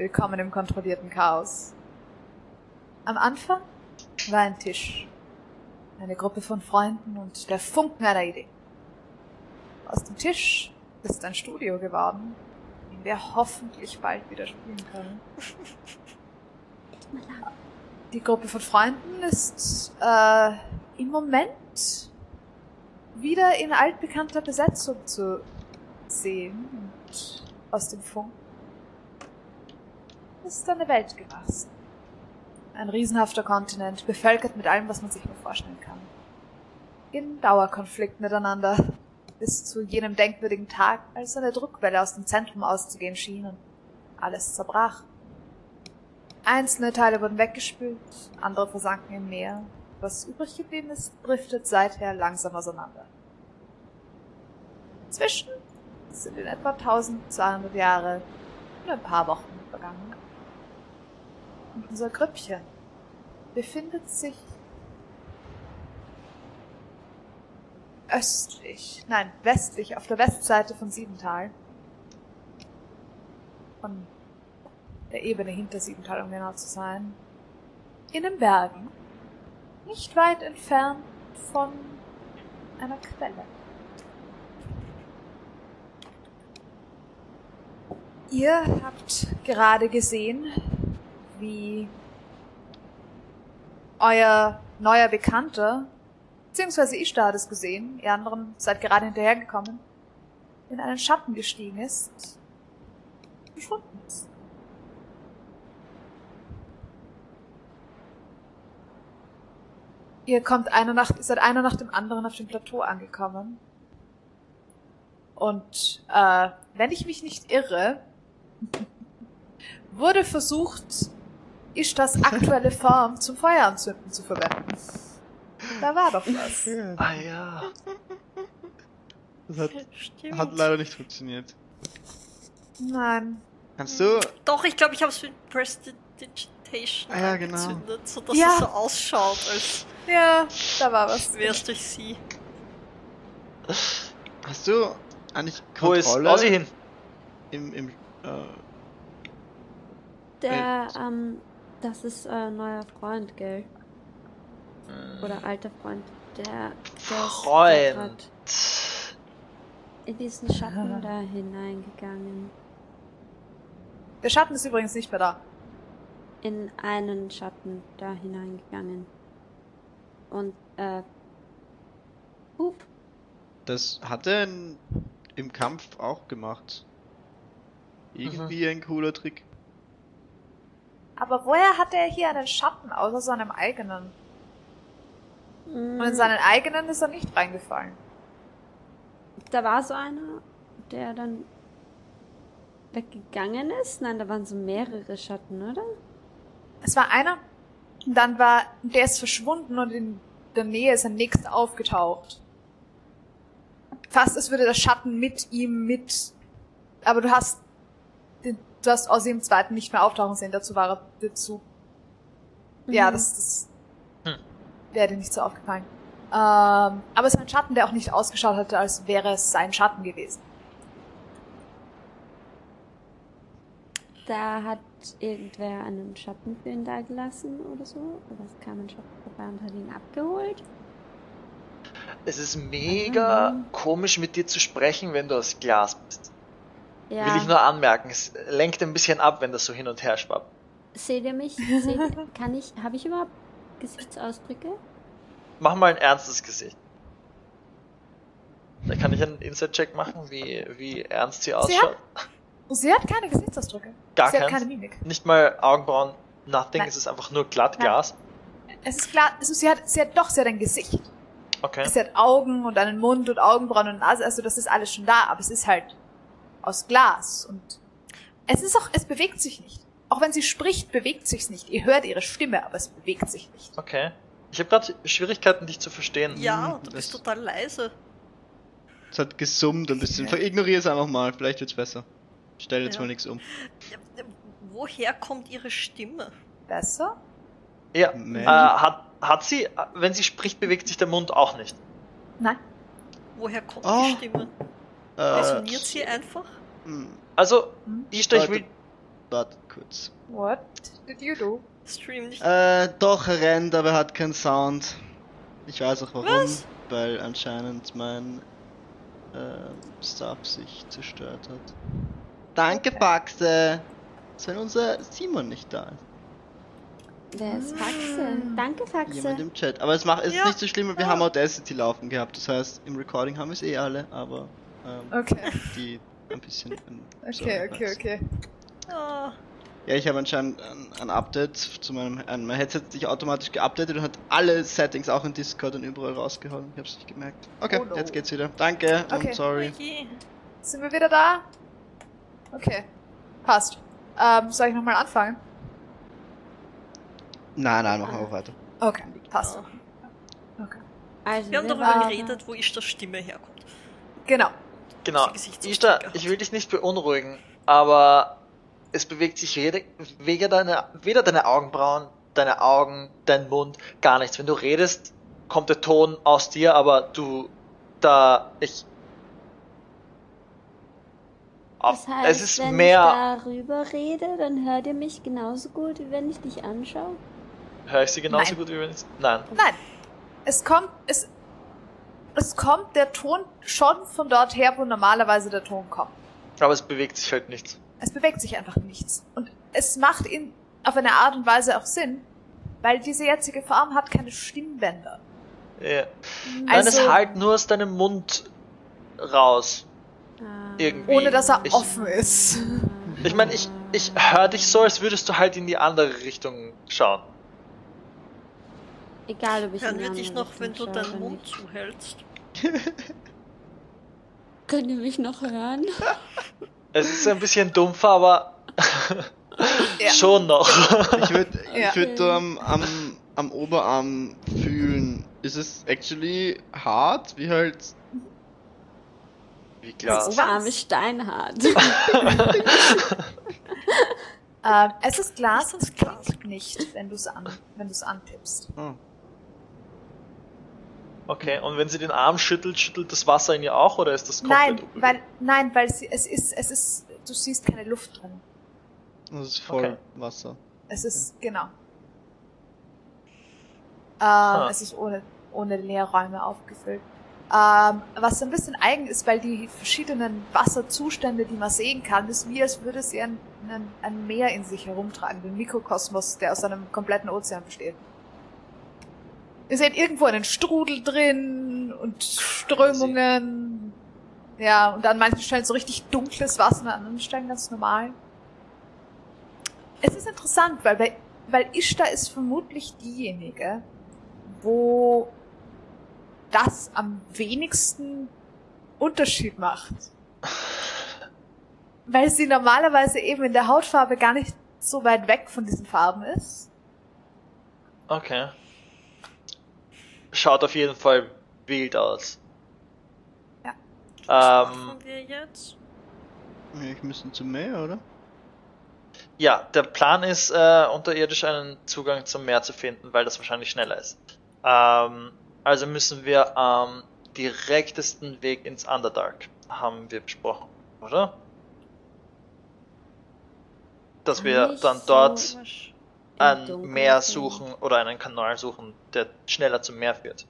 Willkommen im kontrollierten Chaos. Am Anfang war ein Tisch, eine Gruppe von Freunden und der Funken einer Idee. Aus dem Tisch ist ein Studio geworden, in dem wir hoffentlich bald wieder spielen können. Die Gruppe von Freunden ist äh, im Moment wieder in altbekannter Besetzung zu sehen und aus dem Funk ist eine Welt gewachsen. Ein riesenhafter Kontinent, bevölkert mit allem, was man sich nur vorstellen kann. In Dauerkonflikt miteinander, bis zu jenem denkwürdigen Tag, als eine Druckwelle aus dem Zentrum auszugehen schien und alles zerbrach. Einzelne Teile wurden weggespült, andere versanken im Meer. Was übrig geblieben ist, driftet seither langsam auseinander. Zwischen sind in etwa 1200 Jahre und ein paar Wochen vergangen. Und unser Grüppchen befindet sich östlich, nein, westlich, auf der Westseite von Siebental. Von der Ebene hinter Siebental, um genau zu sein. In den Bergen. Nicht weit entfernt von einer Quelle. Ihr habt gerade gesehen, wie euer neuer Bekannter, beziehungsweise ich da es gesehen, ihr anderen seid gerade hinterhergekommen, in einen Schatten gestiegen ist, verschwunden ist. Ihr kommt einer nach, ihr seid einer nach dem anderen auf dem Plateau angekommen. Und äh, wenn ich mich nicht irre, wurde versucht, Ishtas aktuelle Form zum Feueranzünden zu verwenden. Da war doch was. Ah ja. Das hat, Stimmt. hat leider nicht funktioniert. Nein. Kannst du? Doch, ich glaube, ich habe es mit Prestidigitation Ah ja, genau. angezündet, sodass Ja. es so ausschaut, als Ja, da war was. wäre es durch sie. Hast du eigentlich Wo ist Kontrolle Ossi hin? im, im äh, Der, ähm, das ist äh, neuer Freund, gell? Oder alter Freund. Der, der ist Freund. grad in diesen Schatten da hineingegangen. Der Schatten ist übrigens nicht mehr da. In einen Schatten da hineingegangen. Und, äh, Pup, Das hat er in, im Kampf auch gemacht. Irgendwie ein cooler Trick. Aber woher hat er hier einen Schatten außer seinem eigenen? Und in seinen eigenen ist er nicht reingefallen. Da war so einer, der dann weggegangen ist. Nein, da waren so mehrere Schatten, oder? Es war einer, und dann war, der ist verschwunden und in der Nähe ist ein nächster aufgetaucht. Fast als würde der Schatten mit ihm mit, aber du hast, du hast Ozzy im zweiten nicht mehr auftauchen sehen, dazu war er dazu. Ja, Mhm. das, das Hm. wäre dir nicht so aufgefallen. Ähm, aber es war ein Schatten, der auch nicht ausgeschaut hatte, als wäre es sein Schatten gewesen. Da hat irgendwer einen Schatten für ihn da gelassen oder so. Oder es kam ein Schatten vorbei und hat ihn abgeholt. Es ist mega Mhm. komisch mit dir zu sprechen, wenn du aus Glas bist. Ja. Will ich nur anmerken. Es lenkt ein bisschen ab, wenn das so hin und her schwappt. Seht ihr mich? Seht, kann ich, habe ich überhaupt Gesichtsausdrücke? Mach mal ein ernstes Gesicht. Da kann ich einen Inside-Check machen, wie, wie ernst sie ausschaut. Sie hat keine Gesichtsausdrücke. Gar sie hat keins. keine Mimik. Nicht mal Augenbrauen, nothing. Nein. Es ist einfach nur glatt Nein. Glas. Es ist klar, also sie hat, sie hat doch, sie hat ein Gesicht. Okay. Sie hat Augen und einen Mund und Augenbrauen und Nase, also das ist alles schon da, aber es ist halt aus Glas und es ist auch, es bewegt sich nicht. Auch wenn sie spricht, bewegt sich's nicht. Ihr hört ihre Stimme, aber es bewegt sich nicht. Okay. Ich habe gerade Schwierigkeiten, dich zu verstehen. Ja, Hm, du bist das- total leise. Es hat gesummt ein bisschen. Ignoriere es einfach mal, vielleicht wird's besser. Stell jetzt Ja. mal nichts um. Ja, ja, Woher kommt ihre Stimme? Besser? Ja. Äh, hat, hat sie, wenn sie spricht, bewegt sich der Mund auch nicht. Nein. Woher kommt Oh. die Stimme? Äh, Resoniert sie einfach? hm, Also, Hm? ich, ich will, Wartet kurz. What did you do? Stream nicht. Äh, doch, er rennt, aber er hat keinen Sound. Ich weiß auch warum. Was? Weil anscheinend mein äh, Stuff sich zerstört hat. Danke, Okay. Faxe! Als wenn unser Simon nicht da ist. Wer ist Faxe? Danke, Faxe. Jemand im Chat. Aber es macht es ist Ja. nicht so schlimm, weil wir Ja. haben Audacity laufen gehabt. Das heißt, im Recording haben wir es eh alle, aber ähm, Okay. die ein bisschen. Okay, okay, Faxe. okay. Ah, Ja, ich habe anscheinend ein, ein Update zu meinem. Ein, mein Headset hat sich automatisch geupdatet und hat alle Settings auch in Discord und überall rausgehauen. Ich hab's nicht gemerkt. Okay, Oh no. jetzt geht's wieder. Danke Okay. und sorry. oje. Sind wir wieder da? Okay. Passt. Ähm, soll ich nochmal anfangen? Nein, nein, machen wir auch weiter. Okay, passt. Okay. Also, Wir haben darüber geredet, wo Ishtas Stimme herkommt. Genau. Genau. Hat. ich will dich nicht beunruhigen, aber es bewegt sich weder, weder, deine, weder deine Augenbrauen, deine Augen, dein Mund, gar nichts. Wenn du redest, kommt der Ton aus dir, aber du, da, ich, Das heißt, es ist wenn mehr, ich darüber rede, dann hört ihr mich genauso gut, wie wenn ich dich anschaue. höre ich sie genauso Nein. gut wie wenn ich, nein. Nein. Es kommt, es, es kommt der Ton schon von dort her, wo normalerweise der Ton kommt. Aber es bewegt sich halt nichts. Es bewegt sich einfach nichts. Und es macht in, auf eine Art und Weise auch Sinn, weil diese jetzige Form hat keine Stimmbänder. Ja. Nein, es Also- halt nur aus deinem Mund raus. Ah. Irgendwie. Ohne dass er Ich- offen ist. Ich meine, ich, ich höre dich so, als würdest du halt in die andere Richtung schauen. Egal, ob ich Hören in wir dich noch, wenn du deinen Mund nicht. zuhältst? Könnt ihr mich noch hören? Es ist ein bisschen dumpfer, aber Ja. schon noch. Ich würde Ja. ich würd so am, am, Oberarm fühlen. Ist es actually hart? Wie halt. Wie Glas. Glas. Was? Arme steinhart. Ähm, es ist Glas und Ist es das klingt nicht, wenn du es an, wenn du es antippst. Oh. Okay, und wenn sie den Arm schüttelt, schüttelt das Wasser in ihr auch oder ist das komplett Nein, unbewegt? weil, nein, weil sie, es ist, es ist, du siehst keine Luft drin. Das ist voll Okay. Wasser. Es ist, genau. Ähm, es ist ohne, ohne Leerräume aufgefüllt. Ähm, was ein bisschen eigen ist, weil die verschiedenen Wasserzustände, die man sehen kann, ist wie als würde sie ein, ein, ein Meer in sich herumtragen, den Mikrokosmos, der aus einem kompletten Ozean besteht. Ihr seht irgendwo einen Strudel drin und Strömungen. Ja, und an manchen Stellen so richtig dunkles Wasser, an anderen Stellen ganz normal. Es ist interessant, weil, bei, weil Ishtar ist vermutlich diejenige, wo das am wenigsten Unterschied macht. Weil sie normalerweise eben in der Hautfarbe gar nicht so weit weg von diesen Farben ist. Okay. Schaut auf jeden Fall wild aus. Ja. Was Ähm, machen wir jetzt? Ich müssen zum Meer, oder? ja, der Plan ist, äh, unterirdisch einen Zugang zum Meer zu finden, weil das wahrscheinlich schneller ist. Ähm, also müssen wir am direktesten Weg ins Underdark, haben wir besprochen, oder? Dass wir Nicht dann so dort Wasch- Ein Meer suchen oder einen Kanal suchen, der schneller zum Meer führt.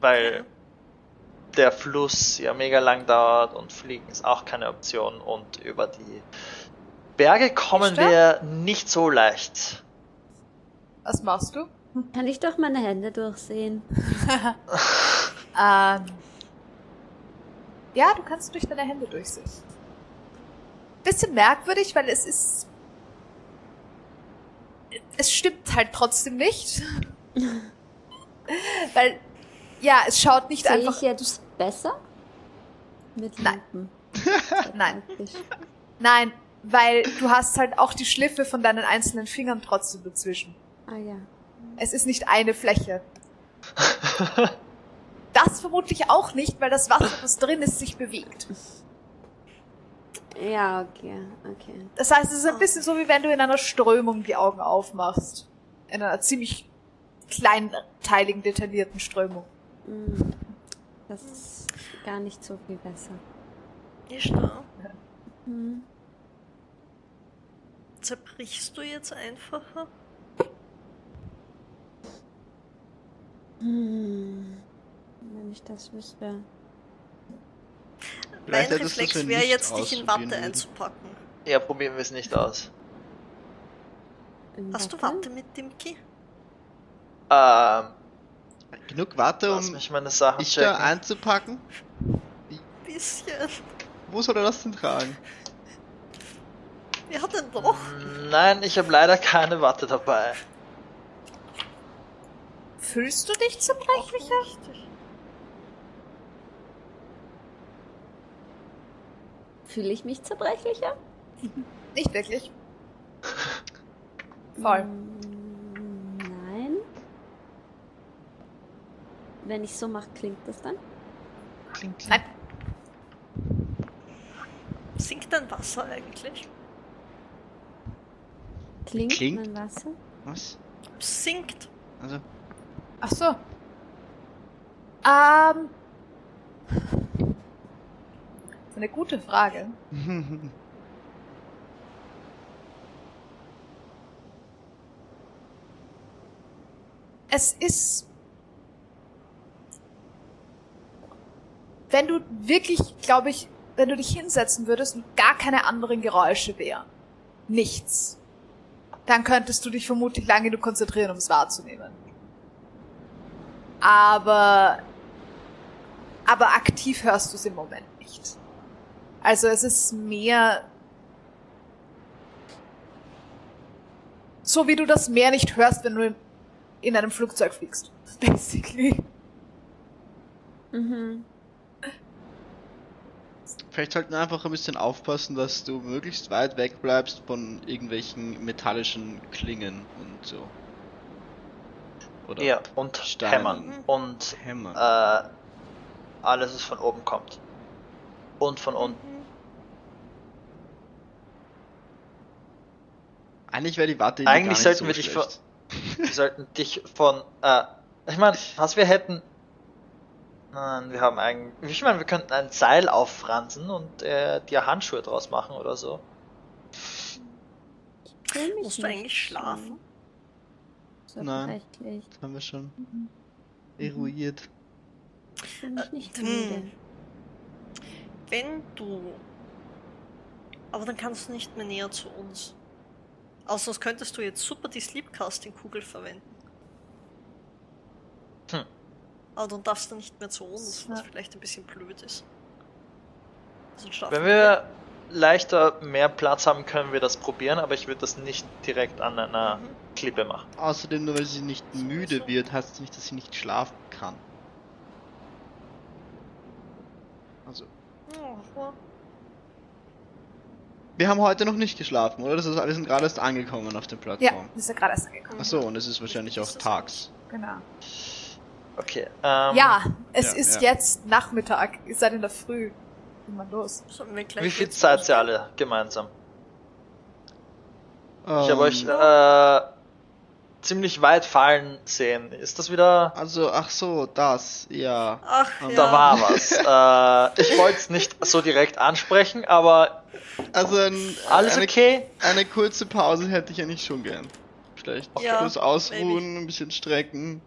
Weil der Fluss ja mega lang dauert und fliegen ist auch keine Option und über die Berge kommen wir nicht so leicht. Was machst du? Kann ich doch meine Hände durchsehen? Ähm, ja, du kannst durch deine Hände durchsehen. Bisschen merkwürdig, weil es ist. Es stimmt halt trotzdem nicht. weil, ja, es schaut nicht Sehe einfach. ich jetzt besser? Mit Nein. Nein, nein, weil du hast halt auch die Schliffe von deinen einzelnen Fingern trotzdem dazwischen. Ah ja. Es ist nicht eine Fläche. Das vermutlich auch nicht, weil das Wasser, das drin ist, sich bewegt. Ja, okay, okay. Das heißt, es ist ein bisschen so, wie wenn du in einer Strömung die Augen aufmachst. In einer ziemlich kleinteiligen, detaillierten Strömung. Mm, Das ist gar nicht so viel besser. Ishtar, Hm. zerbrichst du jetzt einfacher? Hm. Wenn ich das wüsste. Mein Vielleicht du's, Reflex wäre jetzt, dich in Watte würden. einzupacken. Ja, probieren wir es nicht aus. In Hast du Watte? Watte mit, Dimki? Ähm, Genug Warte, lass um mich meine Sachen dich da einzupacken? Bisschen. Wo soll er das denn tragen? Wer hat denn doch? Nein, ich habe leider keine Watte dabei. Fühlst du dich zerbrechlicher? Fühle ich mich zerbrechlicher? Nicht wirklich. Voll. Mm, Nein. Wenn ich so mache, klingt das dann? Klingt Nein. Sinkt dein Wasser eigentlich? Klingt, Klingt? mein Wasser? Was? Sinkt. Also, Ach so. Ähm. Eine gute Frage. Es ist. Wenn du wirklich, glaube ich, wenn du dich hinsetzen würdest und gar keine anderen Geräusche wären, nichts, dann könntest du dich vermutlich lange genug konzentrieren, um es wahrzunehmen. Aber, aber aktiv hörst du es im Moment nicht. Also es ist mehr so, wie du das Meer nicht hörst, wenn du in- in einem Flugzeug fliegst. Basically. Mhm. Vielleicht sollten wir einfach ein bisschen aufpassen, dass du möglichst weit weg bleibst von irgendwelchen metallischen Klingen und so. Oder Ja, und Steinen. hämmern. Und Hämmern. äh, alles, was von oben kommt. Und von unten. Eigentlich wäre die Watte Eigentlich gar nicht sollten so wir dich schlecht. Wir sollten dich von, äh, ich meine, was wir hätten, nein, wir haben eigentlich, ich meine, wir könnten ein Seil auffransen und äh, dir Handschuhe draus machen oder so. Ich Musst du nicht eigentlich schlafen? So Nein. Das haben wir schon eruiert. Ich mich nicht Hm. müde. Wenn du. Aber dann kannst du nicht mehr näher zu uns. Außer sonst könntest du jetzt super die Sleepcasting-Kugel verwenden. Hm. Aber dann darfst du nicht mehr zu uns, was Ja. vielleicht ein bisschen blöd ist. Also Wenn wir leichter mehr Platz haben, können wir das probieren, aber ich würde das nicht direkt an einer Mhm. Klippe machen. Außerdem, nur weil sie nicht müde wird, heißt es nicht, dass sie nicht schlafen kann. Also, Ja, wir haben heute noch nicht geschlafen, oder? Das ist, wir sind gerade erst angekommen auf der Ja, Plattform. das ist ja gerade erst angekommen. Achso, und es ist wahrscheinlich auch Ist tags. Genau. Okay. Ähm, ja, es ja, ist ja. jetzt Nachmittag. Ihr seid in der Früh. Geh mal los. Wir Wie viel jetzt seid ihr alle gemeinsam? Ich Ähm, habe euch äh, ziemlich weit fallen sehen. Ist das wieder? Also, ach so, das, ja. Ach, Da ja. Da war was. äh, ich wollte es nicht so direkt ansprechen, aber Also, ein, alles eine, okay? eine kurze Pause hätte ich eigentlich schon gern. Vielleicht Ja, kurz ausruhen, ein bisschen strecken.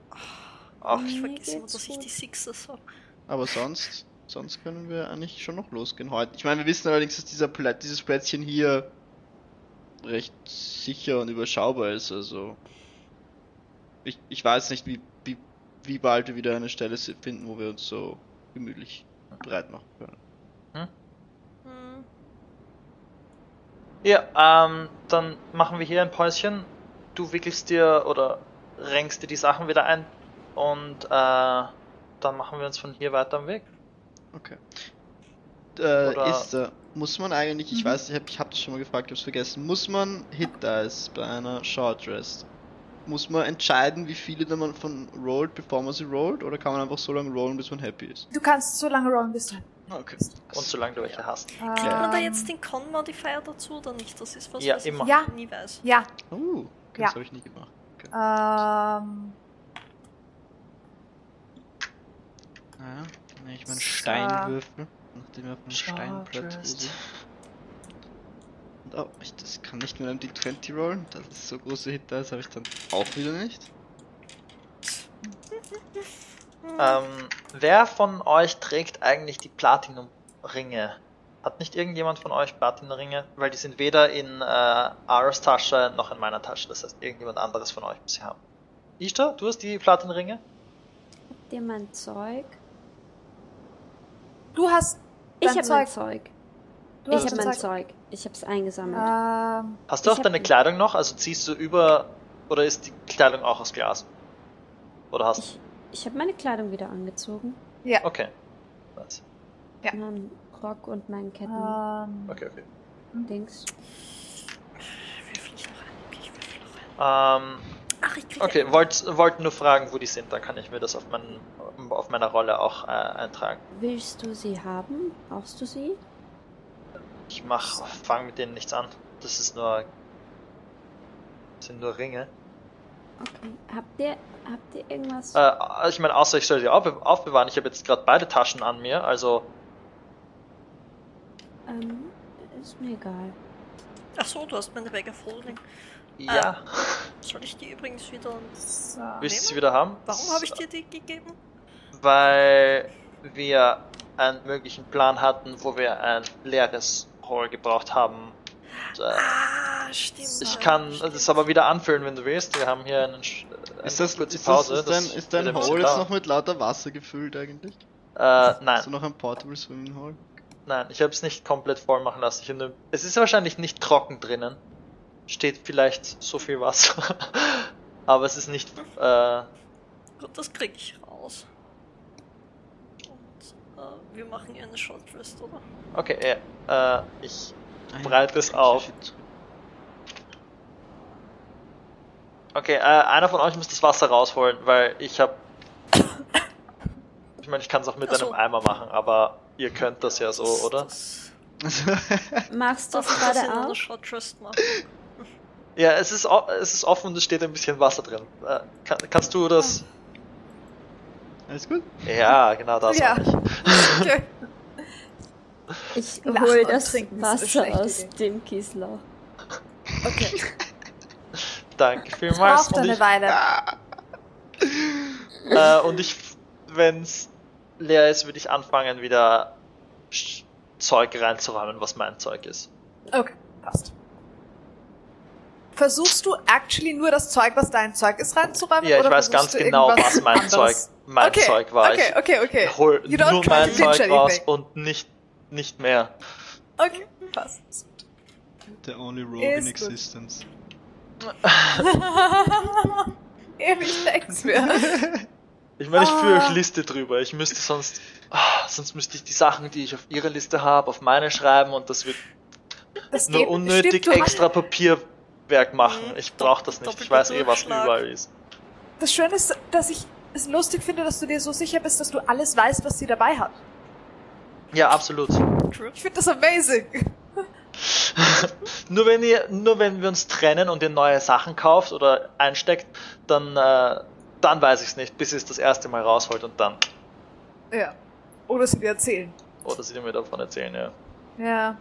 Ach, Ich vergesse immer, dass ich die Sixes habe. Aber sonst, sonst können wir eigentlich schon noch losgehen heute. Ich meine, wir wissen allerdings, dass dieser Pla dieses Plätzchen hier recht sicher und überschaubar ist. Also, ich, ich weiß nicht, wie, wie, wie bald wir wieder eine Stelle finden, wo wir uns so gemütlich breit machen können. Hm. Ja, ähm, dann machen wir hier ein Päuschen. Du wickelst dir oder renkst dir die Sachen wieder ein und äh, dann machen wir uns von hier weiter am Weg. Okay. Äh, Oder- ist, äh, muss man eigentlich, ich Mhm. weiß, ich habe ich hab das schon mal gefragt, ich hab's vergessen, muss man Hit Dice bei einer Short Rest, muss man entscheiden, wie viele da man von rollt, bevor man sie rollt, oder kann man einfach so lange rollen, bis man happy ist? Du kannst so lange rollen, bis du Okay. Und solange du welche hast. Kriegt man da Ähm, jetzt den Con-Modifier dazu oder nicht? Das ist was, Ja, was immer. ich Ja. nie weiß. Ja, Oh, das Ja. habe ich nie gemacht. Okay. ähm, Naja, dann nehme ich meinen So. Steinwürfel, nachdem er auf Steinplateau Rest. sitzt. Oh, ich das kann nicht mit einem D20 rollen. Das ist so große Hit, das habe ich dann auch wieder nicht. Ähm, wer von euch trägt eigentlich die Platinum-Ringe? Hat nicht irgendjemand von euch Platinum-Ringe? Weil die sind weder in äh, Aras Tasche noch in meiner Tasche. Das heißt, irgendjemand anderes von euch muss sie haben. Ishtar, du hast die Platinum-Ringe? Habt ihr mein Zeug? Du hast Ich hab mein Zeug. Du Ich hast hab dein mein Zeug. Ich hab's eingesammelt. Ähm, Hast du auch deine. Kleidung noch? Also ziehst du über oder ist die Kleidung auch aus Glas? Oder hast Ich, ich habe meine Kleidung wieder angezogen. ja. Okay. Nice. Ja. Meinen Rock und meinen Ketten. Ähm, Okay, okay. Dings. Würfel ich noch ein? Okay, ich würfel noch ein. Ähm, Ach, ich kriege okay, wollt, wollt nur fragen, wo die sind, dann kann ich mir das auf, meinen, auf meiner Rolle auch äh, eintragen. Willst du sie haben? Brauchst du sie? Ich mach, fang mit denen nichts an. Das ist nur, das sind nur Ringe. Okay. Habt ihr, habt ihr irgendwas? Äh, ich meine, außer ich soll sie aufbe aufbewahren. Ich habe jetzt gerade beide Taschen an mir, also Ähm, ist mir egal. Ach so, du hast meine of Holding. ja. Soll ich die übrigens wieder... Willst du sie wieder haben? Warum habe ich dir die gegeben? Weil wir einen möglichen Plan hatten, wo wir ein leeres Hall gebraucht haben. Und, äh, Ah, stimmt. ich kann stimmt. das aber wieder anfüllen, wenn du willst. Wir haben hier einen, eine Ist das, kurze ist das, Pause. ist dein, das ist dein Hole jetzt noch mit lauter Wasser gefüllt eigentlich? Äh, Hast nein, du noch ein Portable Swimming Hole? nein, ich habe es nicht komplett voll machen lassen. Ich nur, es ist wahrscheinlich nicht trocken drinnen. Steht vielleicht so viel Wasser. aber es ist nicht. Äh, Gut, das krieg ich raus. Und äh, wir machen hier eine Short Rest, oder? okay, äh, äh, ich Breit es auf. Okay, äh, einer von euch muss das Wasser rausholen, weil ich habe. Ich meine, ich kann es auch mit so. einem Eimer machen, aber ihr könnt das ja so, Das- oder? Das, Machst du das gerade auch? Short Rest machen. Ja, es ist, es ist offen und es steht ein bisschen Wasser drin. Äh, kann, kannst du das? Alles gut? Ja, genau das. Ja. ich. Okay. Ich Lachen hol und das ist Wasser aus Idee. dem Kieslauch. okay. Danke vielmals. braucht Und eine ich, Weile. äh, und ich, wenn's leer ist, würde ich anfangen, wieder Zeug reinzuräumen, was mein Zeug ist. Okay, passt. Versuchst du actually nur das Zeug, was dein Zeug ist, reinzuräumen? Ja, ich oder weiß ganz du genau, irgendwas was mein Zeug, anderes? Mein okay, Zeug war. Okay, okay, okay. Ich hol You don't nur mein Zeug raus anything. und nicht, nicht mehr. Okay, passt. The only rogue Ist in gut. existence. Ewig denk's mir. Ich meine, ich führe Ah. euch Liste drüber. Ich müsste sonst, ah, sonst müsste ich die Sachen, die ich auf ihre Liste habe, auf meine schreiben und das wird Das nur geht- unnötig stimmt, extra Papierwerk machen. Mhm. Ich brauche das nicht. Ich weiß eh, was überall ist. Das Schöne ist, dass ich es lustig finde, dass du dir so sicher bist, dass du alles weißt, was sie dabei hat. Ja, absolut. True. Ich finde das amazing. nur wenn ihr, nur wenn wir uns trennen und ihr neue Sachen kauft oder einsteckt, dann, äh, dann weiß ich es nicht, bis ihr es das erste Mal rausholt und dann. Ja. Oder sie dir erzählen. Oder sie mir davon erzählen, ja. Ja.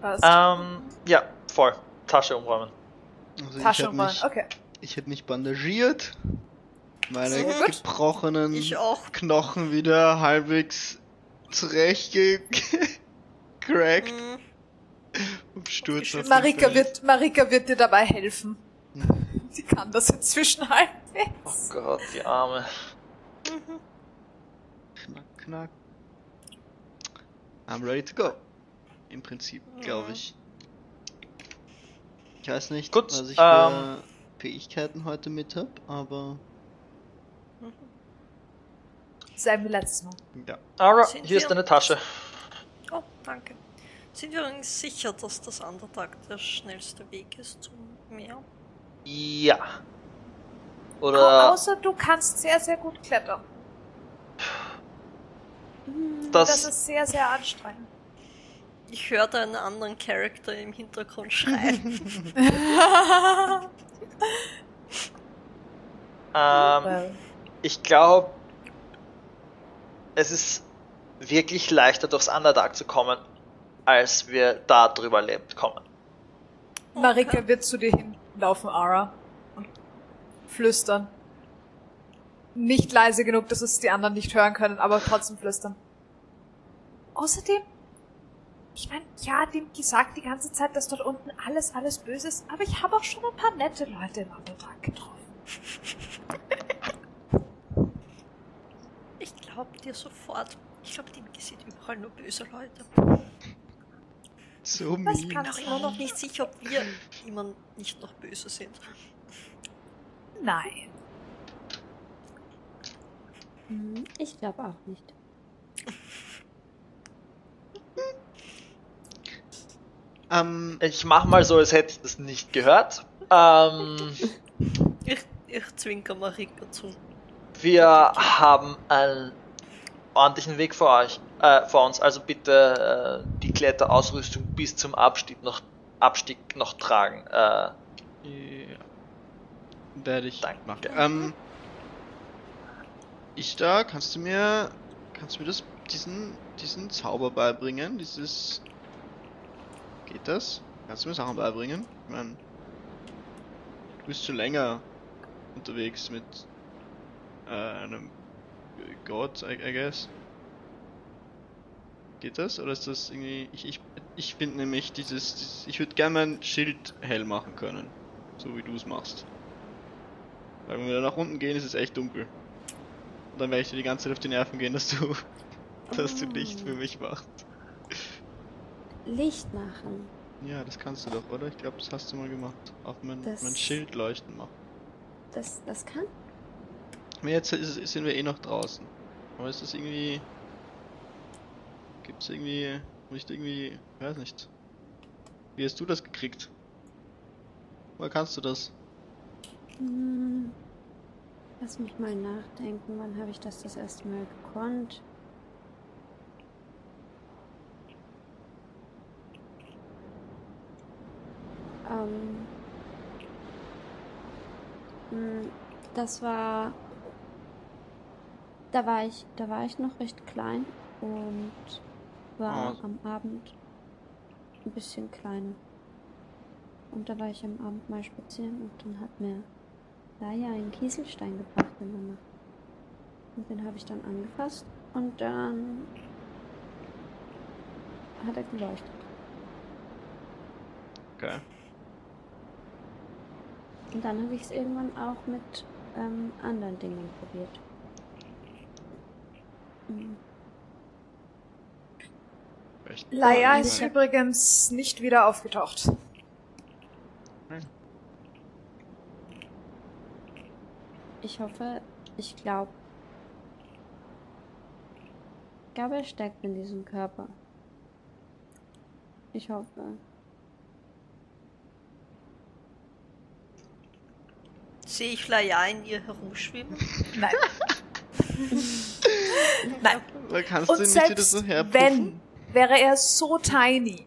Passt. Ähm, ja, voll. Tasche umräumen. Also Tasche umräumen. Okay. Ich hätte mich bandagiert. Meine Sehr gebrochenen. Knochen wieder halbwegs zurechtgecrackt Mhm. Sturz auf Marika wird, Marika wird dir dabei helfen. Mhm. Sie kann das inzwischen halt. Oh Gott, die Arme. Mhm. Knack, knack. I'm ready to go. Im Prinzip, glaube ich. Ich weiß nicht, Gut, was ich ähm, für Fähigkeiten heute mit hab, aber Sein wie letztes Mal. ja. Ara, Sind hier ist deine Tasche. Oh, danke. Sind wir uns sicher, dass das Undertag der schnellste Weg ist zum Meer? Ja. Oder außer du kannst sehr, sehr gut klettern. Hm, Das, das, ist sehr, sehr anstrengend. Ich hörte einen anderen Charakter im Hintergrund schreien. ähm, ich glaube, es ist wirklich leichter durchs Underdark zu kommen. als wir da drüber lebt kommen. Marika wird zu dir hinlaufen, Ara. Und flüstern. Nicht leise genug, dass es die anderen nicht hören können, aber trotzdem flüstern. Außerdem, ich meine, ja, dem gesagt die ganze Zeit, dass dort unten alles, alles böse ist, aber ich habe auch schon ein paar nette Leute im Underdark getroffen. Ich glaub dir sofort. Ich glaube, Dimki sieht überall nur böse Leute. So mean. Ich bin auch immer noch nicht sicher, ob wir immer nicht noch böse sind. Nein. Hm, Ich glaube auch nicht. Ähm, Ich mach mal so, als hätte ich das nicht gehört. Ähm, Ich, ich zwinker Marika zu. wir haben einen ordentlichen Weg vor euch, äh, vor uns. Also bitte äh, die Kletterausrüstung bis zum Abstieg noch, Abstieg noch tragen. Äh, ja. Werde ich Danke. machen. Ähm, ich da, kannst du mir, kannst du mir das, diesen, diesen Zauber beibringen? Dieses, geht das? Kannst du mir Sachen beibringen? Ich meine, du bist schon länger unterwegs mit äh, einem Gott, I, I guess. Geht das? Oder ist das irgendwie, ich, ich, ich finde nämlich dieses, dieses ich würde gerne mein Schild hell machen können. So wie du es machst. Weil wenn wir da nach unten gehen, ist es echt dunkel. Und dann werde ich dir die ganze Zeit auf die Nerven gehen, dass du, dass du Licht für Oh. mich machst. Licht machen. Ja, das kannst du doch, oder? Ich glaube, das hast du mal gemacht. Auf mein, Das- mein Schild leuchten machen. Das, das kann. Jetzt ist, sind wir eh noch draußen. Aber ist das irgendwie. Gibt's irgendwie. Nicht irgendwie. Weiß nicht. Wie hast du das gekriegt? Woher kannst du das? Hm, lass mich mal nachdenken. Wann habe ich das das erste Mal gekonnt? Ähm, hm, das war. Da war ich, da war ich noch recht klein und war Ah. am Abend ein bisschen kleiner. Und da war ich am Abend mal spazieren und dann hat mir Laia einen Kieselstein gebracht in der Nacht. Und den habe ich dann angefasst und dann hat er geleuchtet. Okay. Und dann habe ich es irgendwann auch mit ähm, anderen Dingen probiert. Mhm. Laia ist nein. übrigens nicht wieder aufgetaucht. Ich hoffe, ich glaube. Ich glaube, er steckt in diesem Körper. Ich hoffe. Sehe ich Laia in ihr herumschwimmen? Nein. Nein. Da kannst Und du nicht wieder selbst so herpuffen? wenn, wäre er so tiny.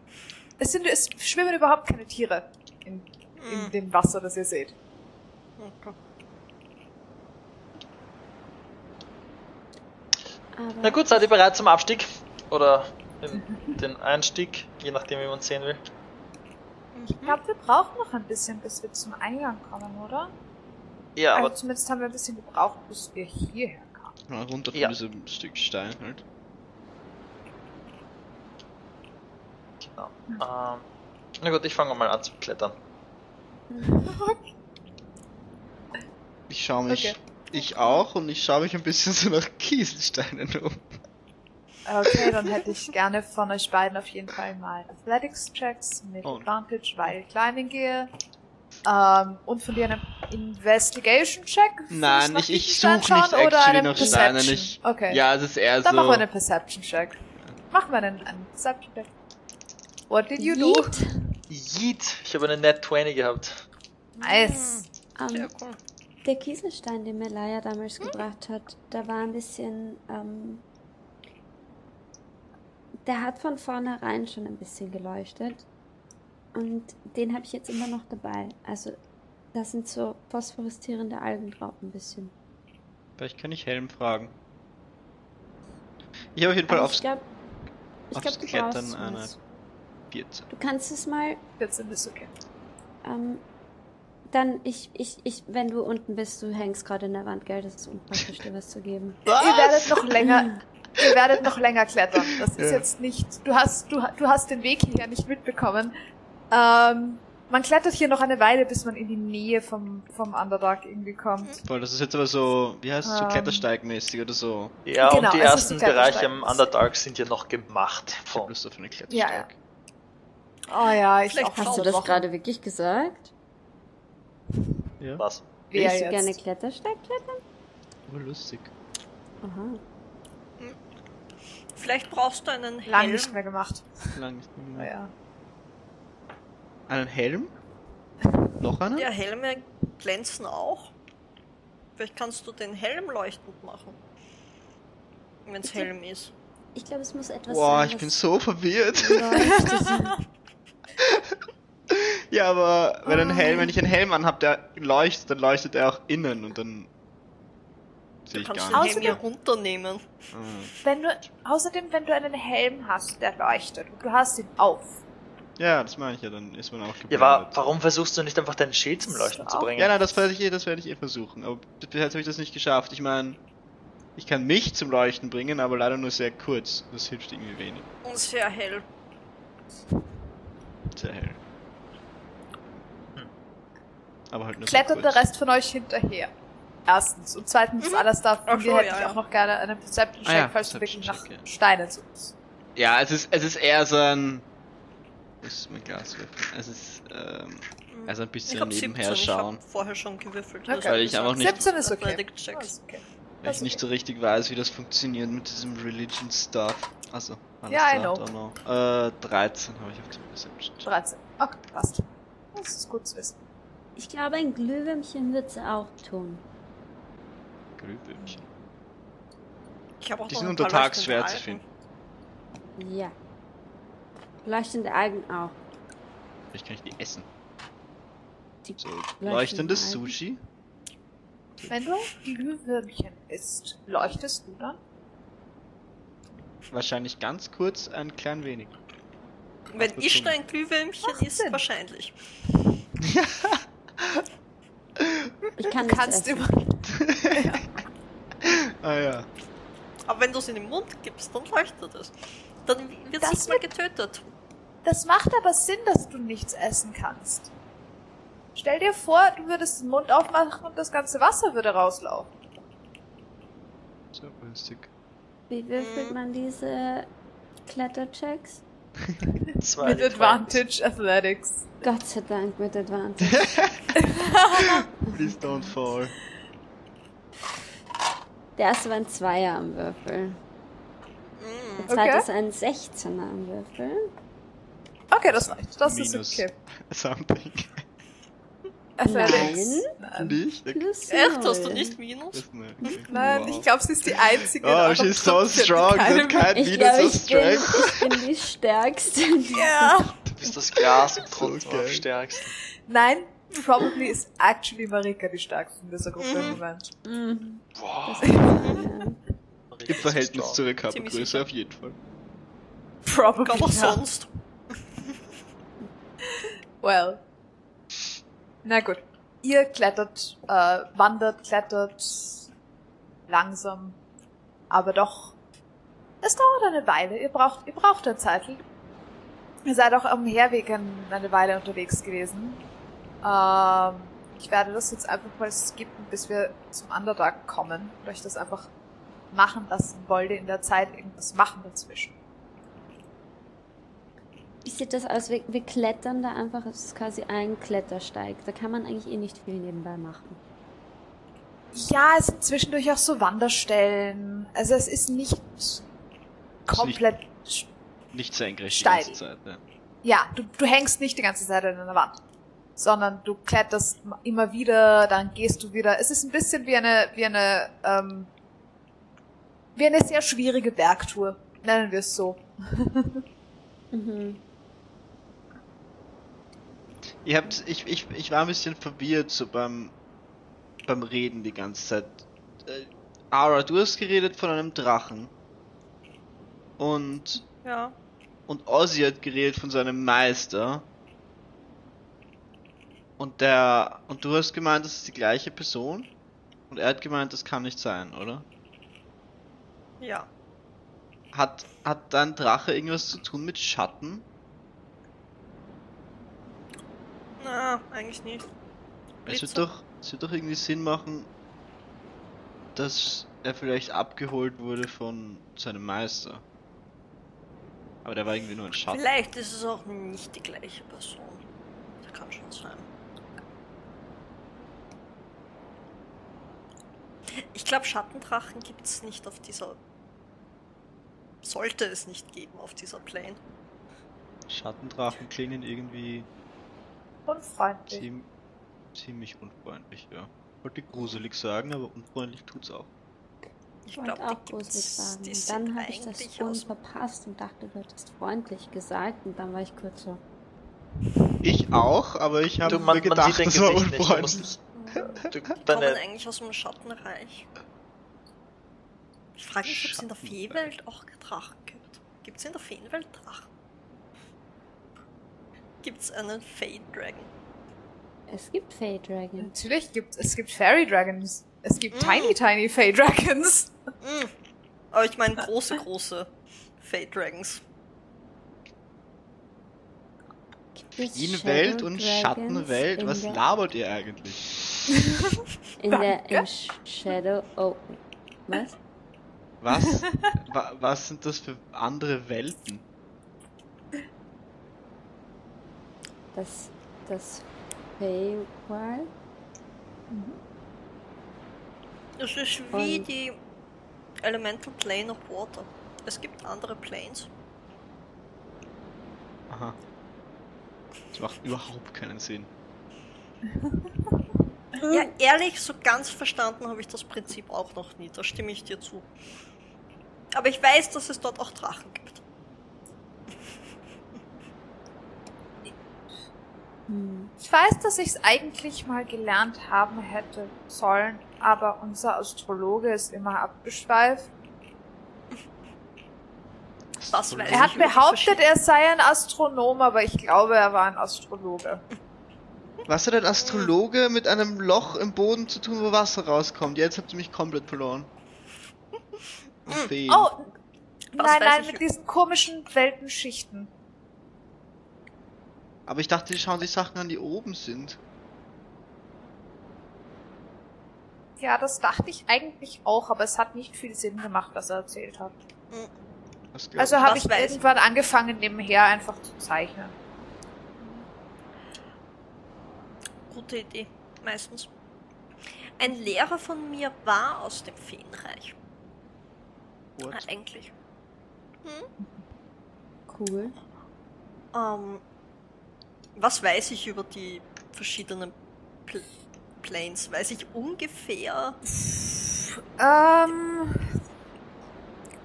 Es, sind, es schwimmen überhaupt keine Tiere in, in Hm. dem Wasser, das ihr seht. Okay. Na gut, seid ihr bereit zum Abstieg? Oder in den Einstieg, je nachdem, wie man sehen will. Ich glaube, wir brauchen noch ein bisschen, bis wir zum Eingang kommen, oder? Ja, also aber zumindest haben wir ein bisschen gebraucht, bis wir hierher kamen. Ja, runter von Ja. diesem Stück Stein halt. genau. Ähm, na gut, ich fange mal an zu klettern. Ich schaue mich. Okay. Ich auch und ich schaue mich ein bisschen so nach Kieselsteinen um. Okay, dann hätte ich gerne von euch beiden auf jeden Fall mal Athletics-Checks mit Oh. Advantage, weil ich Climbing gehe. Ähm, und von dir einen Investigation-Check? Nein, ich, ich suche nicht schauen oder actually einen Steinen. Perception? Ich, Okay. Ja, es ist eher Dann so. machen wir einen Perception-Check. Machen wir einen, einen Perception-Check. What did you do? Yeet. Yeet! Ich habe eine Net 20 gehabt. Nice. Ähm, Sehr cool. Der Kieselstein, den mir Laia damals gebracht hat, da war ein bisschen, ähm, der hat von vornherein schon ein bisschen geleuchtet. Und den habe ich jetzt immer noch dabei. Also, da sind so phosphoreszierende Algen drauf ein bisschen. Vielleicht kann ich Helm fragen. Ich habe auf jeden Fall Aber aufs. ich glaube, ich aufs glaub, du Klettern brauchst eine- was. 14. Du kannst es mal 14 ist okay. Ähm, dann, ich, ich, ich, wenn du unten bist, du hängst gerade in der Wand, gell? Das ist unpraktisch, dir was zu geben. Ihr werdet noch länger, ihr werdet noch länger klettern. Das ist Ja. jetzt nicht, du hast, du, du hast den Weg hierher nicht mitbekommen. Ähm, man klettert hier noch eine Weile, bis man in die Nähe vom, vom Underdog irgendwie kommt. Voll, das ist jetzt aber so, wie heißt es, so Ähm. Klettersteigmäßig oder so. Ja, Genau, und die ersten so Bereiche am Klettersteig. Underdark sind ja noch gemacht. Ich hab Von. Lust auf eine Ja, Klettersteig. Oh ja, ich Vielleicht auch. Hast du das gerade wirklich gesagt? Ja. Was? Wer Willst du jetzt? gerne Klettersteig klettern? Oh, lustig. Aha. Vielleicht brauchst du einen Lang Helm. nicht mehr gemacht. Lang nicht Oh, mehr. ja. Einen Helm? Noch einen? Ja, Helme glänzen auch. Vielleicht kannst du den Helm leuchtend machen. Wenn es? Helm ist. Ich glaube, es muss etwas Boah, sein, ich bin so verwirrt. Ja, aber wenn ein Oh. Helm, wenn ich einen Helm anhab, der leuchtet, dann leuchtet er auch innen und dann sehe Du ich kannst gar den nicht. Helm hier runternehmen. Ah. Wenn du, außerdem, wenn du einen Helm hast, der leuchtet und du hast ihn auf, Ja, das meine ich ja, dann ist man auch geblendet. Ja, wa warum versuchst du nicht einfach deinen Schild zum Leuchten zu bringen? Ja, nein, das werde ich eh, das werde ich eh versuchen. Aber bis jetzt habe ich das nicht geschafft. Ich meine, ich kann mich zum Leuchten bringen, aber leider nur sehr kurz. Das hilft irgendwie wenig. Und sehr hell. Sehr hell. Aber halt nur klettert der. Rest von euch hinterher. Erstens. Und zweitens, Mhm. alles da Ach von dir so, hätte ja, auch noch gerne einen Perception-Check, Ah ja, falls du wirklich nach ja. Steinen suchst. Ja, es ist, es ist eher so ein. Wo ist mein Glaswürfel? Es ist, ähm, also ein Ich bisschen hab nebenher 17, schauen. Ich hab vorher schon gewürfelt. Okay. Weil ich einfach nicht- 17 ist okay. Checks. Weil ich nicht okay. so richtig weiß, wie das funktioniert mit diesem Religion-Stuff. Also, alles Ja, I klar, know. don't know. Äh, 13 habe ich auf dem Perception. 13. Okay, passt. Das ist gut zu wissen. Ich glaube, ein Glühwürmchen wird es auch tun. Glühwürmchen. Ich habe auch Die noch sind ein unter paar Tags schwer zu finden. Ja. Leuchtende Augen auch. Vielleicht kann ich die essen. Die So, leuchtendes. Sushi. Wenn du Glühwürmchen isst, leuchtest du dann? Wahrscheinlich ganz kurz, ein klein wenig. Wenn ich Sinn. ein Glühwürmchen Sinn. wahrscheinlich. Ich kann kannst essen. immer. Ah ja. Aber wenn du es in den Mund gibst, dann leuchtet es. Dann wird es nicht mehr getötet. Das macht aber Sinn, dass du nichts essen kannst. Stell dir vor, du würdest den Mund aufmachen und das ganze Wasser würde rauslaufen. So günstig. Wie würfelt Mhm. man diese Kletterchecks? Mit Advantage Athletics. Gott sei Dank mit Advantage. Please don't fall. Der erste war ein Zweier am Würfel. Mm. Der zweite Okay. ist ein 16er am Würfel. Okay, das reicht. Das ist okay. Something. Athletics. Nein. Nicht? Okay. Plus Echt? Hast du nicht Minus? Ne. Nein, wow. ich glaube, sie ist die einzige. in Oh, she's so strong. Sie hat kein Ich Minus glaube, auf ich bin, Strength. ich bin die Stärkste. Ja. Du bist das Glas Grund geil. am stärksten. Nein, probably ist actually Marika die stärkste in dieser Gruppe im Mhm. Moment. Mhm. Wow. Im Verhältnis zu der Ziemlich Körpergröße auf jeden Fall. Probably. Aber sonst. Well. Na gut. Ihr klettert, äh, wandert, klettert langsam, aber doch. Es dauert eine Weile. Ihr braucht, ihr braucht eine Zeit. Ihr seid auch am Herweg ein- eine Weile unterwegs gewesen. Ähm, ich werde das jetzt einfach mal skippen, bis wir zum Underdark kommen und euch das einfach machen lassen wollte in der Zeit irgendwas machen dazwischen. Wie sieht das aus? Wir, wir klettern da einfach, es ist quasi ein Klettersteig. Da kann man eigentlich eh nicht viel nebenbei machen. Ja, es sind zwischendurch auch so Wanderstellen. Also es ist nicht komplett. Nicht senkrecht die Steil. ganze Zeit. Ja. Ja, du, du hängst nicht die ganze Zeit an einer Wand. Sondern du kletterst immer wieder, dann gehst du wieder. Es ist ein bisschen wie eine, wie eine, ähm, wie eine sehr schwierige Bergtour. Nennen wir es so. Mhm. Ihr habt, ich, ich, ich war ein bisschen verwirrt so beim, beim Reden die ganze Zeit. Äh, Ara, du hast geredet von einem Drachen. Und Ja. und Ozzy hat geredet von seinem Meister. Und der. Und du hast gemeint, das ist die gleiche Person? Und er hat gemeint, das kann nicht sein, oder? Ja. Hat, hat dein Drache irgendwas zu tun mit Schatten? Na, eigentlich nicht. Es wird doch, es wird doch irgendwie Sinn machen, dass er vielleicht abgeholt wurde von seinem Meister. Aber der war irgendwie nur ein Schatten. Vielleicht ist es auch nicht die gleiche Person. Das kann schon sein. Ich glaube, Schattendrachen gibt es nicht auf dieser. Sollte es nicht geben auf dieser Plane. Schattendrachen klingen irgendwie Unfreundlich. ziem ziemlich unfreundlich, ja. Wollte gruselig sagen, aber unfreundlich tut's auch. Ich Ich wollte glaube, auch gruselig sagen. Die Und dann habe ich das schon aus verpasst und dachte, du hättest freundlich gesagt. Und dann war ich kurz so. Ich auch, aber ich habe mir gedacht, das war Gesicht nicht. Du unfreundlich. du, kommen deine, eigentlich aus dem Schattenreich. Ich frage mich, ob es in der. Feewelt auch Drachen gibt. Gibt es in der Feenwelt Drachen? Gibt es einen Fade Dragon? Es gibt Fey Dragon. Natürlich gibt es gibt Fairy Dragons. Es gibt Mm. tiny, tiny Fey Dragons. Mm. Aber ich meine große, große Fade Dragons. Shadow und Dragons Schattenwelt, in was labert ihr eigentlich? In der Sh- Shadow. Oh. Was? Was? wa was sind das für andere Welten? Das. Das Feywild? Es ist wie Und- die Elemental Plane of Water. Es gibt andere Planes. Aha. Das macht überhaupt keinen Sinn. Ja, ehrlich, so ganz verstanden habe ich das Prinzip auch noch nie. Da stimme ich dir zu. Aber ich weiß, dass es dort auch Drachen gibt. Hm. Ich weiß, dass ich es eigentlich mal gelernt haben hätte sollen, aber unser Astrologe ist immer abgeschweift. Er hat behauptet, er sei ein Astronom, aber ich glaube, er war ein Astrologe. Was hat ein Astrologe mit einem Loch im Boden zu tun, wo Wasser rauskommt? Jetzt habt ihr mich komplett verloren. Oh, Was nein, nein, ich- mit diesen komischen Weltenschichten. Aber ich dachte, die schauen sich Sachen an, die oben sind. Ja, das dachte ich eigentlich auch, aber es hat nicht viel Sinn gemacht, was er erzählt hat. Also habe ich irgendwann angefangen, nebenher einfach zu zeichnen. Gute Idee, meistens. Ein Lehrer von mir war aus dem Feenreich. What? Eigentlich. Cool. Ähm, was weiß ich über die verschiedenen Pl Planes? Weiß ich ungefähr, Ähm,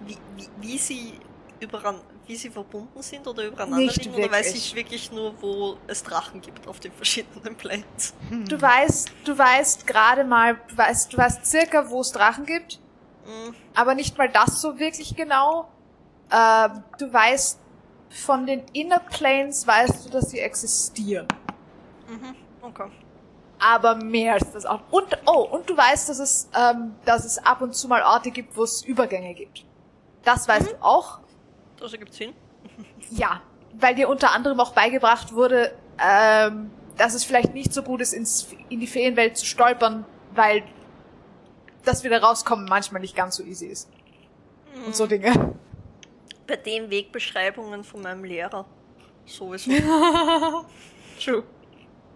wie, wie, wie sie überan wie sie verbunden sind oder übereinander Nicht liegen? Oder weiß wirklich. ich wirklich nur, wo es Drachen gibt auf den verschiedenen Planes? du weißt, du weißt gerade mal, du weißt, du weißt circa, wo es Drachen gibt, Hm, aber nicht mal das so wirklich genau. Ähm, du weißt, von den Inner Planes weißt du, dass sie existieren. mhm, okay. Aber mehr als das auch. Und, oh, und du weißt, dass es, ähm, dass es ab und zu mal Orte gibt, wo es Übergänge gibt. Das weißt du auch. Das ergibt Sinn. Ja, weil dir unter anderem auch beigebracht wurde, ähm, dass es vielleicht nicht so gut ist, ins, in die Feenwelt zu stolpern, weil das wieder rauskommen manchmal nicht ganz so easy ist. Und so Dinge. Bei den Wegbeschreibungen von meinem Lehrer. Sowieso. True.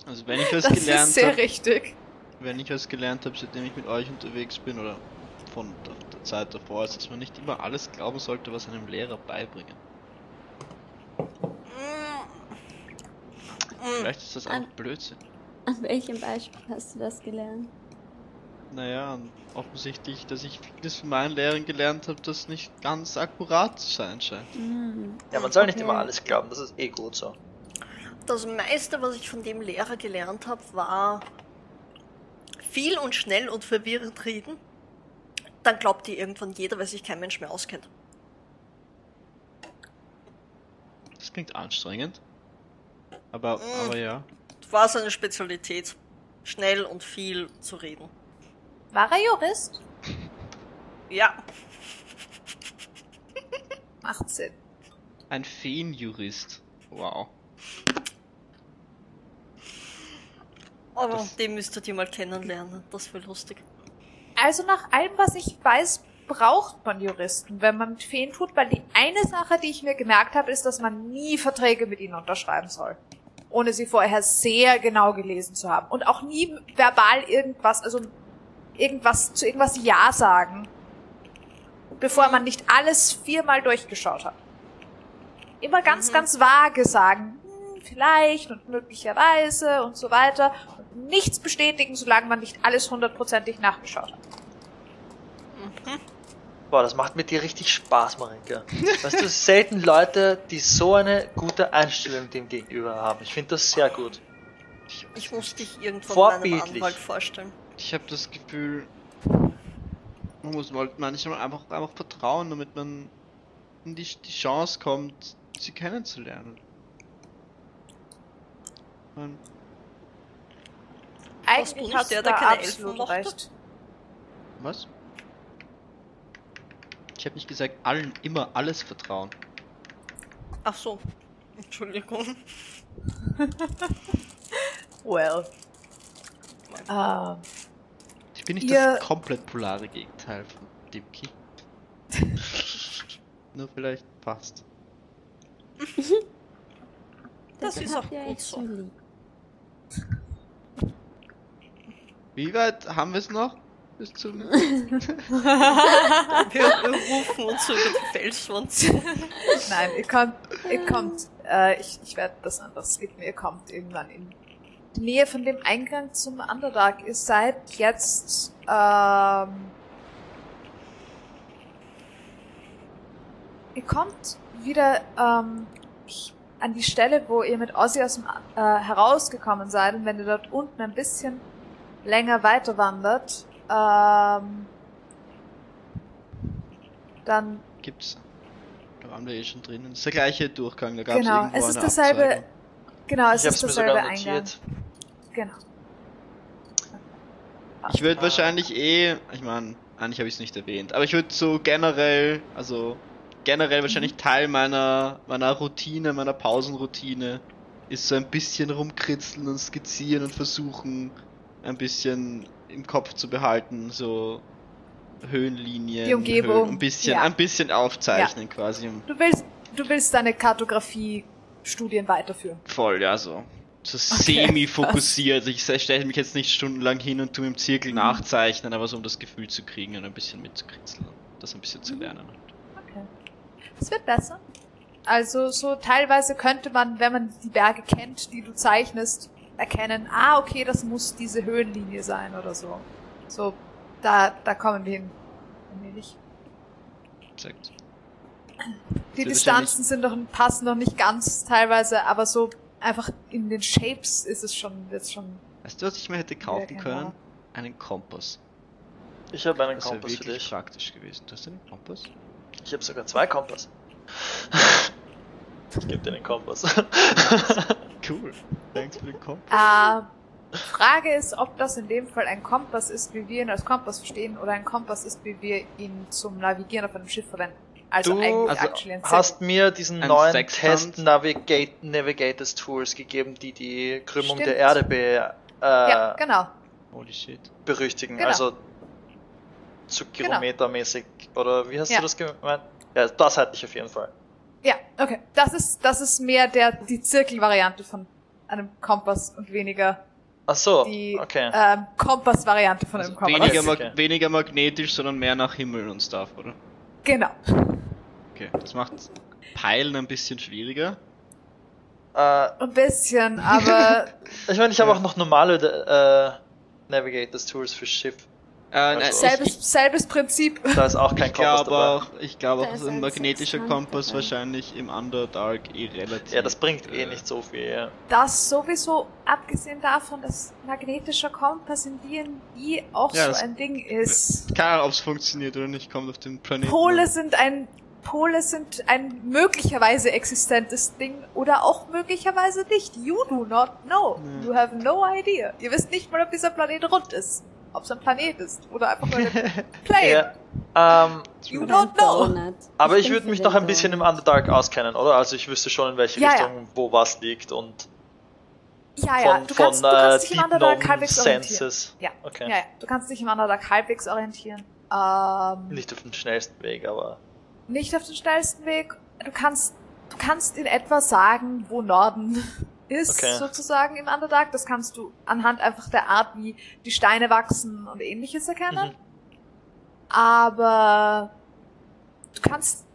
Also wenn ich was Das gelernt ist sehr habe, richtig. wenn ich was gelernt habe, seitdem ich mit euch unterwegs bin oder von der, Zeit davor, ist, dass man nicht immer alles glauben sollte, was einem Lehrer beibringen. Mm. Mm. Vielleicht ist das An- einfach Blödsinn. An welchem Beispiel hast du das gelernt? Naja, offensichtlich, dass ich vieles von meinen Lehrern gelernt habe, das nicht ganz akkurat zu sein scheint. Hm. ja, man soll nicht Okay. immer alles glauben, das ist eh gut so. Das meiste, was ich von dem Lehrer gelernt habe, war viel und schnell und verwirrend reden. Dann glaubt dir irgendwann jeder, weil sich kein Mensch mehr auskennt. klingt anstrengend. Aber, Mm. aber ja. War seine Spezialität, schnell und viel zu reden. War er Jurist? Ja, Macht Sinn. Ein Feenjurist. Wow. aber Das- den müsstet ihr mal kennenlernen. Das wäre lustig. Also nach allem, was ich weiß, braucht man Juristen, wenn man mit Feen tut, weil die eine Sache, die ich mir gemerkt habe, ist, dass man nie Verträge mit ihnen unterschreiben soll. Ohne sie vorher sehr genau gelesen zu haben. Und auch nie verbal irgendwas, also irgendwas, zu irgendwas Ja sagen. Bevor man nicht alles viermal durchgeschaut hat. Immer ganz, Mhm. ganz vage sagen, hm, vielleicht und möglicherweise und so weiter. Und nichts bestätigen, solange man nicht alles hundertprozentig nachgeschaut hat. Mhm. Boah, das macht mit dir richtig Spaß, Marinka. Weißt du, selten Leute, die so eine gute Einstellung dem gegenüber haben. Ich finde das sehr gut. Ich muss dich irgendwann meinem Vorbildlich. Anwalt vorstellen. Ich habe das Gefühl, man muss mal manchmal einfach, einfach vertrauen, damit man in die, die Chance kommt, sie kennenzulernen. Man, Eigentlich hast der, da keine absolut recht. was? Ich habe nicht gesagt, allen immer alles vertrauen. Ach so. Entschuldigung. Well. Ähm, Ich bin nicht Ihr- das komplett polare Gegenteil von Dimki. Nur vielleicht fast. Das Deshalb ist auch gut so. Wie weit haben wir es noch? Bis zum. Wir, wir rufen uns über die Felswand nein, ihr kommt, ihr kommt, äh, ich, ich werde das anders skippen, ihr kommt irgendwann in die Nähe von dem Eingang zum Underdark. Ihr seid jetzt, ähm, ihr kommt wieder, ähm, an die Stelle, wo ihr mit Ozzy aus dem, äh, herausgekommen seid und wenn ihr dort unten ein bisschen länger weiter wandert, ähm, dann Gibt's. Da waren wir eh schon drinnen. Das ist der gleiche Durchgang, da gab's Genau, irgendwo es ist eine dasselbe- Abzweigung. Genau, es ich ist dasselbe Eingang. notiert. Genau. Ich würde Ah. wahrscheinlich eh, ich meine, eigentlich habe ich es nicht erwähnt, aber ich würde so generell, also generell wahrscheinlich Mhm. Teil meiner meiner Routine, meiner Pausenroutine ist so ein bisschen rumkritzeln und skizzieren und versuchen ein bisschen im Kopf zu behalten, so Höhenlinien, Die Umgebung, Höhen, ein bisschen ja. ein bisschen aufzeichnen quasi, um Du willst, du willst deine Kartografie-Studien weiterführen. voll, ja so. So Okay, semi-fokussiert. Ich stelle mich jetzt nicht stundenlang hin und tu im Zirkel Mhm. nachzeichnen, aber so um das Gefühl zu kriegen und ein bisschen mitzukritzeln. Das ein bisschen zu Mhm. lernen. Okay. Es wird besser. Also so teilweise könnte man, wenn man die Berge kennt, die du zeichnest, erkennen, ah, okay, das muss diese Höhenlinie sein oder so. So, da, da kommen wir hin. Allmählich. Gut. Die Distanzen sind noch, passen noch nicht ganz teilweise, aber so einfach in den Shapes ist es schon, jetzt schon Weißt du, was ich mir hätte kaufen genau. können? Einen Kompass. Ich habe einen Das wäre Kompass für wirklich dich. praktisch gewesen. Du hast einen Kompass? Ich habe sogar zwei Kompass. ich gebe dir den Kompass. Cool. Thanks für den Kompass. Äh, Frage ist, ob das in dem Fall ein Kompass ist, wie wir ihn als Kompass verstehen, oder ein Kompass ist, wie wir ihn zum Navigieren auf einem Schiff verwenden. Also Du eigentlich also hast mir diesen neuen. Test Navigate Navigators Tools gegeben, die die Krümmung Stimmt. der Erde be, äh, Ja, genau. Holy shit. berüchtigen. Genau. Also zu Genau. kilometermäßig. Oder wie hast Ja. du das gemeint? Ja, das hatte ich auf jeden Fall. Ja, okay. Das ist, das ist mehr der, die Zirkelvariante von einem Kompass und weniger Ach so, die okay. ähm, Kompassvariante von einem Also Kompass. weniger, Okay. mag weniger magnetisch, sondern mehr nach Himmel und Stuff, oder? Genau. Okay. Das macht Peilen ein bisschen schwieriger. Äh, Ein bisschen, aber ich meine, ich habe Ja. auch noch normale äh, Navigators Tools für Schiff. Äh, Also- selbes, selbes Prinzip. Da ist auch kein ich Kompass glaube dabei. auch, ich glaube auch, so ein magnetischer Kompass dabei. wahrscheinlich im Underdark eh relativ. Ja, das bringt eh äh, nicht so viel. Das sowieso, abgesehen davon, dass magnetischer Kompass in D&D auch Ja, so ein Ding ist. Keine Ahnung, ob es funktioniert oder nicht, kommt auf den Planeten. Pole an. sind ein Pole sind ein möglicherweise existentes Ding oder auch möglicherweise nicht. You do not know. Ja. You have no idea. Ihr wisst nicht mal, ob dieser Planet rund ist. Ob es ein Planet ist oder einfach nur ein Plane. Ja, ähm, You don't know. Aber ich, würde mich den doch ein bisschen im. Underdark auskennen, oder? Also ich wüsste schon, in welche Ja, ja. Richtung wo was liegt und Ja, ja. von, Du kannst, von du äh, kannst dich im Deep Underdark halbwegs orientieren. Senses. Ja. Okay. Ja, ja. Du kannst dich im Underdark halbwegs orientieren. Ähm, Nicht auf dem schnellsten Weg, aber nicht auf dem schnellsten Weg. Du kannst, du kannst in etwa sagen, wo Norden ist, Okay. sozusagen im Underdark. Das kannst du anhand einfach der Art, wie die Steine wachsen und ähnliches erkennen. Mhm. Aber du kannst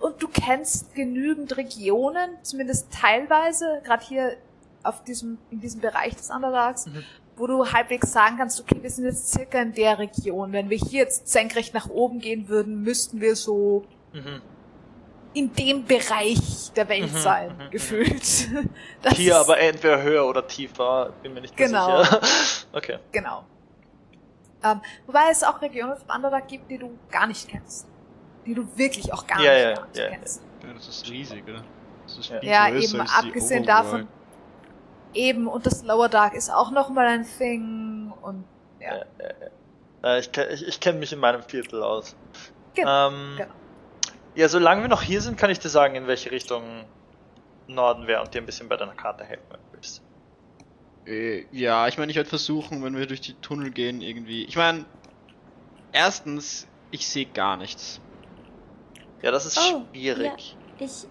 und du kennst genügend Regionen, zumindest teilweise, gerade hier auf diesem, in diesem Bereich des Underdarks, Mhm. wo du halbwegs sagen kannst, okay, wir sind jetzt circa in der Region. Wenn wir hier jetzt senkrecht nach oben gehen würden, müssten wir so mhm. In dem Bereich der Welt Mhm, sein, mhm, gefühlt. Das hier aber entweder höher oder tiefer, bin mir nicht Genau. sicher. okay. Genau. Ähm, wobei es auch Regionen vom Underdark gibt, die du gar nicht kennst. Die du wirklich auch gar Ja, nicht, ja, gar nicht ja, kennst. Ja, das ist riesig, oder? Das ist Ja. viel Ja, größer eben, als die abgesehen Overworld. davon. Eben, und das Lower Dark ist auch nochmal ein Thing und ja. Äh, ich ich, ich kenne mich in meinem Viertel aus. Genau, ähm, genau. Ja, solange wir noch hier sind, kann ich dir sagen, in welche Richtung Norden wäre und dir ein bisschen bei deiner Karte helfen wenn du willst. Äh, ja, ich meine, ich werde versuchen, wenn wir durch die Tunnel gehen, irgendwie. Ich meine, erstens, ich sehe gar nichts. Ja, das ist Oh, schwierig. Ich.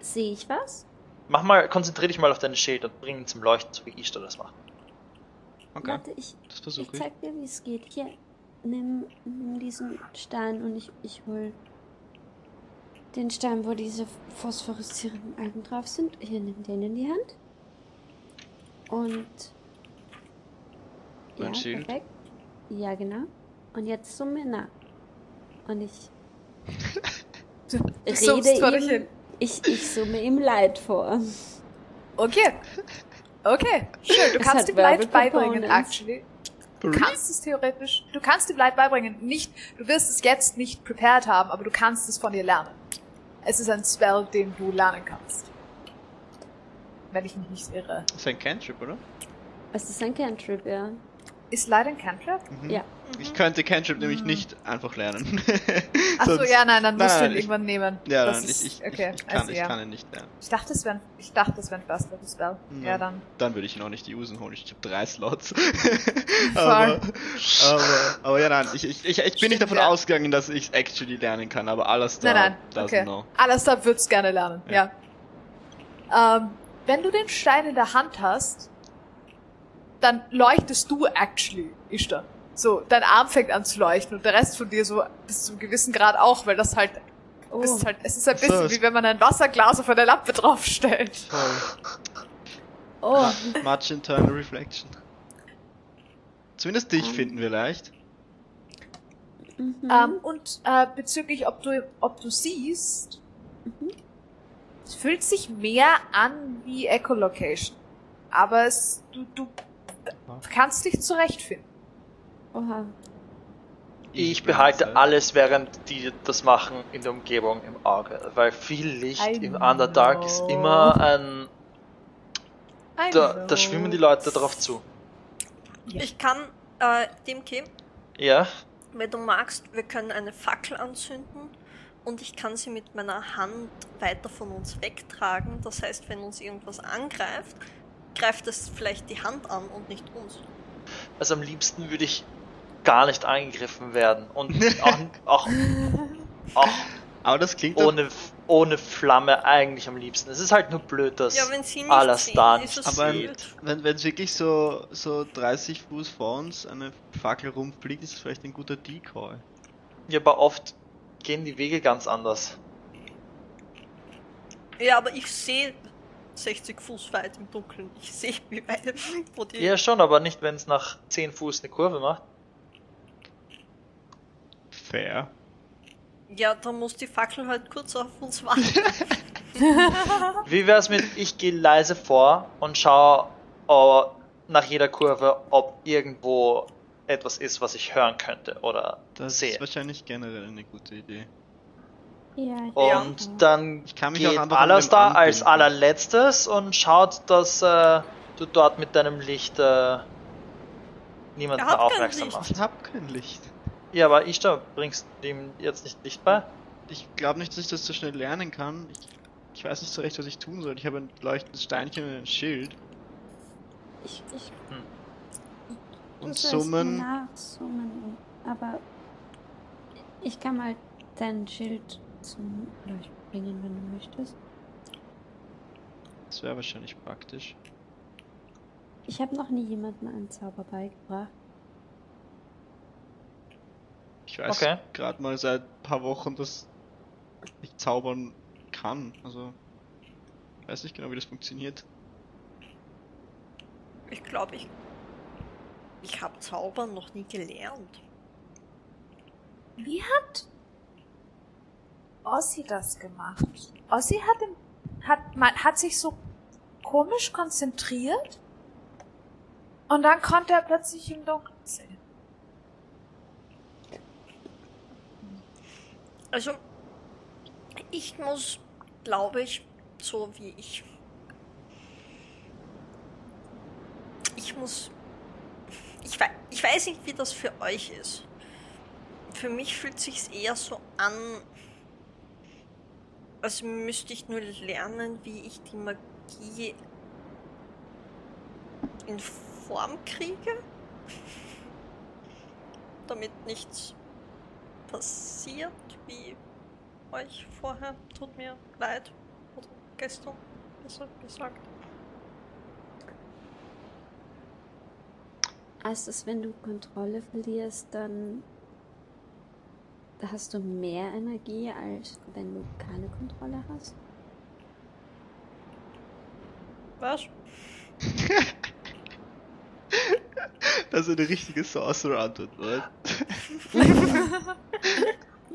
Sehe ich was? Mach mal, konzentrier dich mal auf dein Schild und bring ihn zum Leuchten, so wie Ishtar das macht. Okay, Warte, ich, das ich versuche ich. zeig dir, wie es geht. Hier, nimm, nimm diesen Stein und ich, ich hol den Stein, wo diese phosphoreszierenden Algen drauf sind. Hier, nimm den in die Hand. Und. Mein ja, Schild. perfekt. Ja, genau. Und jetzt zu mir nah. Und ich Du rede vor dich ihm, hin. ich, ich summe ihm Leid vor. Okay. Okay, schön. Du Es kannst ihm Leid beibringen, actually. Du kannst es theoretisch, du kannst ihm Leid beibringen. Nicht, du wirst es jetzt nicht prepared haben, aber du kannst es von ihr lernen. Es ist ein Spell, den du lernen kannst. Wenn ich mich nicht irre. Das ist ein Cantrip, oder? Es ist ein Cantrip, ja. Ist Leid ein Cantrip? Mhm. Ja. Ich könnte Cantrip nämlich Hm. nicht einfach lernen. Achso, Sonst- ja, nein, dann musst Nein, du ihn ich- irgendwann nehmen. Ja, Das nein, ist- ich, ich, okay, ich, ich, kann, also, ich ja. kann ihn nicht lernen. Ich dachte, es wäre ich dachte, es wäre ein Fast Spell. Ja. Ja, dann. Dann würde ich ihn auch nicht die Usen holen. Ich habe drei Slots. aber, aber, aber ja, nein, ich, ich, ich, ich bin Stimmt, nicht davon ja. ausgegangen, dass ich actually lernen kann, aber alles da Nein, nein, doesn't okay. know. Alastar wird's gerne lernen, ja. Ähm, wenn du den Stein in der Hand hast, dann leuchtest du actually, Ishtar. So, dein Arm fängt an zu leuchten und der Rest von dir so bis zu einem gewissen Grad auch, weil das halt, Oh, bist halt es ist ein so, bisschen es- wie wenn man ein Wasserglas auf eine Lampe draufstellt. oh. Much internal reflection. Zumindest dich Ähm. finden wir leicht. Mhm. Ähm, und äh, bezüglich, ob du, ob du siehst, Mhm. es fühlt sich mehr an wie Echolocation. Aber es, du, du kannst dich zurechtfinden. Oha. Ich behalte alles, während die das machen, in der Umgebung im Auge. Weil viel Licht I im Underdark ist immer ein. Da, know. da schwimmen die Leute drauf zu. Ja. Ich kann, äh, Dimki, Ja? wenn du magst, wir können eine Fackel anzünden und ich kann sie mit meiner Hand weiter von uns wegtragen. Das heißt, wenn uns irgendwas angreift, greift es vielleicht die Hand an und nicht uns. Also am liebsten würde ich gar nicht angegriffen werden. Und auch, auch, auch Aber das klingt ohne, ohne Flamme eigentlich am liebsten. Es ist halt nur blöd, dass Ja, wenn sie nicht Alastar sehen, nicht ist es aber sieht. wenn wenn es wirklich so, so 30 Fuß vor uns eine Fackel rumfliegt, ist es vielleicht ein guter Decoy. Ja, aber oft gehen die Wege ganz anders. Ja, aber ich sehe 60 Fuß weit im Dunkeln. Ich sehe, wie weit, wo die... Ja, schon, aber nicht, wenn es nach 10 Fuß eine Kurve macht. Fair. Ja, da muss die Fackel halt kurz auf uns warten. Wie wär's mit, ich gehe leise vor und schaue äh, nach jeder Kurve, ob irgendwo etwas ist, was ich hören könnte oder Das sehe. ist wahrscheinlich generell eine gute Idee. Ja, ich Und auch. dann Ich kann mich auch geht Alastar dem als allerletztes und schaut, dass äh, du dort mit deinem Licht äh, niemanden kein aufmerksam machst. Ich hab kein Licht. Ja, aber Ishtar, bringst du ihm jetzt nicht Licht bei? Ich glaube nicht, dass ich das so schnell lernen kann. Ich, ich weiß nicht so recht, was ich tun soll. Ich habe ein leuchtendes Steinchen und ein Schild. Ich, ich Und du sollst summen. Nachsummen. und- Aber ich kann mal dein Schild zum Leuchten bringen, wenn du möchtest. Das wäre wahrscheinlich praktisch. Ich habe noch nie jemandem einen Zauber beigebracht. Ich weiß Okay. gerade mal seit ein paar Wochen, dass ich zaubern kann. Also, weiß nicht genau, wie das funktioniert. Ich glaube, ich. Ich habe Zaubern noch nie gelernt. Wie hat Ossi das gemacht? Ossi hat, im, hat, man, hat sich so komisch konzentriert und dann konnte er plötzlich im Dunkeln sehen. Also, ich muss, glaube ich, so wie ich. Ich muss. Ich, wei ich weiß nicht, wie das für euch ist. Für mich fühlt sich's eher so an, als müsste ich nur lernen, wie ich die Magie in Form kriege, damit nichts passiert, wie euch vorher. Tut mir leid. Oder gestern, besser gesagt. Es, wenn du Kontrolle verlierst, dann hast du mehr Energie, als wenn du keine Kontrolle hast? Was? Das ist eine richtige Sorcerer-Antwort, oder?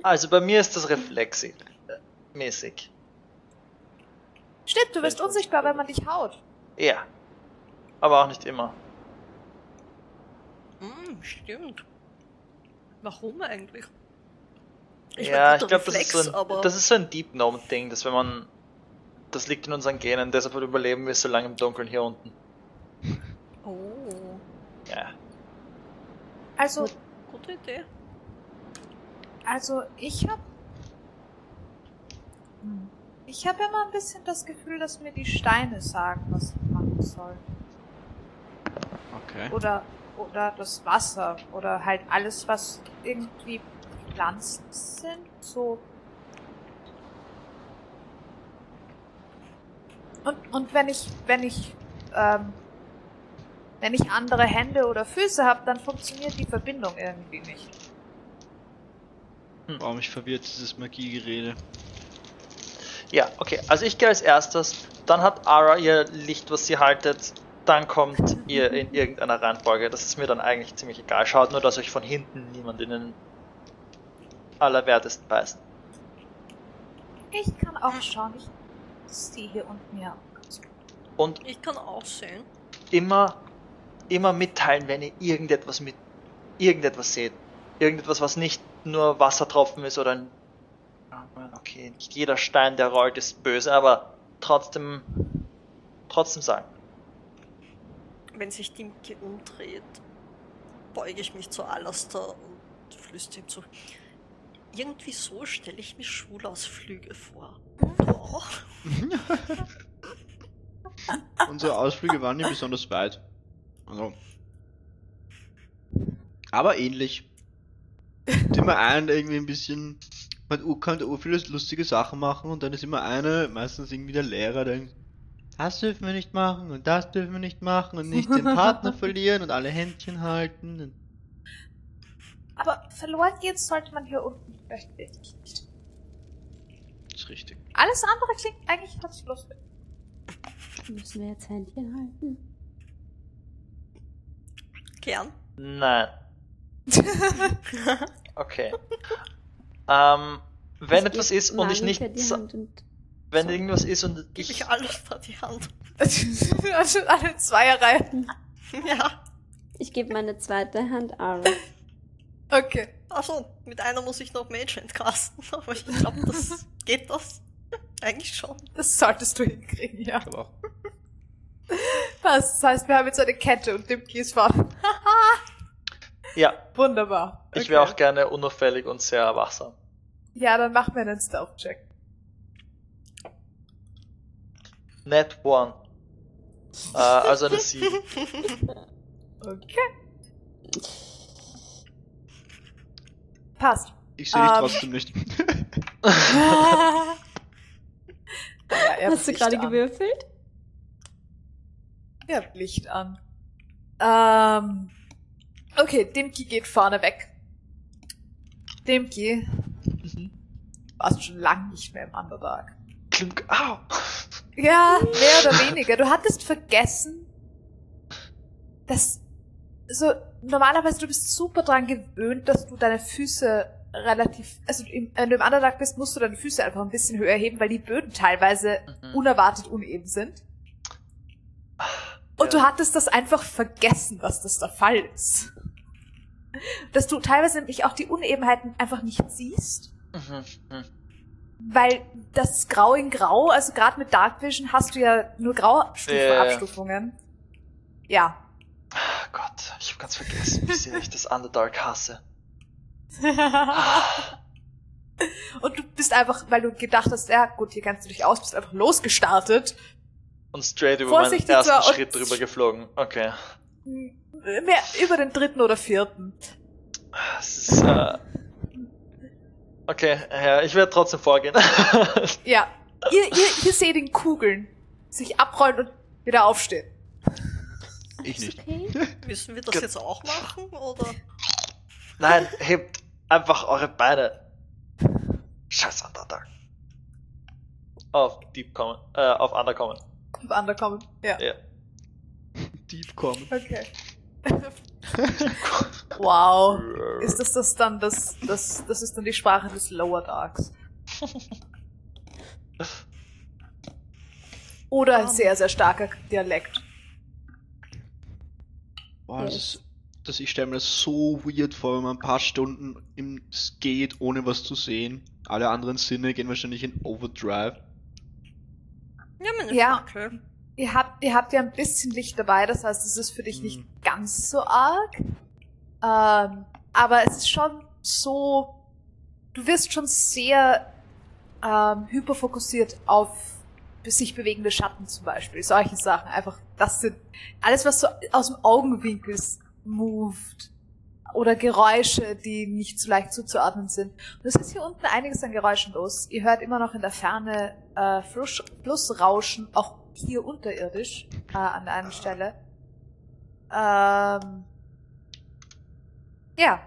Also bei mir ist das reflexig. äh, Mäßig. Stimmt, du wirst unsichtbar, wenn man dich haut. Ja. Aber auch nicht immer. Hm, stimmt. Warum eigentlich? Ich ja, mein, ich glaube, das, ist so ein- das ist so ein Deep Gnome-Ding, dass wenn man. Das liegt in unseren Genen, deshalb überleben wir so lange im Dunkeln hier unten. Oh, Ja. Also, gute Idee. also ich hab. Hm. Ich habe immer ein bisschen das Gefühl, dass mir die Steine sagen, was ich machen soll. Okay. Oder, oder das Wasser. Oder halt alles, was irgendwie Pflanzen sind. So. Und, und wenn ich, wenn ich, ähm, wenn ich andere Hände oder Füße habe, dann funktioniert die Verbindung irgendwie nicht. Warum mich verwirrt dieses Magiegerede? Ja, okay. Also ich gehe als erstes. Dann hat Ara ihr Licht, was sie haltet. Dann kommt ihr in irgendeiner Reihenfolge. Das ist mir dann eigentlich ziemlich egal. Schaut nur, dass euch von hinten niemand in den Allerwertesten beißt. Ich kann auch schauen. Ich sehe hier unten ja auch ganz gut. Und Ich kann auch sehen. immer, immer mitteilen, wenn ihr irgendetwas mit, irgendetwas seht. Irgendetwas, was nicht nur Wassertropfen ist oder ein, okay, nicht jeder Stein, der rollt, ist böse, aber trotzdem, trotzdem sagen. Wenn sich Dimke umdreht, beuge ich mich zu Alastair und flüstere ihm zu. Irgendwie so stelle ich mir Schulausflüge vor. Doch. Unsere Ausflüge waren nicht besonders weit. Also. Aber ähnlich. Immer einen irgendwie ein bisschen. Man u- kann da viele lustige Sachen machen und dann ist immer eine, meistens irgendwie der Lehrer, der das dürfen wir nicht machen und das dürfen wir nicht machen und nicht den Partner verlieren und alle Händchen halten. Aber verloren geht's sollte man hier unten vielleicht wirklich nicht. das ist richtig. Alles andere klingt eigentlich ganz lustig. Müssen wir jetzt Händchen halten? Gern. Nein. Okay. Ähm, wenn Ich etwas ist und ich nicht, und wenn so. irgendwas ist und Gib ich, ich Alastair die Hand. also alle Zweierreihen. ja. Ich gebe meine zweite Hand Ara. Okay. Also, mit einer muss ich noch Mage Hand casten, aber ich glaube, das geht das. Eigentlich schon. Das solltest du hinkriegen, ja. Aber auch. Passt. Das heißt, wir haben jetzt eine Kette und Dimki ist vorne. Ja, Wunderbar. ich wäre Okay. auch gerne unauffällig und sehr wachsam. Ja, dann machen wir einen Stealth-Check. Net one. Äh, also eine 7. Okay. Passt. Ich sehe dich Ähm. trotzdem nicht. Ja, er Hast du gerade gewürfelt? Ihr habt Licht an. Ähm, okay, Dimki geht vorne weg. Dimki, Mhm. warst schon lang nicht mehr im Underdark. Klunk, au! Ja, mehr oder weniger. Du hattest vergessen, dass so normalerweise du bist super dran gewöhnt, dass du deine Füße relativ, also im, wenn du im Underdark bist, musst du deine Füße einfach ein bisschen höher heben, weil die Böden teilweise Mhm. unerwartet uneben sind. Und Ja. du hattest das einfach vergessen, dass das der Fall ist. Dass du teilweise nämlich auch die Unebenheiten einfach nicht siehst, Mhm. Mhm. weil das Grau in Grau, also gerade mit Dark Vision hast du ja nur Grauabstufungen. Ja. Ah, Gott, ich hab ganz vergessen, wie sehr ich das Underdark hasse. Und du bist einfach, weil du gedacht hast, ja gut, hier kennst du dich aus, bist einfach losgestartet. Und straight über meinen Vorsichtig ersten zwar und- Schritt drüber geflogen. Okay. Mehr über den dritten oder vierten. Es ist, äh... Okay, ja, ich werde trotzdem vorgehen. Ja. Ihr, ihr, ihr seht den Kugeln sich abrollen und wieder aufstehen. Ich nicht. Okay. Müssen wir das Ge- jetzt auch machen, oder? Nein, hebt einfach eure Beine. Scheiß Underdark. Auf Deep kommen, äh, auf Under kommen. Auf Underkommen. Ja. Ja. Deep kommen. Okay. wow. Ist das das dann das, das, das ist dann die Sprache des Lower Darks? Oder ein Um. sehr, sehr starker Dialekt. Boah, das Yes. ist, das, ich stelle mir das so weird vor, wenn man ein paar Stunden im geht, ohne was zu sehen. Alle anderen Sinne gehen wahrscheinlich in Overdrive. Ja, meine Ja. Ihr habt, ihr habt ja ein bisschen Licht dabei, das heißt, es ist für dich nicht Mhm. ganz so arg. Ähm, aber es ist schon so, du wirst schon sehr ähm, hyperfokussiert auf sich bewegende Schatten zum Beispiel. Solche Sachen. Einfach, das sind alles, was so aus dem Augenwinkel moved. Oder Geräusche, die nicht so leicht zuzuordnen sind. Und es ist hier unten einiges an Geräuschen los. Ihr hört immer noch in der Ferne äh, Fluss, Flussrauschen, auch hier unterirdisch, äh, an der einen Stelle. Ähm, ja.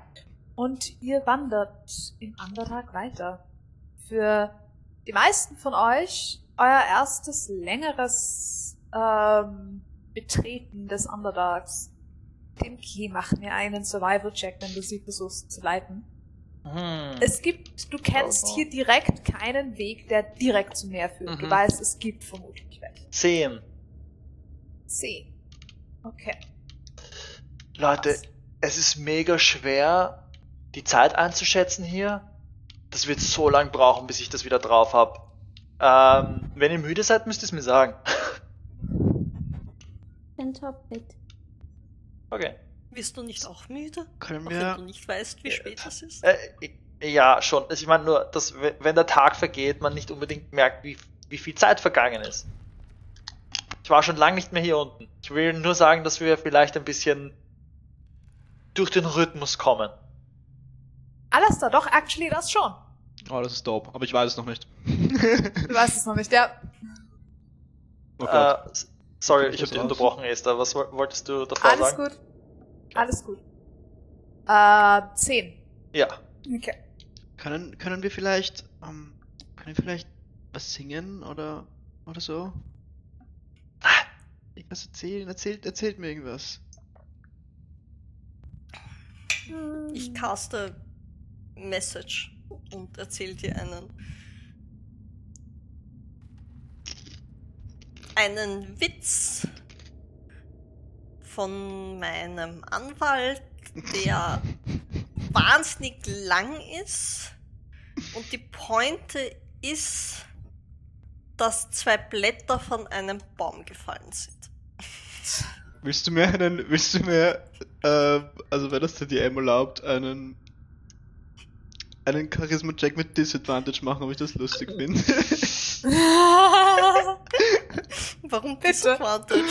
Und ihr wandert im Undertag weiter. Für die meisten von euch euer erstes längeres ähm, Betreten des Underdarks. Dimki, mach mir einen Survival-Check, wenn du sie versuchst zu leiten. Hm. Es gibt, du kennst hier direkt keinen Weg, der direkt zum Meer führt. Du Mhm. weißt, es gibt vermutlich welche. Zehn. Zehn. Okay. Leute, Was? es ist mega schwer, die Zeit einzuschätzen hier. Das wird so lang brauchen, bis ich das wieder drauf hab. Ähm, wenn ihr müde seid, müsst ihr es mir sagen. Ein Top-Bit. Okay. Bist du nicht auch müde? Können Auch wir. wenn du nicht weißt, wie Ja. spät es ist? Äh, ja, schon. Also Ich meine nur, dass we- wenn der Tag vergeht, man nicht unbedingt merkt, wie, wie viel Zeit vergangen ist. Ich war schon lange nicht mehr hier unten. Ich will nur sagen, dass wir vielleicht ein bisschen durch den Rhythmus kommen. Alastair, doch, actually das schon. Oh, das ist dope, aber ich weiß es noch nicht. Du weißt es noch nicht, ja. Oh Gott. Äh, sorry, ich das habe dich unterbrochen, Esther. Was woll- wolltest du davor Alles sagen? gut. Alles gut. Äh, zehn. Ja. Okay. Können, können wir vielleicht. Ähm, können wir vielleicht was singen oder. oder so? Irgendwas erzählen? Erzählt, erzählt mir irgendwas. Ich caste Message und erzähl dir einen einen Witz von meinem Anwalt, der wahnsinnig lang ist und die Pointe ist, dass zwei Blätter von einem Baum gefallen sind. Willst du mir einen, willst du mir, äh, also wenn das der DM erlaubt, einen, einen Charisma-Check mit Disadvantage machen, ob ich das lustig finde? Warum. Disadvantage?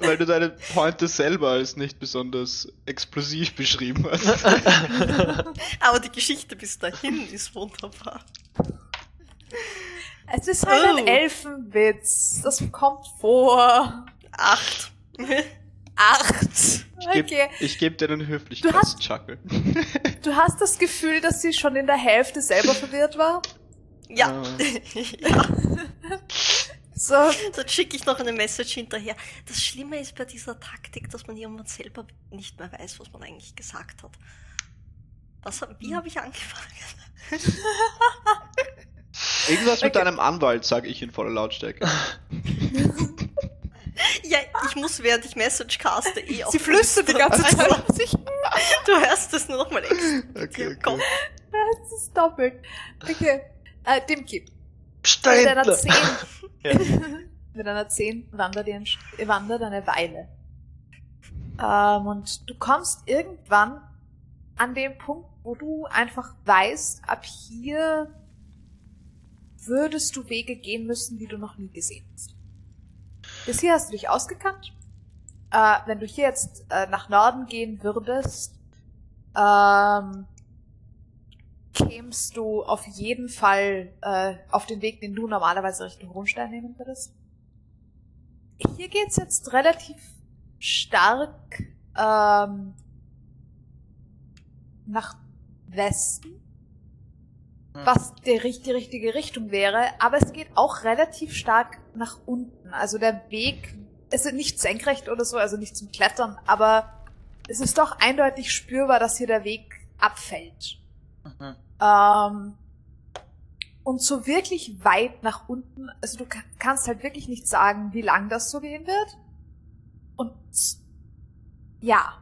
Weil du deine Pointe selber als nicht besonders explosiv beschrieben hast. Aber die Geschichte bis dahin ist wunderbar. Es ist halt ein Oh. Elfenwitz. Das kommt vor. Acht. Acht. Ich geb, Okay. ich geb dir einen Du hast- Höflichkeitschuckle. Du hast das Gefühl, dass sie schon in der Hälfte selber verwirrt war? Ja. Ja. So, Dann schicke ich noch eine Message hinterher. Das Schlimme ist bei dieser Taktik, dass man irgendwann selber nicht mehr weiß, was man eigentlich gesagt hat. Was, wie habe ich angefangen? Irgendwas mit Okay. deinem Anwalt, sag ich in voller Lautstärke. Ja, ich muss, während ich Message caste, eh auf sie flüstert die ganze Also, Zeit auf sich. Du hörst es nur noch mal extra. Okay, Komm. okay. Das ist doppelt. Okay. Äh, Dimki. Da Mit einer hinten. 10. Ja. Mit einer 10 wandert, ihr wandert eine Weile. Ähm, und du kommst irgendwann an den Punkt, wo du einfach weißt, ab hier würdest du Wege gehen müssen, die du noch nie gesehen hast. Bis hier hast du dich ausgekannt. Äh, wenn du hier jetzt äh, nach Norden gehen würdest, ähm, kämst du auf jeden Fall äh, auf den Weg, den du normalerweise Richtung Rundstein nehmen würdest. Hier geht's jetzt relativ stark ähm, nach Westen, Hm. was die, die richtige Richtung wäre, aber es geht auch relativ stark nach unten. Also der Weg ist nicht senkrecht oder so, also nicht zum Klettern, aber es ist doch eindeutig spürbar, dass hier der Weg abfällt. Mhm. Ähm, und so wirklich weit nach unten, also du ka- kannst halt wirklich nicht sagen, wie lang das so gehen wird. Und ja,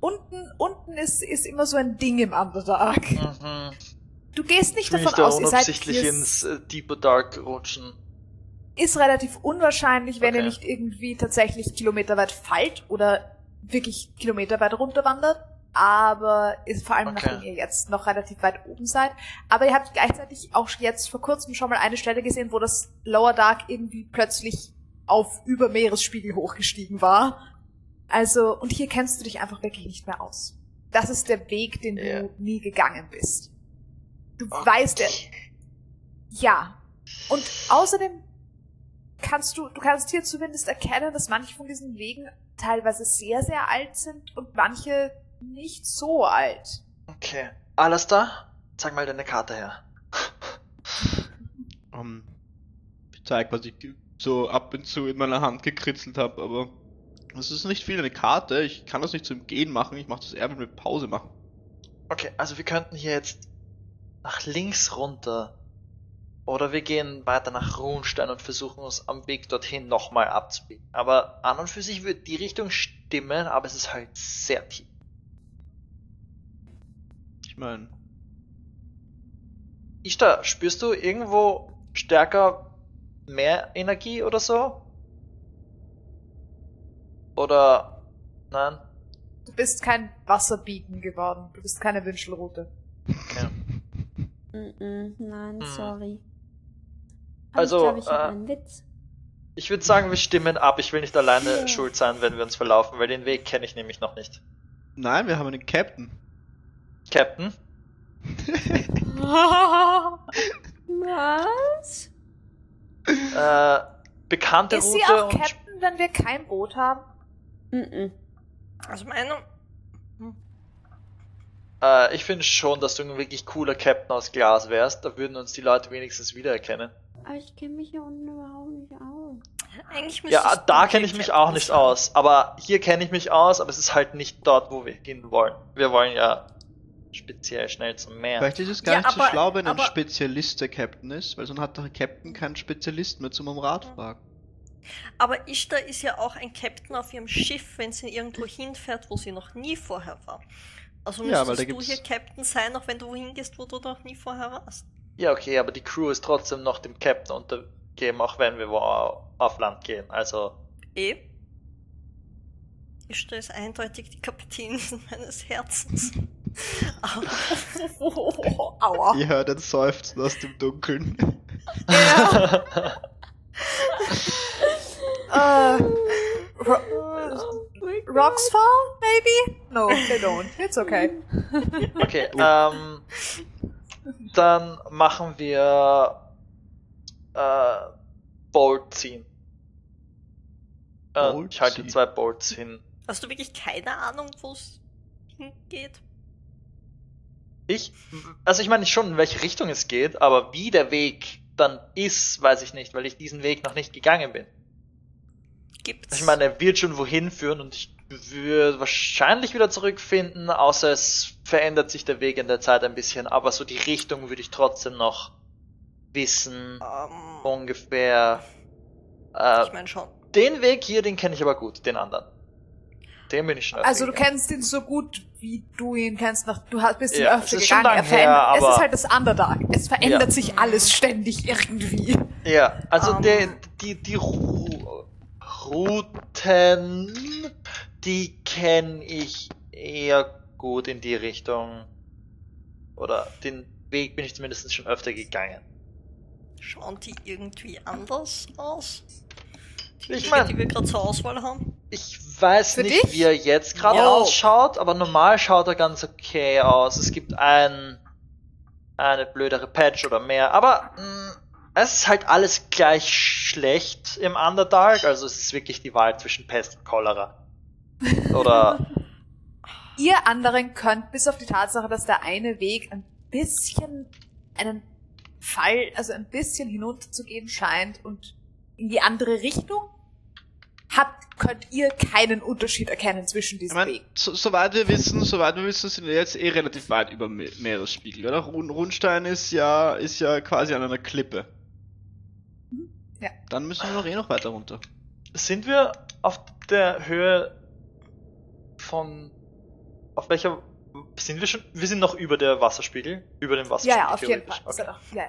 unten, unten ist, ist immer so ein Ding im Underdark. Mhm. Du gehst nicht Ich davon da aus, ihr seid hier, ins äh, Deeper Dark rutschen. Ist relativ unwahrscheinlich, wenn ihr Okay. nicht irgendwie tatsächlich kilometerweit fallt oder wirklich kilometerweit runterwandert. Aber ist vor allem Okay. nachdem ihr jetzt noch relativ weit oben seid. Aber ihr habt gleichzeitig auch jetzt vor kurzem schon mal eine Stelle gesehen, wo das Lower Dark irgendwie plötzlich auf über Meeresspiegel hochgestiegen war. Also, und hier kennst du dich einfach wirklich nicht mehr aus. Das ist der Weg, den Ja. du nie gegangen bist. Du weißt, der, ja. Und außerdem kannst du, du kannst hier zumindest erkennen, dass manche von diesen Wegen teilweise sehr, sehr alt sind und manche nicht so alt. Okay. Alles da? Zeig mal deine Karte her. Ähm, ich zeig, was ich so ab und zu in meiner Hand gekritzelt habe, aber das ist nicht viel eine Karte. Ich kann das nicht zum Gehen machen. Ich mache das eher, wenn wir Pause machen. Okay, also wir könnten hier jetzt nach links runter. Oder wir gehen weiter nach Runstein und versuchen uns am Weg dorthin nochmal abzubiegen. Aber an und für sich würde die Richtung stimmen, aber es ist halt sehr tief. Ich meine, Ishtar, spürst du irgendwo stärker mehr Energie oder so? Oder nein? Du bist kein Wasserbieten geworden. Du bist keine Wünschelrute. Okay. Mm-mm, nein, Hm. sorry. Also, ich glaube, ich äh, einen Witz. Ich würde sagen, wir stimmen ab. Ich will nicht alleine Ja. schuld sein, wenn wir uns verlaufen, weil den Weg kenne ich nämlich noch nicht. nein, wir haben einen Captain. Captain? Was? Äh, bekannte ist sie Route auch und Captain, wenn wir kein Boot haben? Mm-mm. Also meine. Äh, ich finde schon, dass du ein wirklich cooler Captain aus Glas wärst. Da würden uns die Leute wenigstens wiedererkennen. Aber ich kenne mich hier unten überhaupt nicht aus. Eigentlich Ja, da kenne ich mich Captain auch nicht sein. aus. Aber hier kenne ich mich aus, aber es ist halt nicht dort, wo wir hin wollen. Wir wollen ja speziell schnell zum Meer. Vielleicht ist es gar Ja, nicht so aber- schlau, wenn ein Spezialist der Captain ist, weil sonst hat der Captain keinen Spezialist mehr zum um Rat fragen. Aber Ishtar ist ja auch ein Captain auf ihrem Schiff, wenn sie irgendwo hinfährt, wo sie noch nie vorher war. Also Ja, weil müsstest du gibt's- hier Captain sein, auch wenn du wohin gehst, wo du noch nie vorher warst. Ja, okay, aber die Crew ist trotzdem noch dem Captain untergeben, auch wenn wir wo auf Land gehen. Also, Eh. Ishtar ist eindeutig die Kapitänin meines Herzens. Aber Aua. Ihr hört ein Seufzen aus dem Dunkeln. Ja. Ro Rocks fall, maybe? No, they don't. It's okay. okay, ähm, dann machen wir äh, Bolt ziehen. Äh, Bolt ich halte ziehen. zwei Bolts hin. hast du wirklich keine Ahnung, wo es hingeht? Ich, also ich meine schon, in welche Richtung es geht, aber wie der Weg dann ist, weiß ich nicht, weil ich diesen Weg noch nicht gegangen bin. Gibt's? Ich meine, er wird schon wohin führen und ich würde wahrscheinlich wieder zurückfinden, außer es verändert sich der Weg in der Zeit ein bisschen, aber so die Richtung würde ich trotzdem noch wissen, ähm, ungefähr. Äh, ich meine schon. den Weg hier, den kenne ich aber gut, den anderen. Den bin ich schon Also du kennst ihn so gut, wie du ihn kennst. Nach, du hast- bist ihn Ja, öfter es ist schon gegangen. Er verändert- her, es ist halt das Underdark. Es verändert Ja. sich alles ständig irgendwie. Ja, also Ähm. der, die, die Ru Routen, die kenne ich eher gut in die Richtung. Oder den Weg bin ich zumindest schon öfter gegangen. Schauen die irgendwie anders aus? Die Ich Wege, mein- die wir gerade zur Auswahl haben? Ich weiß Für nicht, dich? wie er jetzt gerade Ja. ausschaut, aber normal schaut er ganz okay aus. Es gibt ein, eine blödere Patch oder mehr, aber mh, es ist halt alles gleich schlecht im Underdark, also es ist wirklich die Wahl zwischen Pest und Cholera. Oder, Ihr anderen könnt, bis auf die Tatsache, dass der eine Weg ein bisschen einen Fall, also ein bisschen hinunterzugehen scheint und in die andere Richtung, habt, könnt ihr keinen Unterschied erkennen zwischen Ich diesen meine, Wegen. so, soweit wir wissen, soweit wir wissen, sind wir jetzt eh relativ weit über Me Meeresspiegel, oder? Run Rundstein ist ja, ist ja quasi an einer Klippe. Ja. Dann müssen wir noch eh noch weiter runter. sind wir auf der Höhe von, auf welcher, sind wir schon, wir sind noch über der Wasserspiegel, über dem Ja, Wasserspiegel. ja, auf jeden Fall. Okay. ja.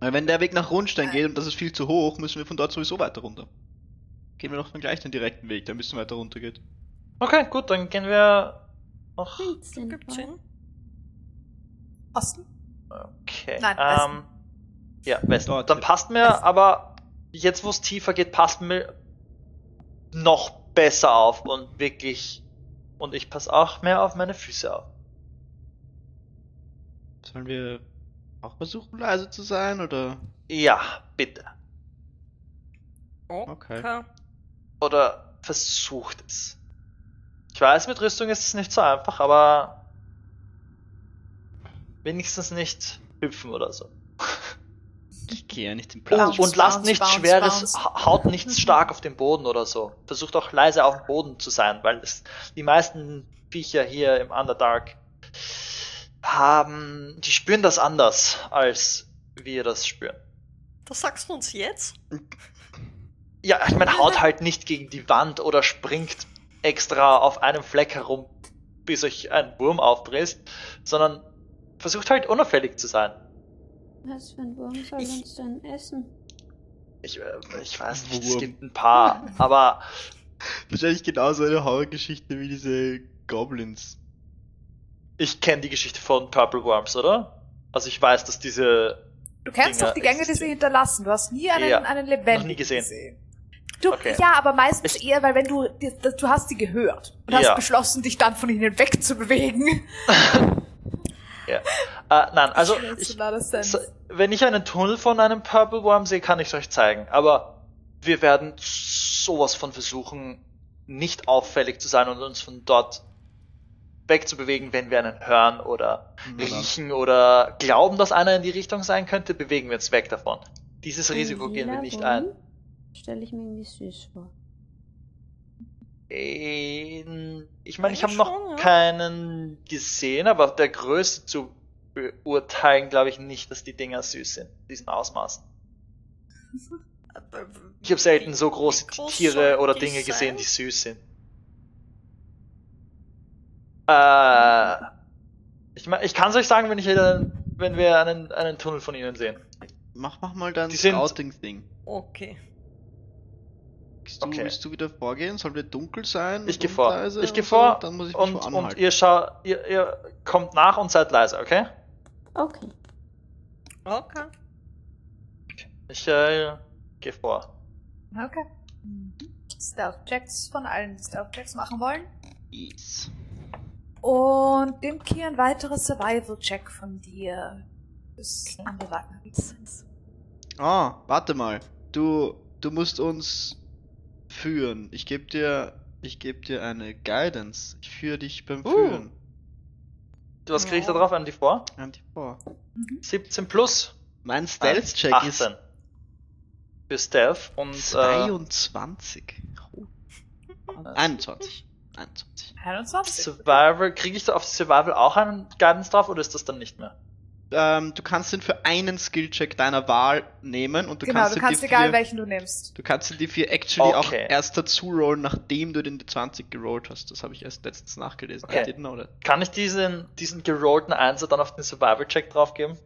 Weil wenn der Weg nach Rundstein geht und das ist viel zu hoch, müssen wir von dort sowieso weiter runter. Gehen wir doch dann gleich den direkten Weg, der ein bisschen weiter runter geht. okay, gut, dann gehen wir noch, Gibt's Sinn? Osten? okay, Nein, ähm, ja, Westen. Dort. Dann passt mir, Westen. aber jetzt wo es tiefer geht, passt mir noch besser auf und wirklich, und ich passe auch mehr auf meine Füße auf. Sollen wir auch versuchen, leise zu sein, oder? Ja, bitte. Okay. Oder versucht es. Ich weiß, mit Rüstung ist es nicht so einfach, aber wenigstens nicht hüpfen oder so. Ich gehe ja nicht im Und, Platz. Bounce, und lasst nichts bounce, Schweres, bounce. ha- haut nichts stark auf den Boden oder so. Versucht auch leise auf dem Boden zu sein, weil es, die meisten Viecher hier im Underdark haben, die spüren das anders, als wir das spüren. Das sagst du uns jetzt? Ja, ich meine, haut halt nicht gegen die Wand oder springt extra auf einem Fleck herum, bis euch ein Wurm aufdreht, sondern versucht halt unauffällig zu sein. Was für ein Wurm soll Ich- uns denn essen? Ich, äh, ich weiß nicht, es gibt ein paar, aber Wahrscheinlich genauso eine Horrorgeschichte wie diese Goblins. ich kenne die Geschichte von Purple Worms, oder? Also ich weiß, dass diese. Du kennst Dinger doch die Gänge, die sie hinterlassen. Du hast nie einen, Ja, einen lebendigen noch nie gesehen. Du, Okay. Ja, aber meistens Ich- eher, weil wenn du, du hast sie gehört und Ja. hast beschlossen, dich dann von ihnen wegzubewegen. Ja. Äh, nein, also ich, wenn ich einen Tunnel von einem Purple Worm sehe, kann ich es euch zeigen. Aber wir werden sowas von versuchen, nicht auffällig zu sein und uns von dort wegzubewegen, wenn wir einen hören oder dann. riechen oder glauben, dass einer in die Richtung sein könnte, bewegen wir uns weg davon. Dieses Risiko gehen wir nicht ein. Stelle ich mir irgendwie süß vor. Ich meine, ich habe noch keinen gesehen, aber der Größe zu beurteilen, glaube ich nicht, dass die Dinger süß sind, diesen Ausmaßen. Ich habe selten so große Tiere oder Dinge gesehen, die süß sind. Äh, ich, mein, ich kann es euch sagen, wenn, ich einen, wenn wir einen, einen Tunnel von ihnen sehen. Mach, mach mal dein Die sind- Scouting-Ding. Okay. Willst du, Okay. willst du wieder vorgehen? Soll wieder dunkel sein? Ich gehe vor. leise Ich gehe so? vor Dann muss ich mich und, und anhalten. ihr, schau, ihr, ihr kommt nach und seid leise, okay? Okay. Okay. Ich äh, gehe vor. Okay. Stealth-Checks von allen, die Stealth-Checks machen wollen. Yes. Und Dimki ein weiterer Survival-Check von dir. Bis an der Wagner. Ah, warte mal. Du, du musst uns führen. Ich gebe dir, ich gebe dir eine Guidance. Ich führe dich beim Uh. Führen. Was kriege ich da drauf? An die vor? An die vor. 17 plus. Mein Stealth-Check ist 18. Für Stealth und äh, 22. Oh. 21. 21. 21. Survival. Kriege ich da auf Survival auch einen Guidance drauf oder ist das dann nicht mehr? Ähm, du kannst den für einen Skill-Check deiner Wahl nehmen und du genau, kannst du kannst egal für, welchen du nimmst. Du kannst den dir für actually auch Okay. erst dazu rollen, nachdem du den 20 gerollt hast. Das habe ich erst letztens nachgelesen. Okay. I didn't know that. Kann ich diesen, diesen gerollten Einser dann auf den Survival-Check draufgeben?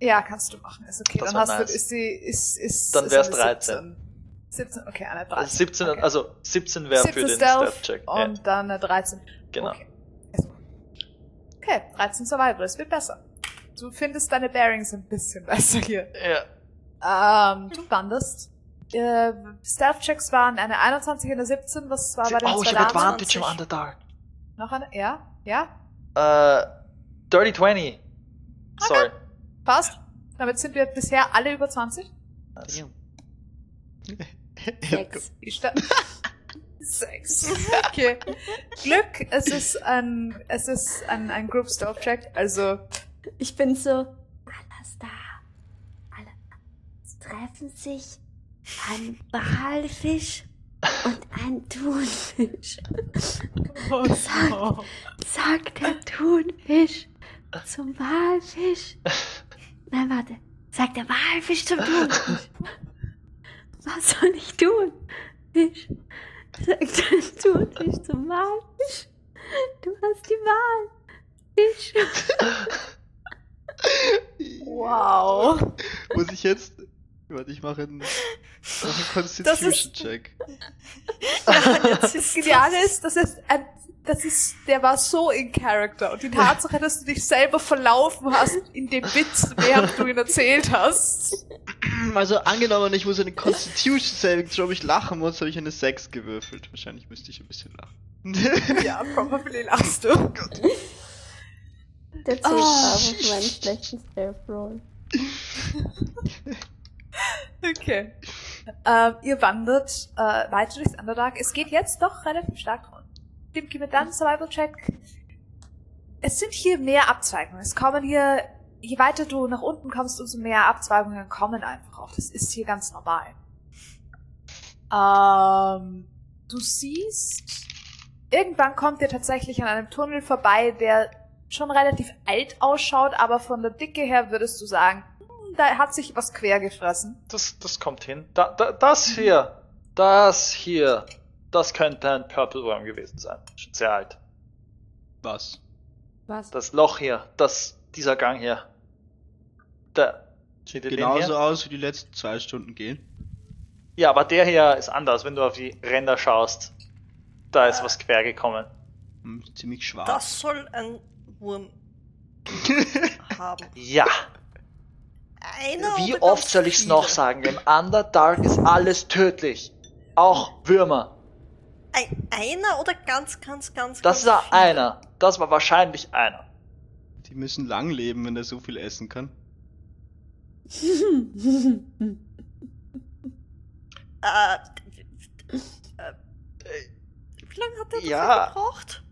Ja, kannst du machen. Ist okay. Das dann hast nice. du, ist die, ist, ist, Dann wär's eine 13. 17. 17, okay, eine 13. Also 17, okay. also 17 wäre für 17 den Stealth Stealth-Check. und Ja, dann eine 13. genau. Okay. okay, 13 Survival, es wird besser. Du findest deine Bearings ein bisschen besser hier. Ja. Ähm, du wanderst. Äh, Stealth-Checks waren eine 21 und eine 17, was war bei den oh, ich habe? Advantage im Underdark. Noch eine? Ja? Ja? Äh, Dirty 20. Sorry. Passt. Damit sind wir bisher alle über 20. Nice. Sechs. Sechs. Okay. Glück, es ist ein, es ist ein, ein Group Stealth Check, also, Ich bin so. Alles da. Alle. Es treffen sich ein Walfisch und ein Thunfisch. Sagt, sagt der Thunfisch zum Walfisch. Nein, warte. Sagt der Walfisch zum Thunfisch. Was soll ich tun? Fisch. Sagt der Thunfisch zum Walfisch. Du hast die Wahl. Fisch. Wow. Muss ich jetzt. Warte, ich mache einen, mach einen Das ist- Constitution-Check. Das Geniale ist, das ist ein, das ist, der war so in Character und die Tatsache, dass du dich selber verlaufen hast in dem Witz, während du ihn erzählt hast. Also angenommen, ich muss eine Constitution Saving Throw, ob ich lachen muss, habe ich eine 6 gewürfelt. Wahrscheinlich müsste ich ein bisschen lachen. Ja, probably lachst du. Der zählt Oh, auf meinen schlechten. Okay. Ähm, ihr wandert äh, weiter durchs Underdark. Es geht jetzt doch relativ stark mit deinem Survival Check. Es sind hier mehr Abzweigungen. Es kommen hier, je weiter du nach unten kommst, umso mehr Abzweigungen kommen einfach auf. Das ist hier ganz normal. Ähm, du siehst, irgendwann kommt ihr tatsächlich an einem Tunnel vorbei, der schon relativ alt ausschaut, aber von der Dicke her würdest du sagen, hm, da hat sich was quer gefressen. Das, das kommt hin. Da, da, das hier. Das hier. Das könnte ein Purple Worm gewesen sein. Schon sehr alt. Was? Was? Das Loch hier. Das, dieser Gang hier. Da. Den Genauso hier? aus wie die letzten zwei Stunden gehen. Ja, aber der hier ist anders, wenn du auf die Ränder schaust. Da ist was quer gekommen. Hm, ziemlich schwarz. Das soll ein Wurm haben. Ja. Einer Wie oft soll ich's viele? noch sagen? Im Underdark ist alles tödlich. Auch Würmer. Ein, einer oder ganz, ganz, ganz, Das ganz war viele? einer. Das war wahrscheinlich einer. Die müssen lang leben, wenn er so viel essen kann. Äh, äh, wie lange hat der dafür Ja. gebraucht?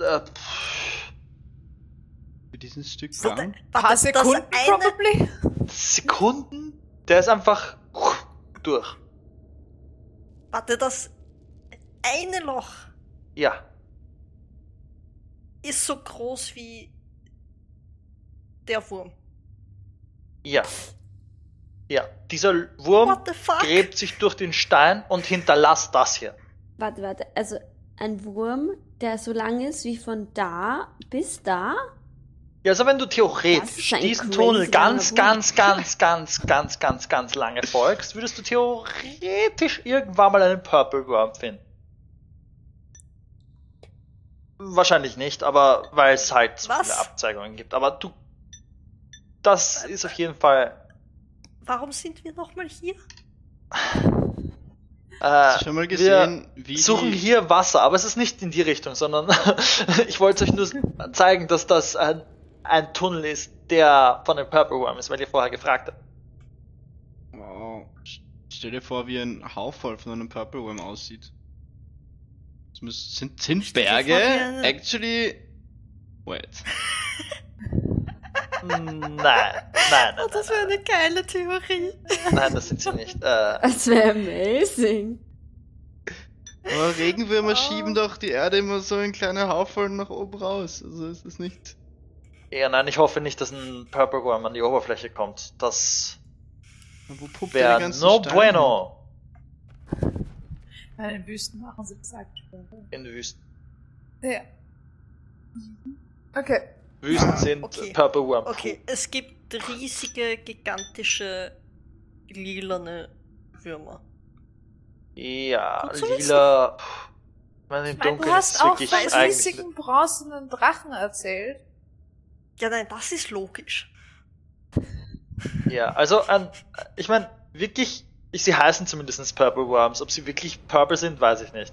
Äh, pff, Für diesen Stück Warte, Gang. Paar warte, das Sekunden eine, probably. Sekunden? Der ist einfach durch. warte, das eine Loch Ja. ist so groß wie der Wurm. Ja. Ja. Dieser Wurm gräbt sich durch den Stein und hinterlässt das hier. Warte, warte. Also ein Wurm, der so lang ist wie von da bis da? Ja, also wenn du theoretisch diesen Tunnel ganz, ganz, ganz, ganz, ganz, ganz, ganz lange folgst, würdest du theoretisch irgendwann mal einen Purple Worm finden. Wahrscheinlich nicht, aber weil es halt so Was? viele Abzweigungen gibt. Aber du, das ist auf jeden Fall. Warum sind wir nochmal hier? Äh, schon mal wir gesehen, wie suchen die, hier Wasser, aber es ist nicht in die Richtung, sondern ich wollte euch nur zeigen, dass das ein, ein Tunnel ist, der von dem Purple Worm ist, weil ihr vorher gefragt habt. Wow. Stell dir vor, wie ein Hauffall von einem Purple Worm aussieht. Das müssen, sind, sind Berge vor, actually. Wait. Nein, nein, nein, Oh, das wäre eine geile Theorie. nein, das sind sie nicht. Äh, Das wäre amazing. Aber Regenwürmer Oh. schieben doch die Erde immer so in kleine Hauffallen nach oben raus. Also es ist nicht. Ja, nein, ich hoffe nicht, dass ein Purple Worm an die Oberfläche kommt. Das Wo puppt die wäre ganzen no Steine? bueno Nein, in Wüsten machen sie gesagt. in Wüsten. Ja. Okay. Wüsten sind Okay. Purple Worm. Okay, es gibt riesige, gigantische, lilane Würmer. Ja, wissen. lila. Ich meine, im Ich meine, du hast auch von eigentlich. riesigen bronzenen Drachen erzählt. Ja, nein, das ist logisch. Ja, also an, ich meine, wirklich, ich, sie heißen zumindest Purple Worms. Ob sie wirklich purple sind, weiß ich nicht.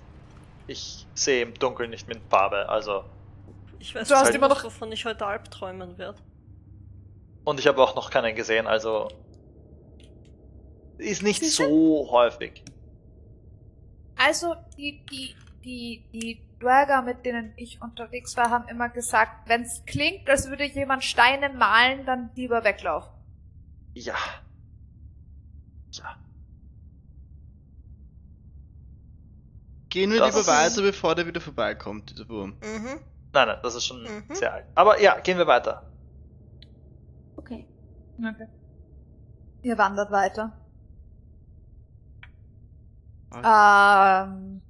Ich sehe im Dunkeln nicht mit Farbe, also. Ich weiß Du hast nicht, immer noch- wovon ich heute albträumen werde. Und ich habe auch noch keinen gesehen, also. Ist nicht Sie so häufig. Also, die, die, die, die Dwerger, mit denen ich unterwegs war, haben immer gesagt, wenn es klingt, als würde jemand Steine malen, dann lieber weglaufen. Ja. Ja. Gehen wir Das lieber ist- weiter, bevor der wieder vorbeikommt, dieser Wurm. Mhm. Nein, nein, das ist schon Mhm. sehr alt. Aber ja, gehen wir weiter. Okay. Okay. Ihr wandert weiter. Ähm.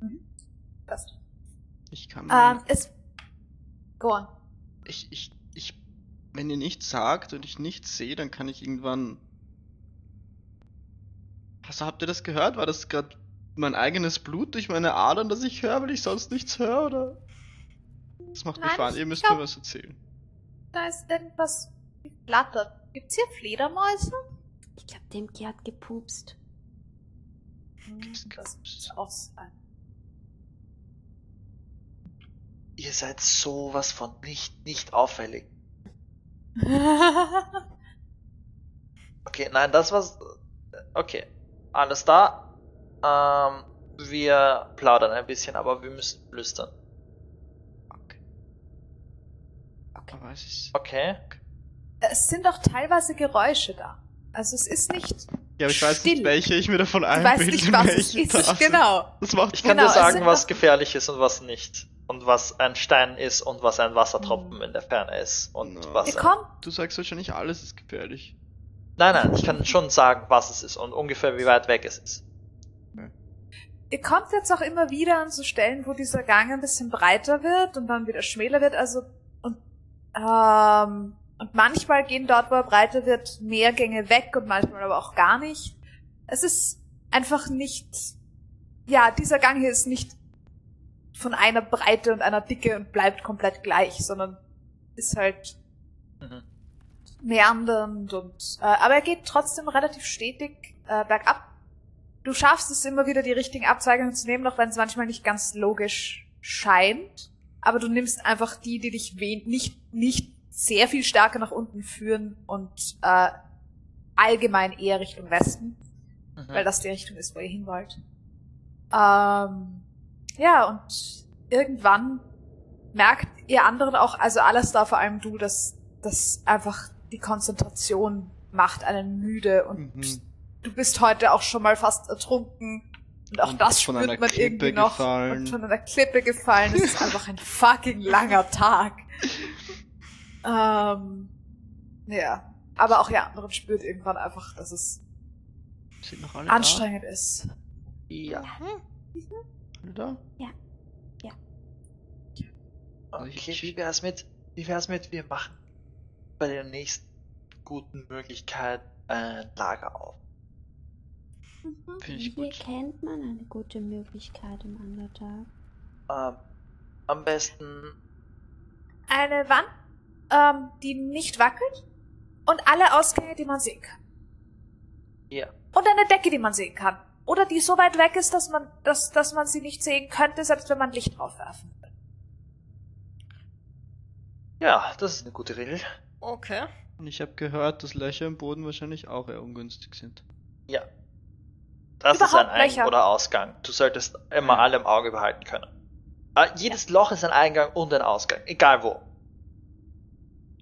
Mhm. Passt. Ich kann. Ähm, es. Go on. ich, ich, ich, wenn ihr nichts sagt und ich nichts sehe, dann kann ich irgendwann. Also habt ihr das gehört? War das gerade mein eigenes Blut durch meine Adern, das ich höre, weil ich sonst nichts höre, oder? Das macht mich Nein, spannend. ich Ihr müsst glaub- mir was erzählen. Da ist irgendwas geflattert. Gibt's hier Fledermäuse? Ich glaube, dem G hat gepupst. Hm, Das muss auch sein. Ihr seid sowas von nicht, nicht auffällig. Okay, nein, das war's. Okay, alles da. Ähm, wir plaudern ein bisschen, aber wir müssen flüstern. Okay. Aber es ist. Okay. es sind auch teilweise Geräusche da. Also es ist nicht. Ja, aber ich weiß nicht, Still. welche ich mir davon einbilde. weißt nicht, was es ist. Genau. Das macht Ich kann Genau, dir sagen, was gefährlich ist und was nicht. Und was ein Stein ist und was ein Wassertropfen in der Ferne ist. Und No. was. Ihr ein- kommt. Du sagst wahrscheinlich, alles ist gefährlich. Nein, nein, ich kann schon sagen, was es ist und ungefähr wie weit weg es ist. Ihr kommt jetzt auch immer wieder an so Stellen, wo dieser Gang ein bisschen breiter wird und dann wieder schmäler wird. Also und ähm, und manchmal gehen dort, wo er breiter wird, mehr Gänge weg und manchmal aber auch gar nicht. Es ist einfach nicht. Ja, dieser Gang hier ist nicht von einer Breite und einer Dicke und bleibt komplett gleich, sondern ist halt Mhm. meandernd und äh, aber er geht trotzdem relativ stetig äh, bergab. Du schaffst es immer wieder die richtigen Abzweigungen zu nehmen, auch wenn es manchmal nicht ganz logisch scheint. Aber du nimmst einfach die, die dich nicht nicht sehr viel stärker nach unten führen und äh, allgemein eher Richtung Westen, Mhm. weil das die Richtung ist, wo ihr hin wollt. Ähm, ja, und irgendwann merkt ihr anderen auch, also alles da, vor allem du, dass das einfach die Konzentration macht einen müde und Mhm. du bist heute auch schon mal fast ertrunken und auch Und das spürt einer man Klippe irgendwie noch gefallen. und von einer Klippe gefallen. Es ist einfach ein fucking langer Tag. Ähm, ja. Aber auch ihr anderen spürt irgendwann einfach, dass es Sind noch alle anstrengend ist. Ja. Mhm. Da? Okay, Ich- wie wär's mit, wie wär's mit, wir machen bei der nächsten guten Möglichkeit ein Lager auf. Finde ich Hier gut. kennt man eine gute Möglichkeit im Underdark. Ähm, am besten, Eine Wand, ähm, die nicht wackelt und alle Ausgänge, die man sehen kann. ja, Und eine Decke, die man sehen kann. Oder die so weit weg ist, dass man, dass, dass man sie nicht sehen könnte, selbst wenn man Licht drauf werfen würde. ja, das ist eine gute Regel. Okay. Und ich habe gehört, dass Löcher im Boden wahrscheinlich auch eher ungünstig sind. Ja. Das ist ein Überhaupt Eingang Löcher. oder Ausgang. Du solltest immer alle im Auge behalten können. Ah, jedes Loch ist ein Eingang und ein Ausgang, egal wo.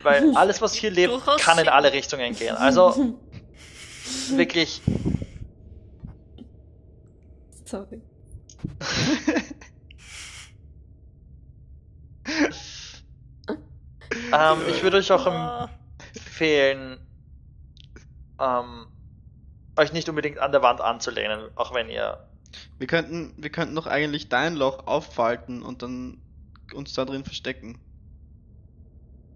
Weil alles, was hier lebt, Durchaus kann in alle Richtungen gehen. Also wirklich, Sorry. ähm, ich würde euch auch empfehlen, ähm, euch nicht unbedingt an der Wand anzulehnen, auch wenn ihr. Wir könnten, wir könnten doch eigentlich dein Loch auffalten und dann uns da drin verstecken.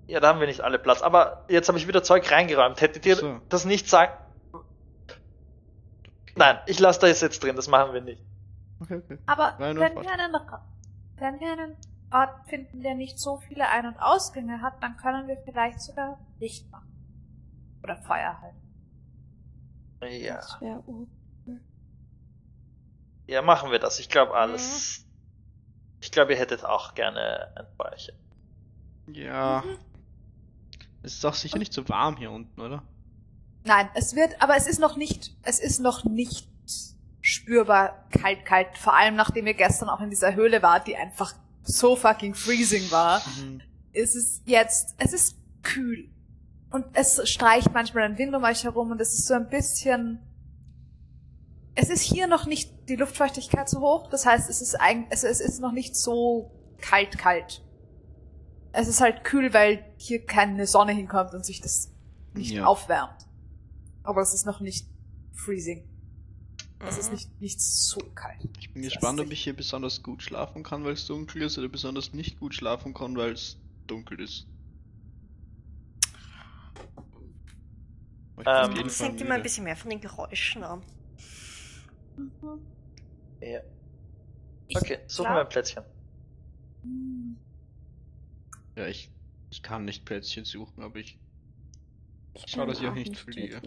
Ja, da haben wir nicht alle Platz. Aber jetzt habe ich wieder Zeug reingeräumt. Hättet ihr So. das nicht sagen? Nein, ich lasse das jetzt drin, das machen wir nicht. Okay, okay. Aber nur wenn wir, einen, wenn wir einen Ort finden, der nicht so viele Ein- und Ausgänge hat, dann können wir vielleicht sogar Licht machen. Oder Feuer halt. Ja, Das wäre ja, machen wir das. Ich glaube alles. Ich glaube, ihr hättet auch gerne ein Feuerchen. Ja. Es ist auch sicher nicht so warm hier unten, oder? Nein, es wird, aber es ist noch nicht, es ist noch nicht spürbar kalt, kalt. Vor allem nachdem ihr gestern auch in dieser Höhle wart, die einfach so fucking freezing war. Mhm. ist es jetzt, es ist kühl. Und es streicht manchmal ein Wind um euch herum und es ist so ein bisschen, es ist hier noch nicht die Luftfeuchtigkeit so hoch, das heißt, es ist eigentlich, es, es ist noch nicht so kalt, kalt. Es ist halt kühl, weil hier keine Sonne hinkommt und sich das nicht Ja. aufwärmt. Aber es ist noch nicht freezing. Es ist mhm. nicht, nicht so kalt. Ich bin Das gespannt, ob ich hier besonders gut schlafen kann, weil es dunkel ist, oder besonders nicht gut schlafen kann, weil es dunkel ist. Ähm, Das hängt immer ein bisschen mehr von den Geräuschen ab. Ja. Ich Okay, suchen wir ein Plätzchen. Ja, ich, ich kann nicht Plätzchen suchen, aber ich. Ich Schau, dass ich auch nicht fliege.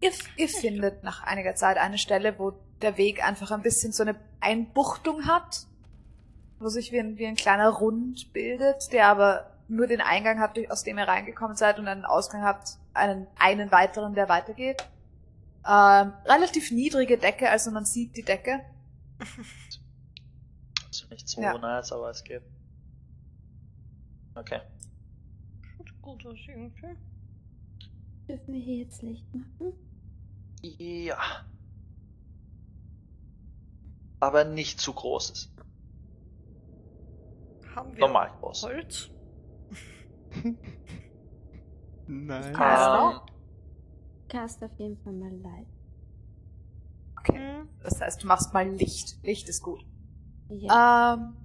Ihr, ihr findet nach einiger Zeit eine Stelle, wo der Weg einfach ein bisschen so eine Einbuchtung hat, wo sich wie ein, wie ein kleiner Rund bildet, der aber nur den Eingang hat, durch- aus dem ihr reingekommen seid und einen Ausgang habt, einen, einen weiteren, der weitergeht. Ähm, relativ niedrige Decke, also man sieht die Decke. Also nicht so Ja. nice, aber es geht. Okay. Gut irgendwie. Dürfen wir hier jetzt Licht machen? Ja. Aber nicht zu großes. Haben wir Normal groß. Holz? Nein. Ähm, Cast auf jeden Fall mal live. Okay. Das heißt, du machst mal Licht. Licht ist gut. Ja, Ähm,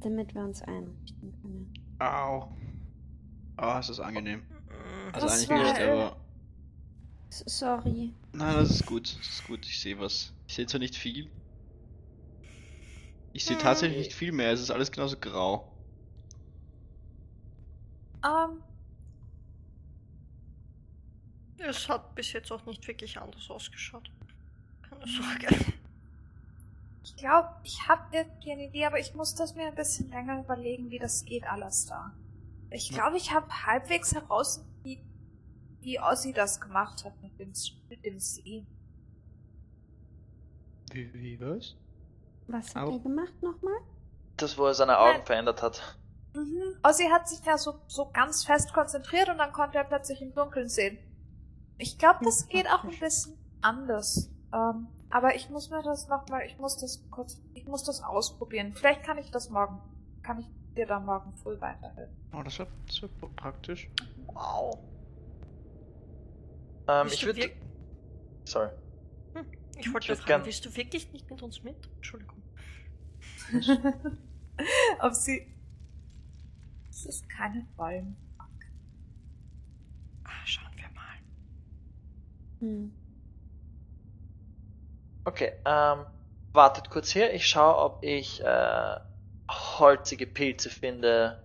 damit wir uns einrichten können. Au. Ah, es ist angenehm. Mhm. Also Das eigentlich war- nicht, aber. Sorry. Nein, das ist gut. Das ist gut. Ich sehe was. Ich sehe zwar nicht viel. Ich sehe Hm. tatsächlich nicht viel mehr. Es ist alles genauso grau. ähm, Es hat bis jetzt auch nicht wirklich anders ausgeschaut. Keine Sorge. Ich glaube, ich habe irgendwie eine Idee, aber ich muss das mir ein bisschen länger überlegen, wie das geht alles da. Ich glaube, ich habe halbwegs heraus, wie, wie Ozzy das gemacht hat mit dem, mit dem See. Wie, wie was? Was hat Au. er gemacht nochmal? das, wo er seine Augen Nein. verändert hat. Mhm. Ozzy hat sich ja so, so ganz fest konzentriert und dann konnte er plötzlich im Dunkeln sehen. Ich glaube, das Hm, geht auch ein bisschen anders. Ähm, aber ich muss mir das nochmal, ich muss das kurz, ich muss das ausprobieren. Vielleicht kann ich das morgen, kann ich dir dann morgen früh weiterhelfen. Oh, das war, das war praktisch. Wow. Ähm, ich würde. Sorry. Ich wollte Ich fragen, gern- willst du wirklich nicht mit uns mit? Entschuldigung. Ob sie. Es ist keine Bäume. Ah, schauen wir mal. Hm. Okay, ähm, wartet kurz hier. Ich schaue, ob ich äh, holzige Pilze finde.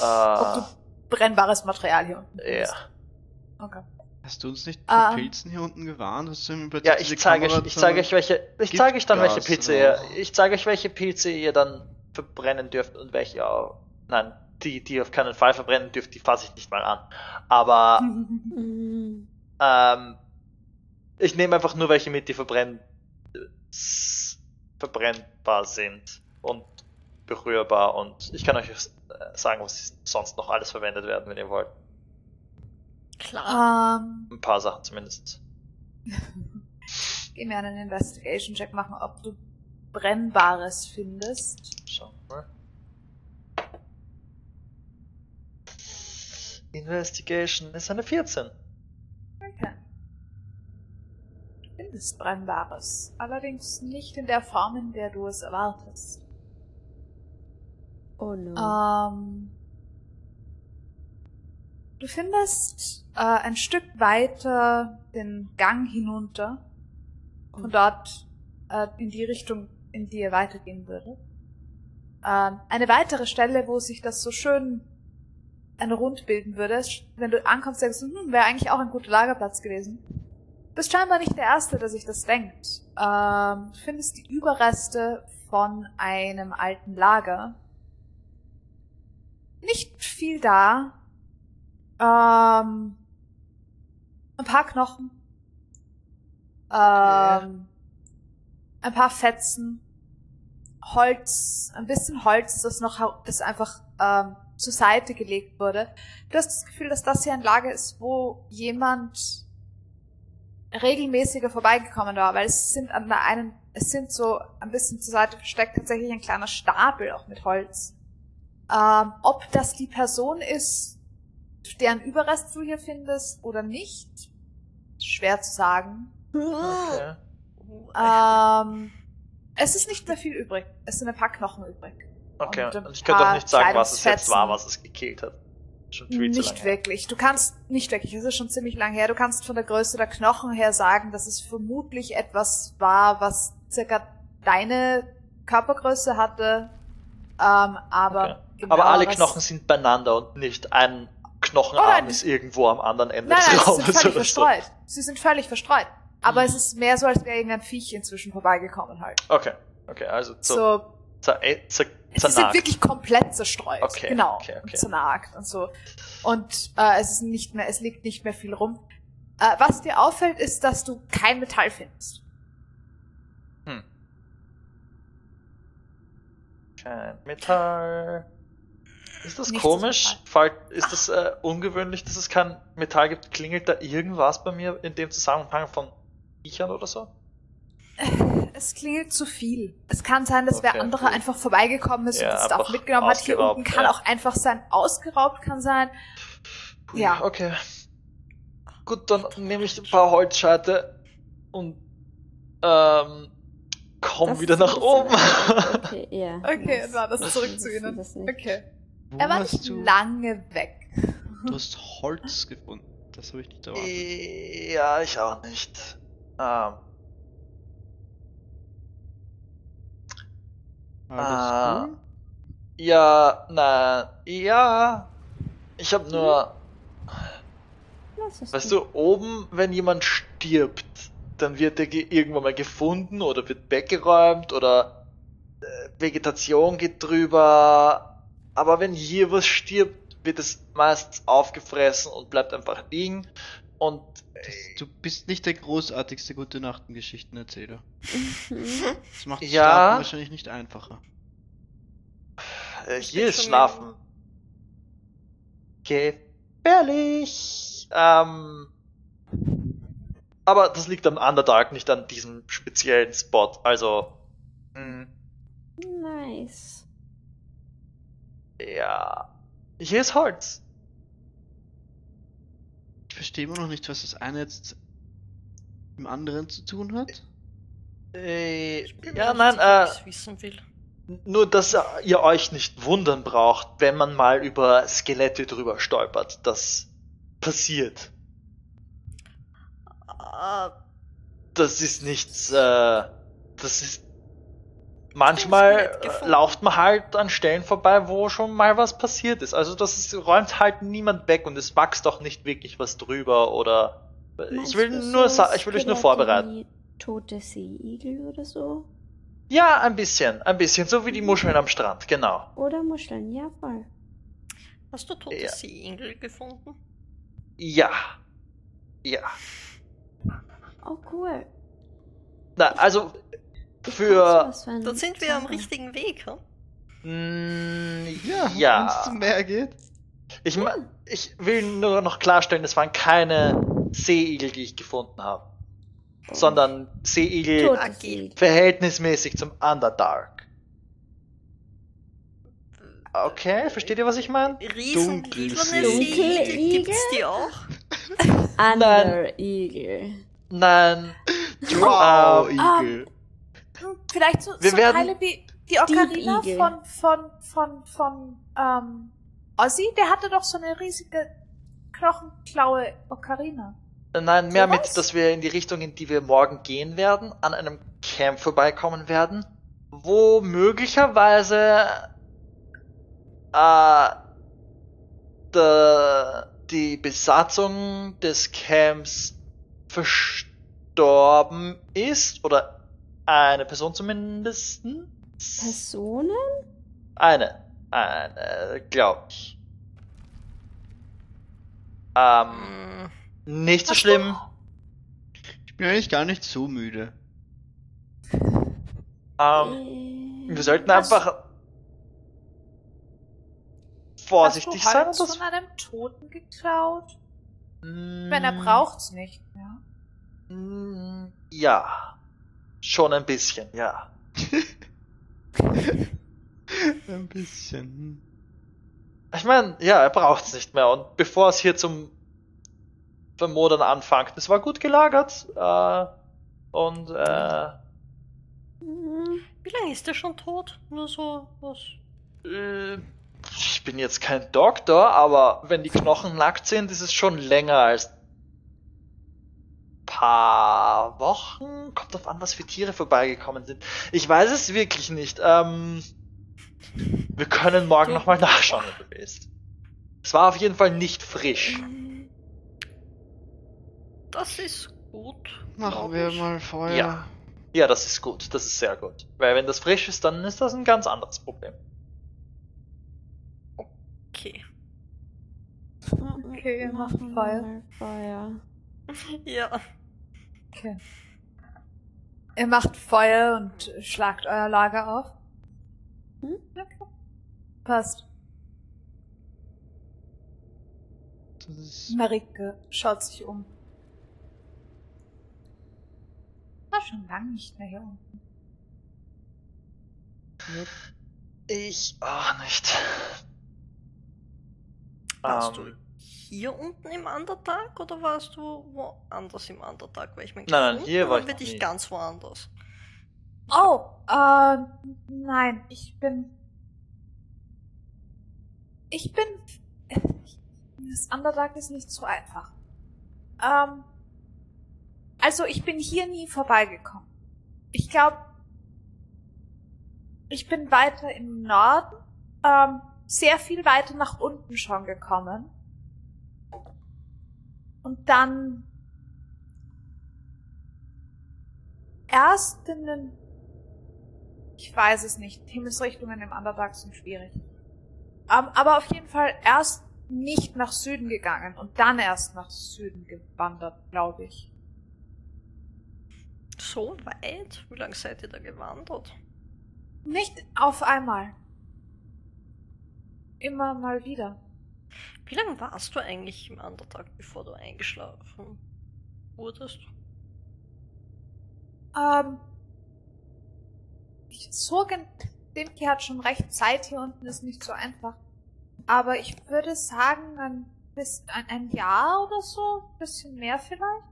Ob Äh, du brennbares Material hier unten ja. findest. Okay. Hast du uns nicht Ah. vor Pilzen hier unten gewarnt? Hast du ihm über Ja, ich zeige euch, ich zeige euch welche, ich zeige euch dann welche Pilze ihr, ich zeige euch welche Pilze ihr dann verbrennen dürft und welche auch, nein, die, die ihr auf keinen Fall verbrennen dürft, die fasse ich nicht mal an. Aber, Hm. ähm, ich nehme einfach nur welche mit, die verbrenn, s- verbrennbar sind und berührbar und ich kann euch äh, sagen, was sonst noch alles verwendet werden, wenn ihr wollt. Klar. ähm, Ein paar Sachen zumindest. geh mir einen Investigation-Check machen, ob du brennbares findest. Schauen wir mal. Investigation ist eine 14. Okay. Du findest brennbares. Allerdings nicht in der Form, in der du es erwartest. Oh no. Ähm, du findest äh, ein Stück weiter den Gang hinunter. Von dort äh, in die Richtung, in die ihr weitergehen würdet. Ähm, eine weitere Stelle, wo sich das so schön ein Rund bilden würde. Wenn du ankommst, denkst du, hm, wäre eigentlich auch ein guter Lagerplatz gewesen. Du bist scheinbar nicht der Erste, der sich das denkt. Ähm, du findest die Überreste von einem alten Lager. Nicht viel da. Ähm, ein paar Knochen. Ähm, ein paar Fetzen. Holz, ein bisschen Holz, das noch das einfach ähm, zur Seite gelegt wurde. Du hast das Gefühl, dass das hier ein Lager ist, wo jemand regelmäßiger vorbeigekommen war, weil es sind an der einen, es sind so ein bisschen zur Seite versteckt tatsächlich ein kleiner Stapel auch mit Holz. Ähm, ob das die Person ist, deren Überrest du hier findest oder nicht, schwer zu sagen. Okay. Ähm, es ist nicht mehr viel übrig. Es sind ein paar Knochen übrig. Okay, Und ein und ich könnte auch nicht sagen, was es jetzt war, was es gekillt hat. Schon viel Nicht wirklich. Du kannst, nicht wirklich, es ist schon ziemlich lang her. Du kannst von der Größe der Knochen her sagen, dass es vermutlich etwas war, was circa deine Körpergröße hatte. Ähm, aber, Okay. Aber alle Knochen sind beieinander und nicht ein Knochenarm Oh ist irgendwo am anderen Ende Nein, des nein, sie Raumes sind völlig oder so. verstreut. Sie sind völlig verstreut. Aber Mhm. es ist mehr so, als wäre irgendein Viech inzwischen vorbeigekommen halt. Okay, okay, also so, So, zer, zer, Sie sind wirklich komplett zerstreut. Okay, genau. okay, okay. Und zernagt und so. Und äh, es ist nicht mehr, es liegt nicht mehr viel rum. Äh, was dir auffällt, ist, dass du kein Metall findest. Hm. Kein Metall. Ist das Nichts komisch? ist Fall, ist das äh, ungewöhnlich, dass es kein Metall gibt? Klingelt da irgendwas bei mir in dem Zusammenhang von Viechern oder so? Es klingelt zu viel. Es kann sein, dass Okay, wer andere gut. einfach vorbeigekommen ist Ja, und das Stuff einfach mitgenommen hat. Hier unten kann ja. auch einfach sein, ausgeraubt kann sein. Puh, Ja. Okay. Gut, dann nehme ich ein paar Holzscheite und ähm, komm Das wieder nach oben. Okay, ja. Okay, war das das zurück ist- zu Ihnen. Okay. Wo Er war nicht du, lange weg. du hast Holz gefunden. Das habe ich nicht erwartet. ja, ich auch nicht. Ähm, Alles ah. cool? ja, nein, ja. Ich habe nur, es weißt du, oben, wenn jemand stirbt, dann wird er ge- irgendwann mal gefunden oder wird weggeräumt oder äh, Vegetation geht drüber. Aber wenn hier was stirbt, wird es meistens aufgefressen und bleibt einfach liegen. Und Das, du bist nicht der großartigste gute Nachtengeschichtenerzähler. Mhm. Das macht Ja. Schlafen wahrscheinlich nicht einfacher. äh, Ich hier ist Schlafen gefährlich. Ähm, aber das liegt am Underdark, nicht an diesem speziellen Spot. Also, mh, Nice. Ja. Hier ist Holz. Ich verstehe immer noch nicht, was das eine jetzt dem anderen zu tun hat? Äh, ja, nein, äh, wissen will. Nur, dass ihr euch nicht wundern braucht, wenn man mal über Skelette drüber stolpert. Das passiert. Ah, Das ist nichts, äh, das ist, manchmal lauft man halt an Stellen vorbei, wo schon mal was passiert ist. Also das ist, räumt halt niemand weg und es wächst auch nicht wirklich was drüber oder, ich Meinst will du nur, so ich will euch nur vorbereiten. Tote Seeigel oder so? Ja, ein bisschen, ein bisschen, so wie die Muscheln am Strand, genau. Oder Muscheln, ja voll. hast du tote Ja. Seeigel gefunden? Ja. Ja. Oh cool. Na, also, Ich für, Dann sind wir am richtigen Weg, hm? Mm, Ja, wenn es ja. zum Meer geht. Ich, ma- ich will nur noch klarstellen, es waren keine Seeigel, die ich gefunden habe, Oh. sondern Seeigel verhältnismäßig zum Underdark. Okay, versteht ihr, was ich meine? Riesen Dunkel- lilane Dunkel- Seeigel, gibt's die auch? Under-Igel. Nein, Drow Igel. Hm, Vielleicht so, Wir so werden- Teile wie die Ocarina Igel. von, von, von, von, ähm, Ozzy, der hatte doch so eine riesige Knochenklaue Ocarina. nein, mehr mit, dass wir in die Richtung, in die wir morgen gehen werden, an einem Camp vorbeikommen werden, wo möglicherweise äh, de, die Besatzung des Camps verstorben ist oder eine Person zumindest. Personen? Eine, eine, glaube ich. Ähm, Hm, nicht so schlimm. Ich bin eigentlich gar nicht so müde. Ähm, Äh, wir sollten Hast- einfach vorsichtig Hast du sein. Holz das- von einem Toten geklaut? Mm, Wenn er braucht's nicht mehr. Ja. Schon ein bisschen, ja. Ein bisschen. Ich meine, ja, er braucht's nicht mehr. Und bevor es hier zum Vermodern anfängt, es war gut gelagert. Äh, und äh, hm, Wie lange ist der schon tot? Nur so was. äh, ich bin jetzt kein Doktor, aber wenn die Knochen nackt sind, ist es schon länger als paar Wochen. Kommt drauf an, was für Tiere vorbeigekommen sind. Ich weiß es wirklich nicht. Ähm, wir können morgen Du- nochmal nachschauen, wenn du willst. Es war auf jeden Fall nicht frisch. Das ist gut. Machen wir mal Feuer. Ja. Ja, das ist gut. Das ist sehr gut. Weil wenn das frisch ist, dann ist das ein ganz anderes Problem. Okay. Okay, macht machen wir Feuer. Feuer. Ja. Okay. Ihr macht Feuer und schlagt euer Lager auf. Hm? Okay. Passt. Das ist Marike schaut sich um. War schon lange nicht mehr hier unten. Ich auch nicht. Ähm, du hier unten im Underdark oder warst du woanders im Underdark? Weil ich mein, Nein, nein, hier war ich dich nie. ganz woanders. Oh, äh, nein, ich bin. Ich bin. Das Underdark ist nicht so einfach. Ähm, also ich bin hier nie vorbeigekommen. Ich glaube, ich bin weiter im Norden, ähm, sehr viel weiter nach unten schon gekommen. Und dann erst in den ich weiß es nicht. Himmelsrichtungen im Underdark sind schwierig. Aber auf jeden Fall erst nicht nach Süden gegangen und dann erst nach Süden gewandert, glaube ich. So weit? Wie lange seid ihr da gewandert? Nicht auf einmal. Immer mal wieder. Wie lange warst du eigentlich im Underdark, bevor du eingeschlafen wurdest? Ähm, ich, so gen- Dimki hat schon recht, Zeit hier unten ist nicht so einfach. Aber ich würde sagen, ein, bis, ein, ein Jahr oder so, bisschen mehr vielleicht.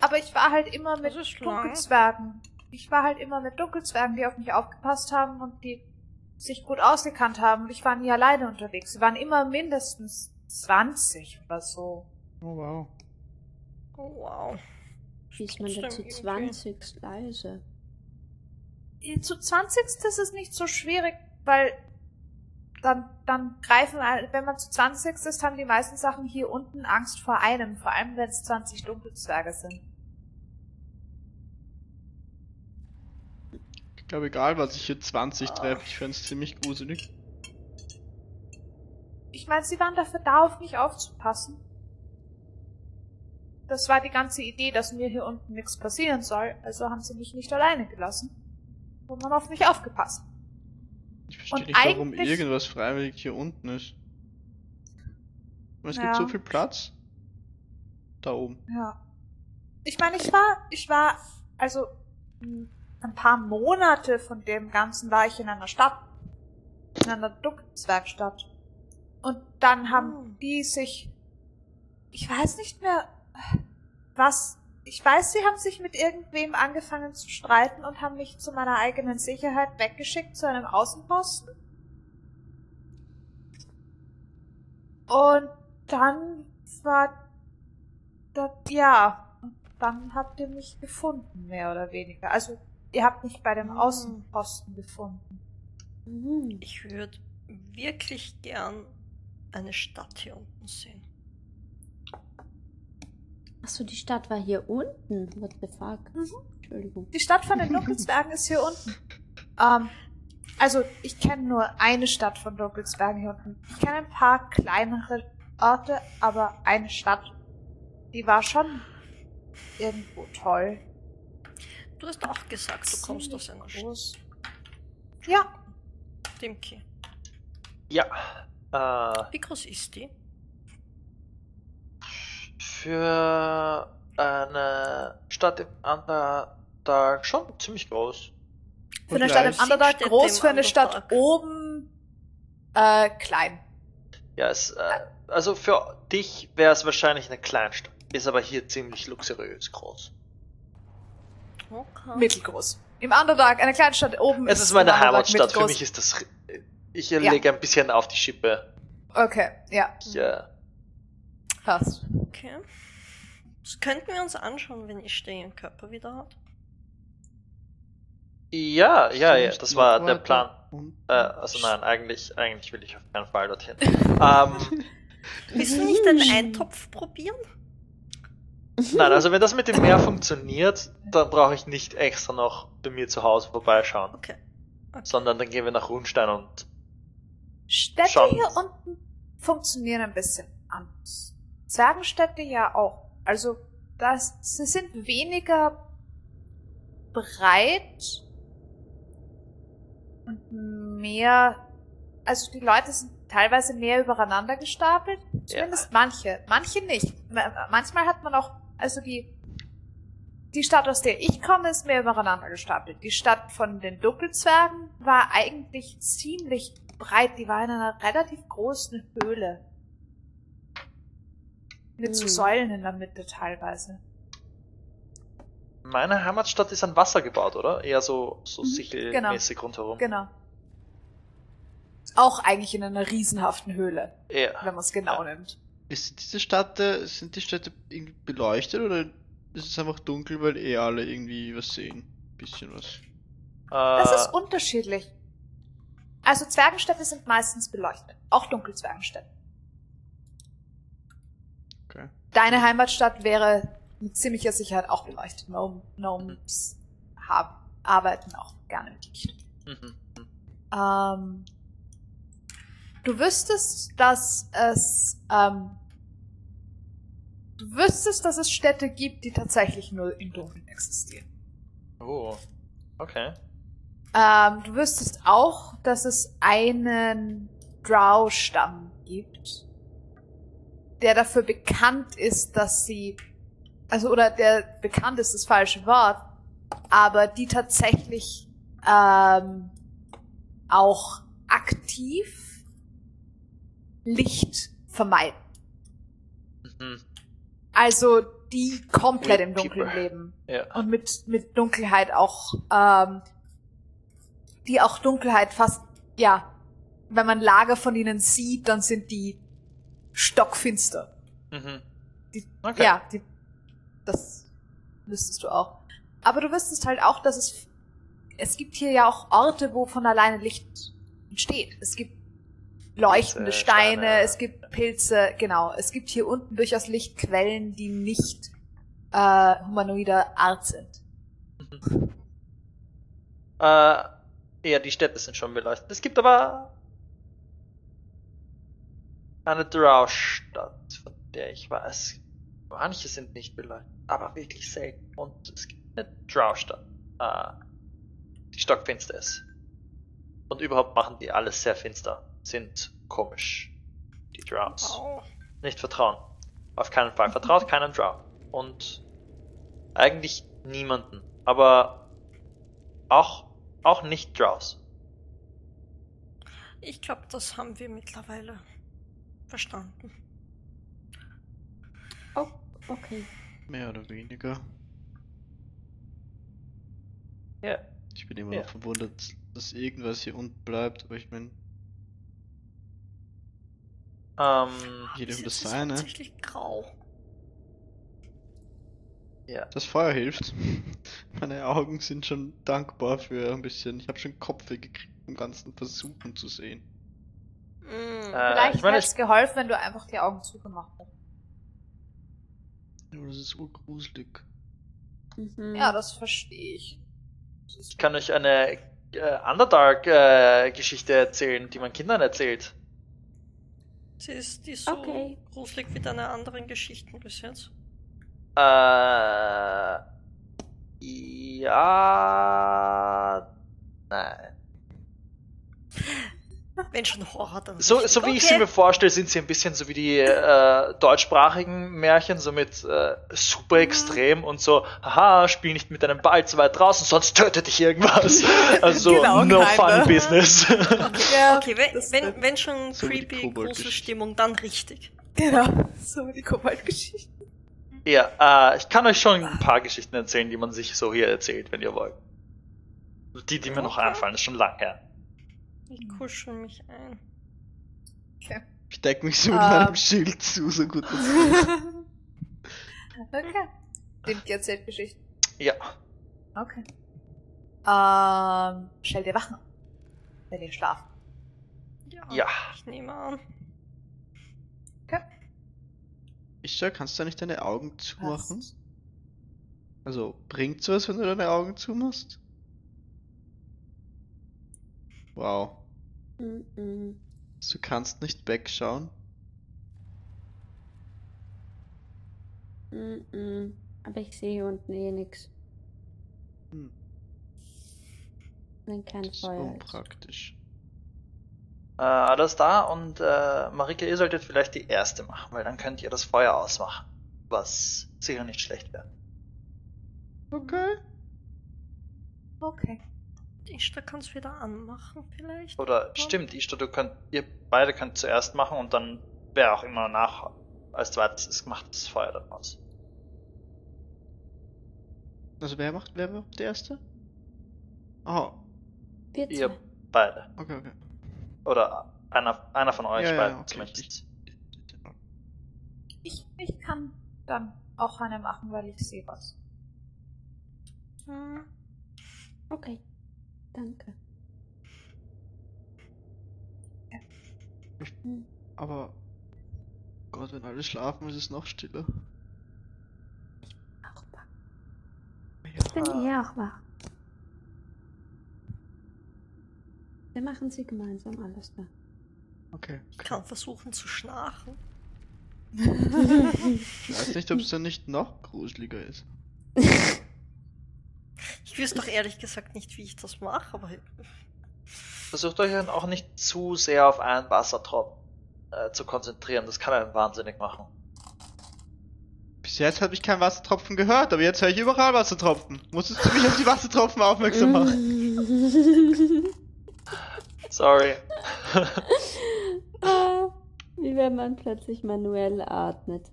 Aber ich war halt immer mit lang. Dunkelzwergen. Ich war halt immer mit Dunkelzwergen, die auf mich aufgepasst haben und die sich gut ausgekannt haben. Und ich war nie alleine unterwegs. Sie waren immer mindestens 20 oder so. Oh wow. Oh, wow. Wie ist man denn zu irgendwie. 20 leise? Zu 20. ist es nicht so schwierig, weil dann, dann greifen, wenn man zu 20 ist, haben die meisten Sachen hier unten Angst vor einem. Vor allem, wenn es 20 Dunkelzwerge sind. Glaube, egal was ich hier 20 treffe, ich fände es ziemlich gruselig. Ich meine, sie waren dafür da, auf mich aufzupassen. Das war die ganze Idee, dass mir hier unten nichts passieren soll, also haben sie mich nicht alleine gelassen. Und man auf mich aufgepasst. Ich verstehe Und nicht, warum irgendwas freiwillig hier unten ist. Und es Ja. gibt so viel Platz. Da oben. Ja. Ich meine, ich war, ich war, also m, ein paar Monate von dem Ganzen war ich in einer Stadt. In einer Dunkelzwergstadt. Und dann haben Hm. die sich, ich weiß nicht mehr, was, ich weiß, sie haben sich mit irgendwem angefangen zu streiten und haben mich zu meiner eigenen Sicherheit weggeschickt zu einem Außenposten. Und dann war das, ja, und dann habt ihr mich gefunden, mehr oder weniger. Also, ihr habt mich bei dem Hm. Außenposten gefunden. Mhm. Ich würde wirklich gern eine Stadt hier unten sehen. Achso, die Stadt war hier unten. What the fuck? Mhm. Entschuldigung. Die Stadt von den Dunkelzwergen ist hier unten. Ähm, also, ich kenne nur eine Stadt von Dunkelzwergen hier unten. Ich kenne ein paar kleinere Orte, aber eine Stadt, die war schon irgendwo toll. Du hast auch gesagt, du kommst aus einer Stadt. Ja, Dimki. Ja. Äh, Wie groß ist die? für eine Stadt im Underdark schon ziemlich groß. für eine Stadt im Underdark Städte groß, im für eine Stadt Underdark. oben äh, klein. Ja, es, äh, also für dich wäre es wahrscheinlich eine Kleinstadt. Ist aber hier ziemlich luxuriös groß. Okay. Mittelgroß. Im Underdark, eine kleine Stadt oben. Es ist meine im Underdark Heimatstadt. Für mich ist das. Ich Ja. lege ein bisschen auf die Schippe. Okay, ja, äh, passt. Okay. Das könnten wir uns anschauen, wenn ich ihren Körper wieder hat. ja, ja, ja, das war der Plan. Äh, also nein, eigentlich, eigentlich will ich auf keinen Fall dorthin. ähm, Willst du nicht einen Eintopf probieren? Nein, also wenn das mit dem Meer funktioniert, dann brauche ich nicht extra noch bei mir zu Hause vorbeischauen. Okay. Sondern dann gehen wir nach Rundstein und Städte Schon. hier unten funktionieren ein bisschen anders. Zwergenstädte ja auch. Also, das, sie sind weniger breit und mehr, also die Leute sind teilweise mehr übereinander gestapelt. Zumindest manche. Manche nicht. Ma- Manchmal hat man auch, also die, die Stadt, aus der ich komme, ist mehr übereinander gestapelt. Die Stadt von den Doppelzwergen war eigentlich ziemlich breit. Die war in einer relativ großen Höhle. Mit so Hm. Säulen in der Mitte teilweise. meine Heimatstadt ist an Wasser gebaut, oder? Eher so, so Mhm, sichelmäßig rundherum. Genau. Auch eigentlich in einer riesenhaften Höhle, Ja. wenn man es genau nimmt. Ist diese Stadt, äh, sind die Städte irgendwie beleuchtet oder ist es einfach dunkel, weil eh alle irgendwie was sehen? Bisschen was. Äh, Das ist unterschiedlich. Also Zwergenstädte sind meistens beleuchtet. Auch Dunkelzwergenstädte. Okay. Deine Heimatstadt wäre mit ziemlicher Sicherheit auch beleuchtet. Gnome- Gnomes haben, arbeiten auch gerne mit Licht. mhm. Ähm, du wüsstest, dass es, ähm, du wüsstest, dass es Städte gibt, die tatsächlich nur im Dunkeln existieren. Oh. Okay. Ähm, du wüsstest auch, dass es einen Drow-Stamm gibt, der dafür bekannt ist, dass sie, also oder der bekannt ist das falsche Wort, aber die tatsächlich ähm, auch aktiv Licht vermeiden. Mhm. Also die komplett im Weird Dunkeln people. leben. Ja. Und mit, mit Dunkelheit auch, ähm, die auch Dunkelheit fast, ja, wenn man Lager von ihnen sieht, dann sind die stockfinster. Mhm. Die, Okay. Ja, die, das wüsstest du auch. Aber du wüsstest halt auch, dass es, es gibt hier ja auch Orte, wo von alleine Licht entsteht. Es gibt leuchtende Pilze, Steine, Steine. es gibt Pilze, genau. Es gibt hier unten durchaus Lichtquellen, die nicht äh, humanoider Art sind. Äh, ja, die Städte sind schon beleuchtet. Es gibt aber eine Drow-Stadt, von der ich weiß. Manche sind nicht beleuchtet, aber wirklich selten. Und es gibt eine Drow-Stadt, äh, die stockfinster ist. Und überhaupt machen die alles sehr finster. Sind komisch. Die Drows. Nicht vertrauen. Auf keinen Fall. Vertraut keinen Drow. Und eigentlich niemanden. Aber auch, auch nicht Drows. Ich glaube, das haben wir mittlerweile verstanden. Oh, okay. Mehr oder weniger. Ja. Ich bin immer Ja. noch verwundert, dass irgendwas hier unten bleibt, aber ich meine, Ähm, jedem Es das ist seine. tatsächlich grau. ja. Das Feuer hilft. Meine Augen sind schon dankbar für ein bisschen. Ich habe schon Kopfweh gekriegt, im ganzen Versuchen zu sehen. Mm. Äh, Vielleicht ich hätte es geholfen, wenn du einfach die Augen zugemacht hättest. Aber das ist urgruselig. Mhm. Ja, das verstehe ich. Ich kann euch eine äh, Underdark-Geschichte erzählen, die man Kindern erzählt. Sie ist die so Okay. gruselig wie deine anderen Geschichten bis jetzt. Äh, ja, nein. Wenn schon Horror, dann. So, richtig. so wie ich Okay. sie mir vorstelle, sind sie ein bisschen so wie die äh, deutschsprachigen Märchen, so mit äh, super extrem und so, haha, spiel nicht mit deinem Ball zu weit draußen, sonst tötet dich irgendwas. Also Genau, no fun business. Ja, Okay, wenn, wenn, wenn schon So wie creepy, Kobold-Geschichte. Gruselstimmung, dann richtig. Genau, so die Kobold-Geschichte. ja, äh, ich kann euch schon ein paar Geschichten erzählen, die man sich so hier erzählt, wenn ihr wollt. Die, die mir noch Okay. einfallen, ist schon lang her. Ich kuschel mich ein. Okay. Ich deck mich so mit Ähm. meinem Schild zu, so gut das geht. okay. Dem die erzählt Geschichten. Ja. Okay. Ähm, stell dir Wachen. Wenn ihr schlaft. Ja. Ja. Ich nehme an. Ich sag, kannst du nicht deine Augen zumachen? Passt. Also, bringt's was, wenn du deine Augen zumachst? Wow. Du kannst nicht wegschauen. Aber ich sehe unten eh nix. Hm. Wenn kein Das ist Feuer ist. unpraktisch. Äh, alles da und äh, Marike, ihr solltet vielleicht die erste machen, weil dann könnt ihr das Feuer ausmachen. Was sicher nicht schlecht wäre. Okay. Okay. Ich kann es wieder anmachen, vielleicht. Oder stimmt, Ishtar, du könnt, ihr beide könnt zuerst machen und dann wer auch immer nach als zweites ist, macht das Feuer dann aus. Also wer macht, wer macht die erste? Oh, Wir Ihr zwei. beide. okay, okay. Oder einer, einer von euch Ja, ja, beiden okay. zumindest. Ich, ich kann dann auch eine machen, weil ich sehe was. Hm. Okay. Danke. Hm. Aber Gott, wenn alle schlafen, ist es noch stiller. Auch wach. Ja. Ich bin eh auch wach. Wir machen sie gemeinsam alles da. Okay. Ich kann versuchen zu schnarchen. Ich weiß nicht, ob es dann nicht noch gruseliger ist. Ich wüsste doch ehrlich gesagt nicht, wie ich das mache, aber Versucht euch dann auch nicht zu sehr auf einen Wassertropfen äh, zu konzentrieren, das kann einen wahnsinnig machen. Bis jetzt habe ich keinen Wassertropfen gehört, aber jetzt höre ich überall Wassertropfen. Musstest du mich auf die Wassertropfen aufmerksam machen? Sorry. Ah, Wie wenn man plötzlich manuell atmet.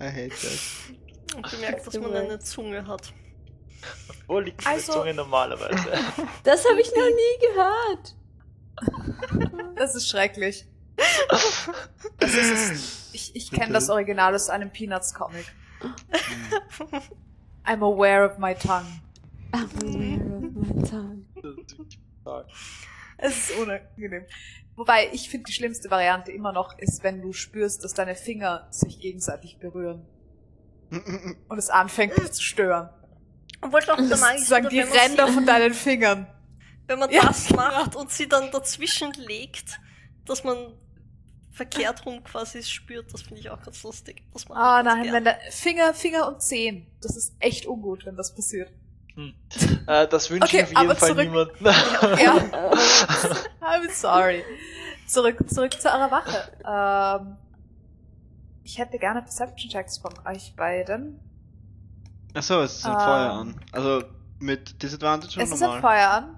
I hate that. Und bemerkt, dass man eine Zunge hat. Wo liegt Also- Zunge normalerweise? Das habe ich noch nie gehört. Das ist schrecklich. Das ist. Ich, ich kenne das Original aus einem Peanuts-Comic. I'm aware of my tongue. I'm aware of my tongue. Es ist unangenehm. Wobei, ich finde die schlimmste Variante immer noch ist, wenn du spürst, dass deine Finger sich gegenseitig berühren. Und es anfängt dich zu stören. Obwohl doch, da Das mag sind ich sozusagen die wenn man Ränder von deinen Fingern. Wenn man Ja. das macht und sie dann dazwischen legt, dass man verkehrt rum quasi spürt, das finde ich auch ganz lustig. Das mache ich Ah, ganz nein, gern. wenn der Finger, Finger und Zehen. Das ist echt ungut, wenn das passiert. Hm. Äh, das wünsche Okay, ich auf jeden aber Fall zurück- niemandem. Ja. I'm sorry. Zurück, zurück zu eurer Wache. Ähm, ich hätte gerne Perception Checks von euch beiden. Achso, es ist ein Ähm. Feuer an. Also mit Disadvantage oder Es ist ein normal? Feuer an.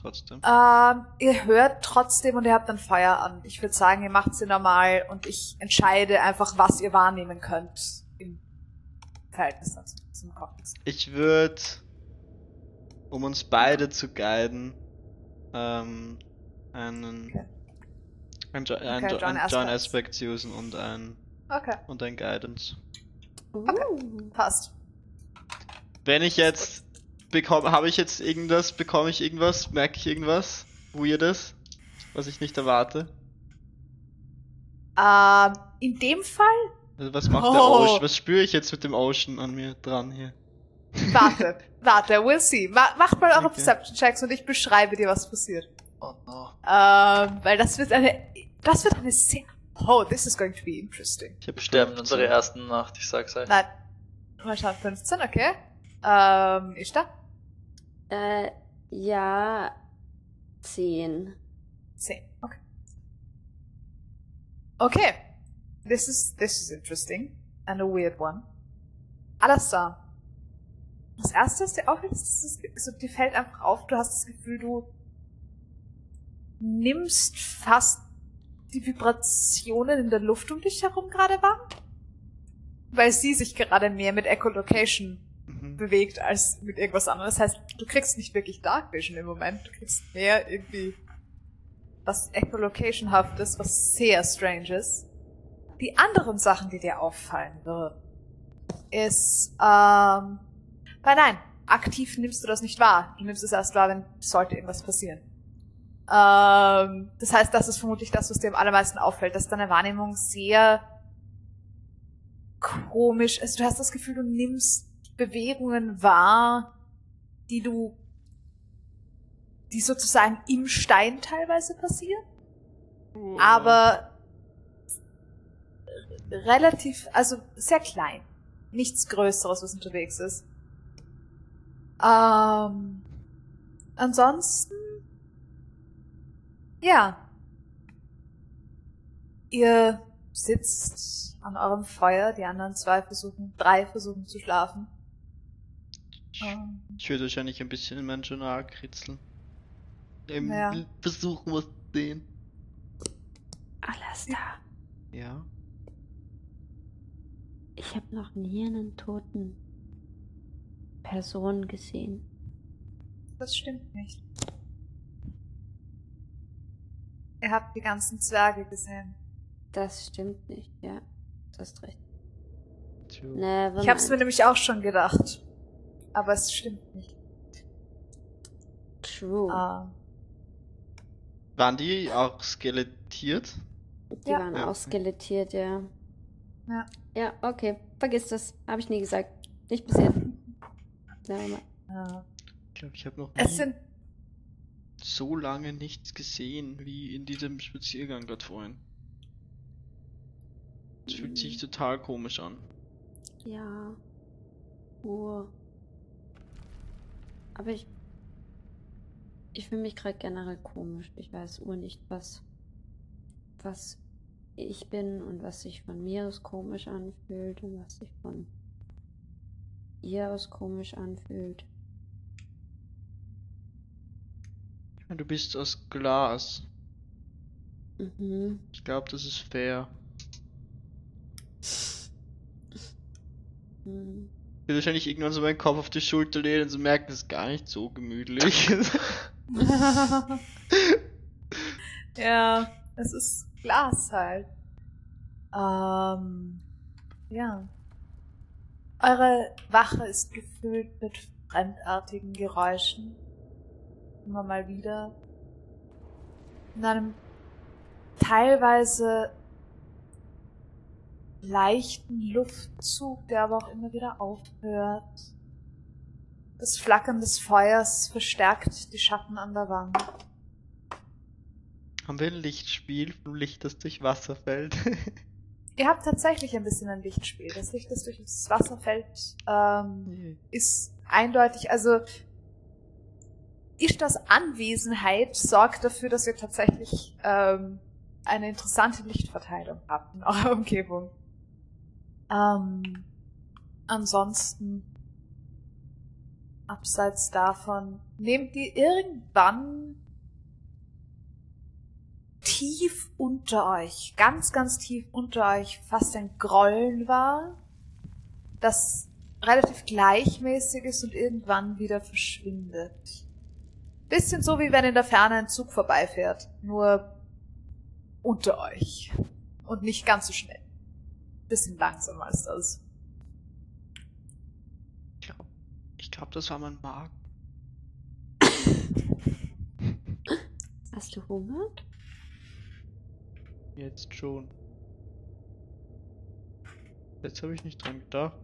Trotzdem. Ähm, ihr hört trotzdem und ihr habt ein Feuer an. Ich würde sagen, ihr macht sie normal und ich entscheide einfach, was ihr wahrnehmen könnt im Verhältnis dazu, zum Kontext. Ich würde, um uns beide zu guiden, ähm, einen, Okay. ein, Jo- Okay, Jo- John ein John. Aspect usen und ein, Okay, und ein Guidance. Uh. passt. Wenn ich jetzt bekomme, habe ich jetzt irgendwas, bekomme ich irgendwas, merke ich irgendwas Weirdes, was ich nicht erwarte? Ähm, in dem Fall, Also was macht der Oh. Ocean? Was spüre ich jetzt mit dem Ocean an mir dran hier? warte, warte, we'll see. Ma macht mal eure Okay. Perception Checks und ich beschreibe dir, was passiert. Oh no. Ähm, weil das wird eine, das wird eine sehr, oh, this is going to be interesting. Ich habe Wir sterben in unserer ersten Nacht, ich sag's euch. Nein, mal schauen, 15, okay. Ähm, ist da? Äh, ja, zehn. 10, okay. Okay. This is, this is interesting. And a weird one. Alastair. Das erste, was dir auffällt, ist, dass es, so, dir fällt einfach auf, du hast das Gefühl, du nimmst fast die Vibrationen in der Luft um dich herum gerade wahr. Weil sie sich gerade mehr mit Echolocation Mhm. bewegt als mit irgendwas anderem. Das heißt, du kriegst nicht wirklich Dark Vision im Moment. Du kriegst mehr irgendwie was Echolocation-haftes, was sehr strange ist. Die anderen Sachen, die dir auffallen würden, ist, ähm, weil nein, aktiv nimmst du das nicht wahr. Du nimmst es erst wahr, wenn sollte irgendwas passieren. Ähm, das heißt, das ist vermutlich das, was dir am allermeisten auffällt, dass deine Wahrnehmung sehr komisch ist. Du hast das Gefühl, du nimmst Bewegungen wahr, die du, die sozusagen im Stein teilweise passieren, aber relativ, also sehr klein. Nichts Größeres, was unterwegs ist. Ähm, ansonsten, ja. Ihr sitzt an eurem Feuer, die anderen zwei versuchen, drei versuchen zu schlafen. Ähm, Ich würde wahrscheinlich ein bisschen in mein Journal kritzeln. Ähm, Ja. Versuchen was zu sehen. Alastair, Ja. ich habe noch nie einen toten Person gesehen. Das stimmt nicht. Ihr habt die ganzen Zwerge gesehen. Das stimmt nicht, ja. Du hast recht. True. Never Ich hab's mir nämlich auch schon gedacht. Aber es stimmt nicht. True. Ähm, Waren die auch skelettiert? Die ja. waren Ja. auch skelettiert, ja. Ja. Ja, okay. Vergiss das. Habe ich nie gesagt. Nicht bis jetzt. Never mind. äh, Ich glaube, ich habe noch es sind so lange nichts gesehen wie in diesem Spaziergang gerade vorhin. Es fühlt sich total komisch an. Ja. Uhr. Aber ich. Ich fühle mich gerade generell komisch. Ich weiß Uhr nicht, was. Was ich bin und was sich von mir aus komisch anfühlt und was sich von ihr aus komisch anfühlt. Ich meine, du bist aus Glas. Mhm. Ich glaube, das ist fair. Hm. Ich will wahrscheinlich irgendwann so meinen Kopf auf die Schulter lehnen und so merken, das ist gar nicht so gemütlich. ja, es ist Glas halt. Ähm, ja. Eure Wache ist gefüllt mit fremdartigen Geräuschen. Immer mal wieder. In einem teilweise leichten Luftzug, der aber auch immer wieder aufhört. Das Flackern des Feuers verstärkt die Schatten an der Wand. Haben wir ein Lichtspiel vom Licht, das durch Wasser fällt? Ihr habt tatsächlich ein bisschen ein Lichtspiel. Das Licht, das durch das Wasser fällt, ähm, ist eindeutig, also Ishtars Anwesenheit sorgt dafür, dass ihr tatsächlich ähm, eine interessante Lichtverteilung habt in eurer Umgebung. Ähm, ansonsten, abseits davon, nehmt ihr irgendwann tief unter euch, ganz, ganz tief unter euch, fast ein Grollen war, das relativ gleichmäßig ist und irgendwann wieder verschwindet. Bisschen so, wie wenn in der Ferne ein Zug vorbeifährt, nur unter euch. Und nicht ganz so schnell. Bisschen langsamer als das. Ich glaube, ich glaub, das war mein Magen. Hast du Hunger? Jetzt schon. Jetzt habe ich nicht dran gedacht.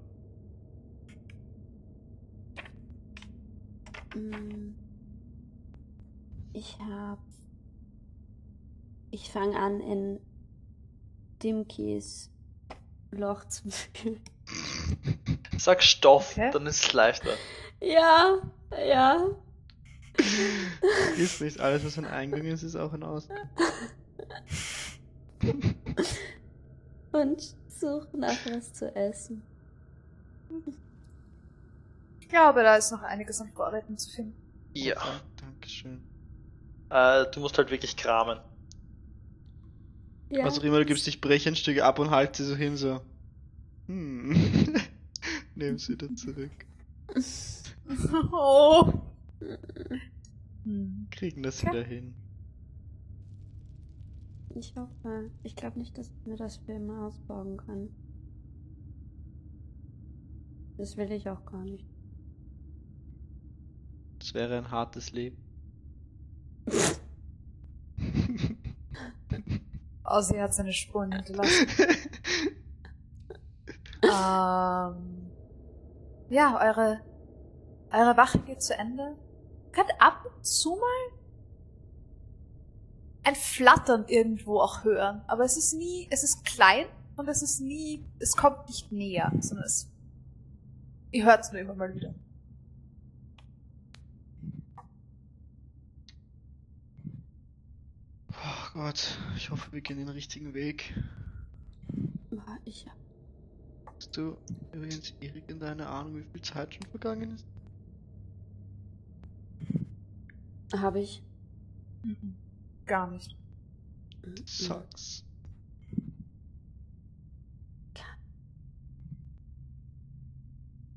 Hm. Ich hab. Ich fange an, in Dimkis Loch zu wühlen. Sag Stoff, Okay. dann ist es leichter. Ja, ja. Ist nicht alles, was ein Eingang ist, ist auch ein Ausgang. Und suche nach was zu essen. Ich glaube, da ist noch einiges an Vorräten zu finden. Ja. Dank- Dankeschön. Äh, du musst halt wirklich kramen. Ja. Was auch immer, du gibst dich Brechenstücke ab und halt sie so hin, so. Hm. Nimm sie wieder zurück. oh. Kriegen das Ja. wieder hin. Ich hoffe. Ich glaube nicht, dass wir das für immer ausbauen können. Das will ich auch gar nicht. Das wäre ein hartes Leben. Oh, sie hat seine Spuren hinterlassen. ähm, ja, eure, eure Wache geht zu Ende. Könnt ab und zu mal ein Flattern irgendwo auch hören. Aber es ist nie, es ist klein und es ist nie, es kommt nicht näher, sondern es, ihr hört es nur immer mal wieder. Oh Gott, ich hoffe, wir gehen den richtigen Weg. Boah, Ich Hast du übrigens irgendeine Ahnung, wie viel Zeit schon vergangen ist? habe ich. Mhm. Gar nicht. Mhm. Sucks.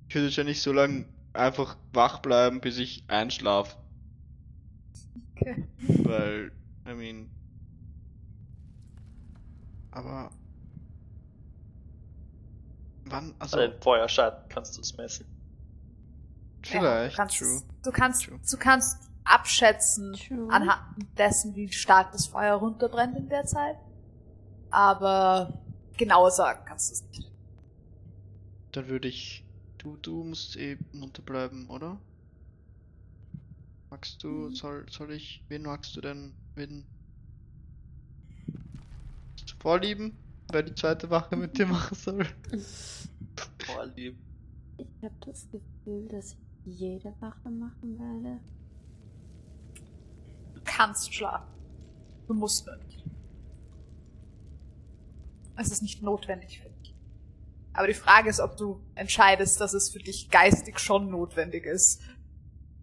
Ich würde wahrscheinlich so lange einfach wach bleiben, bis ich einschlafe. Okay. Weil, I mean. Aber. Wann? Also, Bei den Feuerschatten kannst du es messen. Ja, vielleicht, du kannst, true. Du kannst, True. du kannst abschätzen True. anhand dessen, wie stark das Feuer runterbrennt in der Zeit. Aber genauer sagen kannst du es nicht. Dann würde ich. Du, du musst eh munter bleiben, oder? Magst du, soll, soll ich, wen magst du denn, wen? Vorlieben? Wer die zweite Wache mit dir machen soll? Lieb. Ich habe das Gefühl, dass ich jede Wache machen werde. Du kannst schlafen. Du musst nicht. Es ist nicht notwendig für dich. Aber die Frage ist, ob du entscheidest, dass es für dich geistig schon notwendig ist.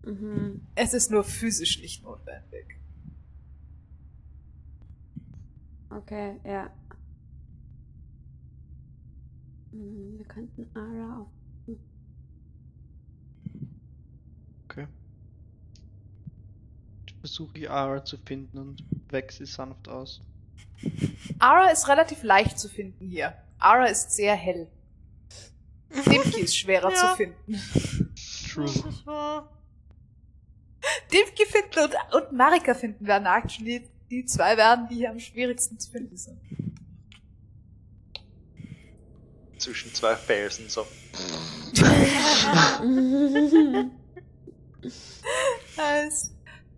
Mhm. Es ist nur physisch nicht notwendig. Okay, ja. Hm, wir könnten Ara auf. Okay. Ich versuche die Ara zu finden und wächst sie sanft aus. Ara ist relativ leicht zu finden hier. Ara ist sehr hell. Dimki ist schwerer ja. zu finden. True. Dimki finden und, und Marika finden werden actually zwei werden, die hier am schwierigsten zu finden sind. Zwischen zwei Felsen so. Nice.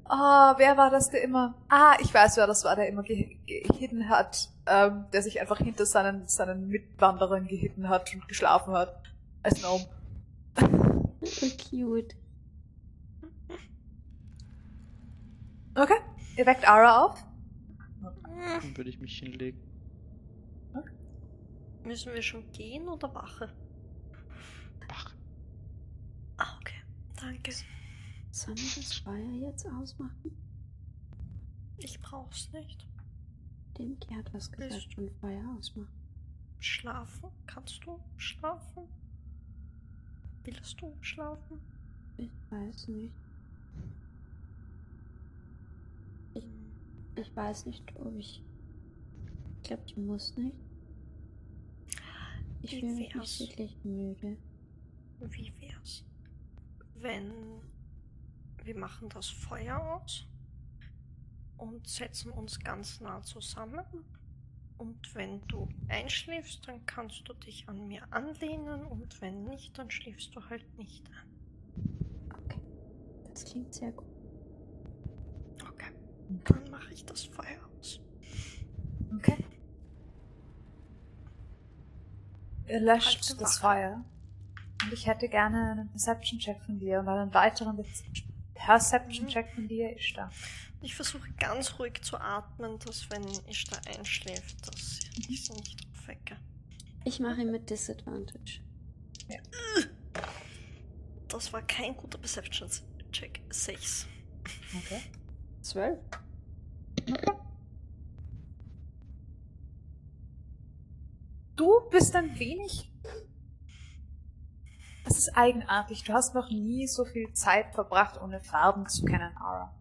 Ah, wer war das, der immer... Ah, ich weiß, wer das war, der immer ge gehitten hat. Ähm, der sich einfach hinter seinen, seinen Mitwanderern gehitten hat und geschlafen hat. Als Gnome. Cute. Okay. Ihr weckt Ara auf. Dann würde ich mich hinlegen. Müssen wir schon gehen oder Wache? Wach. Ah, okay. Danke. Sollen wir das Feuer jetzt ausmachen? Ich brauch's nicht. Demki hat was gesagt von Feuer ausmachen. Schlafen? Kannst du schlafen? Willst du schlafen? Ich weiß nicht. Ich weiß nicht, ob ich. Ich glaube, ich muss nicht. Ich fühle mich wirklich müde. Wie wär's, wenn wir machen das Feuer aus und setzen uns ganz nah zusammen und wenn du einschläfst, dann kannst du dich an mir anlehnen und wenn nicht, dann schläfst du halt nicht ein. Okay. Das klingt sehr gut. Okay, dann mache ich das Feuer aus. Okay. Ihr löscht Halte das Wache. Feuer. Und ich hätte gerne einen Perception-Check von dir und einen weiteren Perception-Check von dir ist da. Ich versuche ganz ruhig zu atmen, dass wenn ich da einschläft, dass ich sie nicht aufwecke. Ich mache ihn mit Disadvantage. Das war kein guter Perception-Check. 6. Okay. Zwölf. Du bist ein wenig. Es ist eigenartig. Du hast noch nie so viel Zeit verbracht, ohne Farben zu kennen, Ara.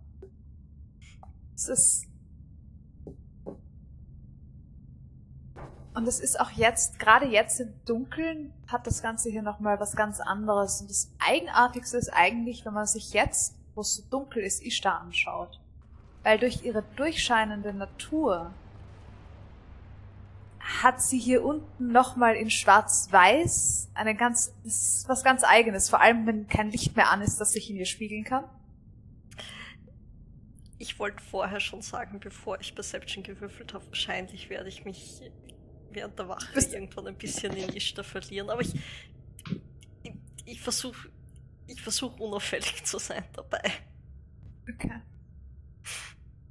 Es ist. Und es ist auch jetzt, gerade jetzt im Dunkeln, hat das Ganze hier nochmal was ganz anderes. Und das Eigenartigste ist eigentlich, wenn man sich jetzt, wo es so dunkel ist, Ishtar anschaut. Weil durch ihre durchscheinende Natur hat sie hier unten nochmal in schwarz-weiß eine ganz, das ist was ganz eigenes. Vor allem, wenn kein Licht mehr an ist, das sich in ihr spiegeln kann. Ich wollte vorher schon sagen, bevor ich Perception gewürfelt habe, wahrscheinlich werde ich mich während der Wache irgendwann ein bisschen in Ishtar verlieren. Aber ich, ich, ich versuche ich versuch unauffällig zu sein dabei. Okay.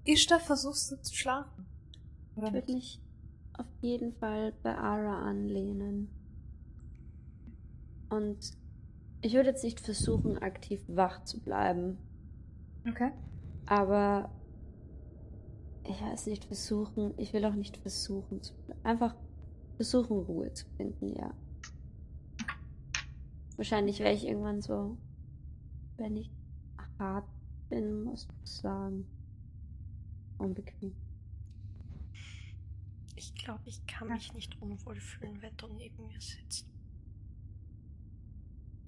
Ishtar, versuchst du zu schlafen? Oder Ich würde mich auf jeden Fall bei Ara anlehnen. Und ich würde jetzt nicht versuchen, aktiv wach zu bleiben. Okay. Aber ich weiß nicht, versuchen. Ich will auch nicht versuchen zu einfach versuchen, Ruhe zu finden, ja. Wahrscheinlich werde ich irgendwann so, wenn ich hart bin, muss ich sagen. Unbequem. Ich glaube, ich kann mich nicht unwohl fühlen, wenn du neben mir sitzt.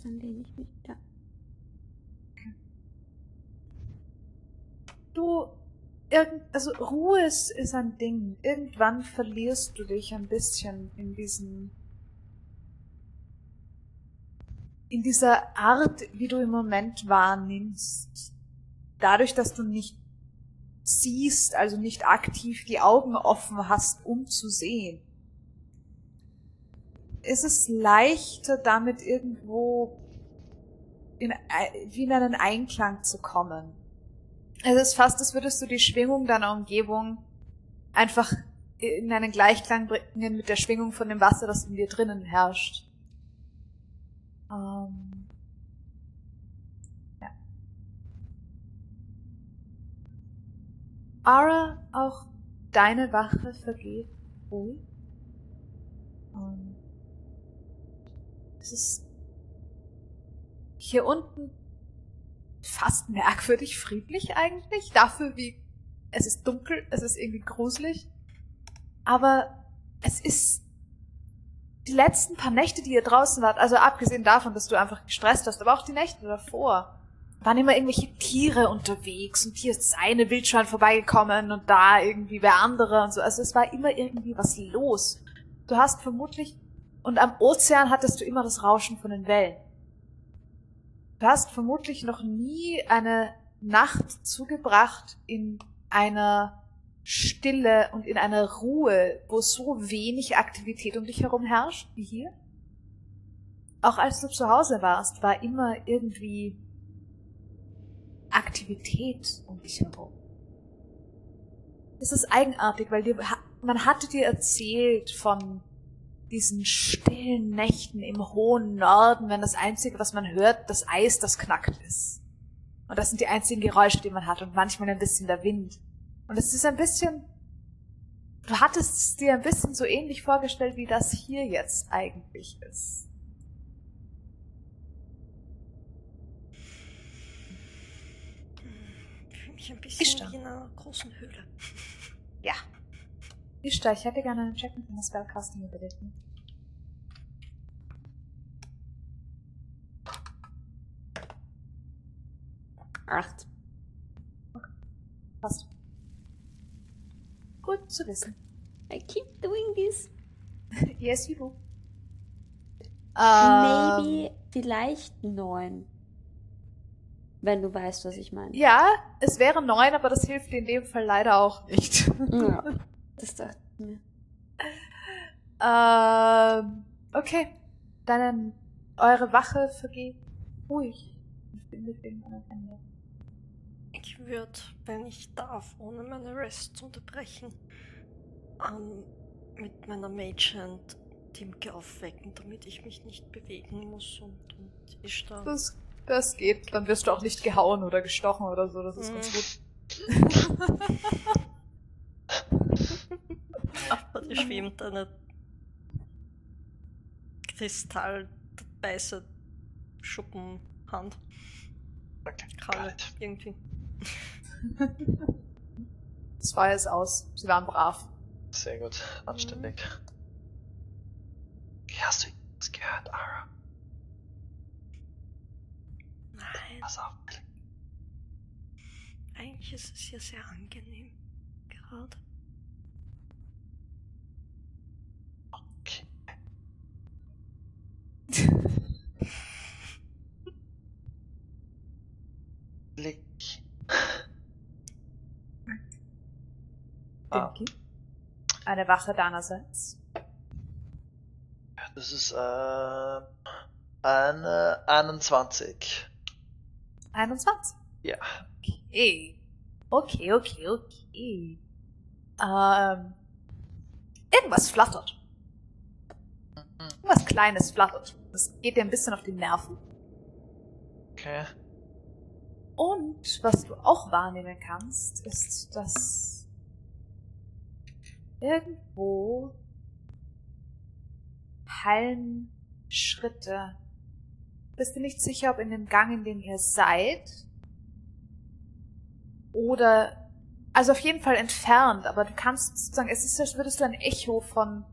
Dann lehne ich mich wieder. Du, irgend, also Ruhe ist, ist ein Ding. Irgendwann verlierst du dich ein bisschen in diesen, in dieser Art, wie du im Moment wahrnimmst. Dadurch, dass du nicht siehst, also nicht aktiv die Augen offen hast, um zu sehen, ist es leichter, damit irgendwo in, wie in einen Einklang zu kommen. Es ist fast, als würdest du die Schwingung deiner Umgebung einfach in einen Gleichklang bringen mit der Schwingung von dem Wasser, das in dir drinnen herrscht. Ähm, Ara, auch deine Wache vergeht ruhig. Ähm, es ist hier unten fast merkwürdig friedlich eigentlich. Dafür, wie es ist dunkel, es ist irgendwie gruselig. Aber es ist die letzten paar Nächte, die ihr draußen wart, also abgesehen davon, dass du einfach gestresst hast, aber auch die Nächte davor, waren immer irgendwelche Tiere unterwegs und hier ist eine Wildschwein vorbeigekommen und da irgendwie wer andere und so. Also es war immer irgendwie was los. Du hast vermutlich, und am Ozean hattest du immer das Rauschen von den Wellen. Du hast vermutlich noch nie eine Nacht zugebracht in einer Stille und in einer Ruhe, wo so wenig Aktivität um dich herum herrscht wie hier. Auch als du zu Hause warst, war immer irgendwie Aktivität um dich herum. Das ist eigenartig, weil dir, man hatte dir erzählt von diesen stillen Nächten im hohen Norden, wenn das Einzige, was man hört, das Eis, das knackt ist. Und das sind die einzigen Geräusche, die man hat und manchmal ein bisschen der Wind. Und es ist ein bisschen, du hattest es dir ein bisschen so ähnlich vorgestellt, wie das hier jetzt eigentlich ist. Ich fühle mich ein bisschen Ishtar. wie in einer großen Höhle. Ja. Ishtar, ich hätte gerne einen Check mit dem Spellcasting überlegen. Acht. Passt. Gut zu wissen. I keep doing this. yes, you do. Ähm, Maybe vielleicht neun. Wenn du weißt, was ich meine. Ja, es wäre neun, aber das hilft dir in dem Fall leider auch nicht. Ja. Das dachte ich mir. ähm, okay. Dann eure Wache vergeht ruhig. und findet irgendwann ein Ende. Ich würde, wenn ich darf, ohne meine Rest zu unterbrechen, ähm, mit meiner Mage Hand Timke aufwecken, damit ich mich nicht bewegen muss und, und ich da. Das, das geht. Dann wirst du auch nicht gehauen oder gestochen oder so. Das ist ganz gut. Vor dir schwebt eine kristallweiße Schuppenhand. Okay, Kralle, irgendwie. Das Feuer ist aus. Sie waren brav. Sehr gut, anständig. Okay, hast du irgendwas gehört, Ara? Nein, Pass auf. eigentlich ist es hier sehr angenehm. Gerade. Okay. Blick. Ah. Eine Wache deinerseits. das ist ähm, eine 21. 21. Ja. Okay. Okay, okay, okay. Ähm, irgendwas flattert. Irgendwas Kleines flattert. Das geht dir ein bisschen auf die Nerven. Okay. Und was du auch wahrnehmen kannst, ist, dass irgendwo hallen Schritte. Bist du nicht sicher, ob in dem Gang, in dem ihr seid, oder, also auf jeden Fall entfernt, aber du kannst sozusagen, es ist, als würdest du ein Echo von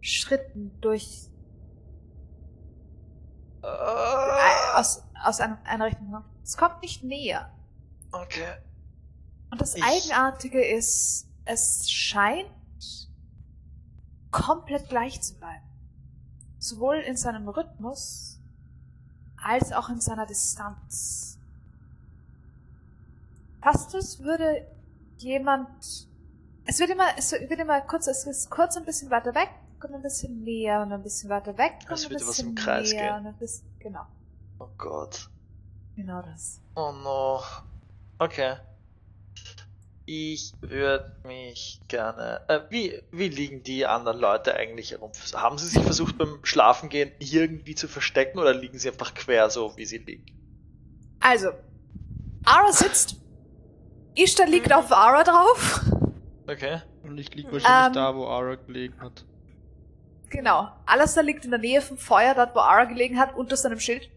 Schritten durch, Äh, aus, aus einem, einer Richtung hören. Es kommt nicht näher. okay. Und das Ich- Eigenartige ist, es scheint komplett gleich zu bleiben. Sowohl in seinem Rhythmus als auch in seiner Distanz. Fast es würde jemand, es wird immer, es wird immer kurz, es ist kurz ein bisschen weiter weg und ein bisschen näher und ein bisschen weiter weg und Es ein würde was bisschen im Kreis näher gehen. und ein bisschen, genau, Oh Gott. genau das. Oh no. Okay. Ich würde mich gerne. Äh, wie, wie liegen die anderen Leute eigentlich herum? Haben sie sich versucht beim Schlafengehen irgendwie zu verstecken oder liegen sie einfach quer so, wie sie liegen? Also, Ara sitzt, Ishtar liegt auf Ara drauf. Okay. Und ich lieg wahrscheinlich Ähm. da, wo Ara gelegen hat. Genau. Alastair liegt in der Nähe vom Feuer, dort wo Ara gelegen hat, unter seinem Schild.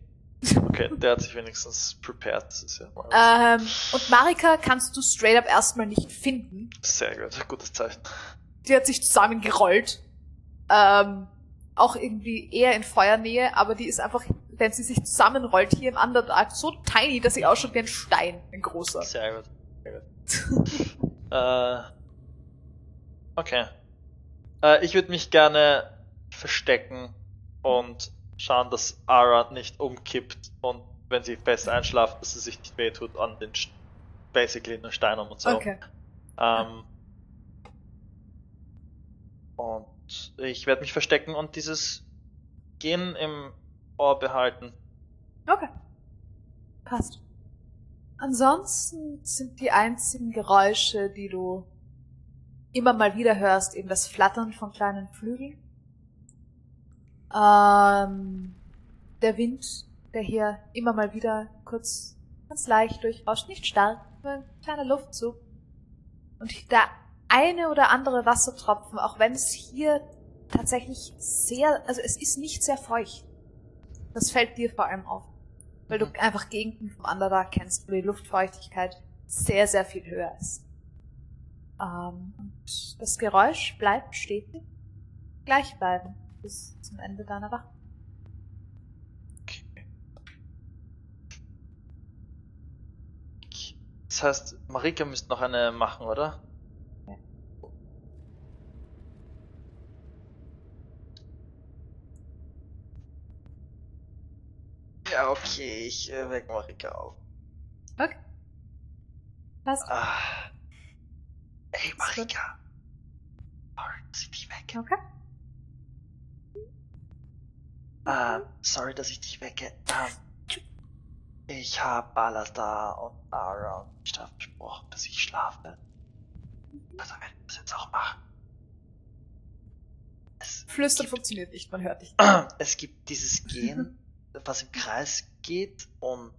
Okay, der hat sich wenigstens prepared. Das ist ja Ähm, und Marika kannst du straight up erstmal nicht finden. sehr gut. Gutes Zeichen. Die hat sich zusammengerollt. Ähm, auch irgendwie eher in Feuernähe, aber die ist einfach, wenn sie sich zusammenrollt hier im Underdark, so tiny, dass sie ausschaut wie ein Stein, ein großer. Sehr gut. Sehr gut. äh, okay. Äh, ich würde mich gerne verstecken und schauen, dass Ara nicht umkippt und wenn sie fest einschlaft, dass sie sich nicht wehtut an den St- basically den Steinen und so. Okay. Ähm, und ich werde mich verstecken und dieses Gehen im Ohr behalten. Okay. Passt. Ansonsten sind die einzigen Geräusche, die du immer mal wieder hörst, eben das Flattern von kleinen Flügeln. Ähm, der Wind, der hier immer mal wieder kurz ganz leicht durchrauscht, nicht stark, nur ein kleiner Luftzug. Und der eine oder andere Wassertropfen, auch wenn es hier tatsächlich sehr, also es ist nicht sehr feucht. Das fällt dir vor allem auf. Weil du Mhm. einfach Gegenden vom Underdark kennst, wo die Luftfeuchtigkeit sehr, sehr viel höher ist. Ähm, und das Geräusch bleibt stetig gleich bleiben bis zum Ende deiner Wache. Okay. Das heißt, Marika müsste noch eine machen, oder? Ja. Ja, okay, ich äh, weck Marika auf. Okay. Was? Ah. Hey, Marika. Alright, zieh dich weg. Okay. Ah, sorry, dass ich dich wecke. Ähm, ich habe Balastar und Ara und ich habe versprochen, dass ich schlafe. Also werde ich das jetzt auch machen. Es Flüstern gibt, funktioniert nicht, man hört dich. es gibt dieses Gehen, was im Kreis geht und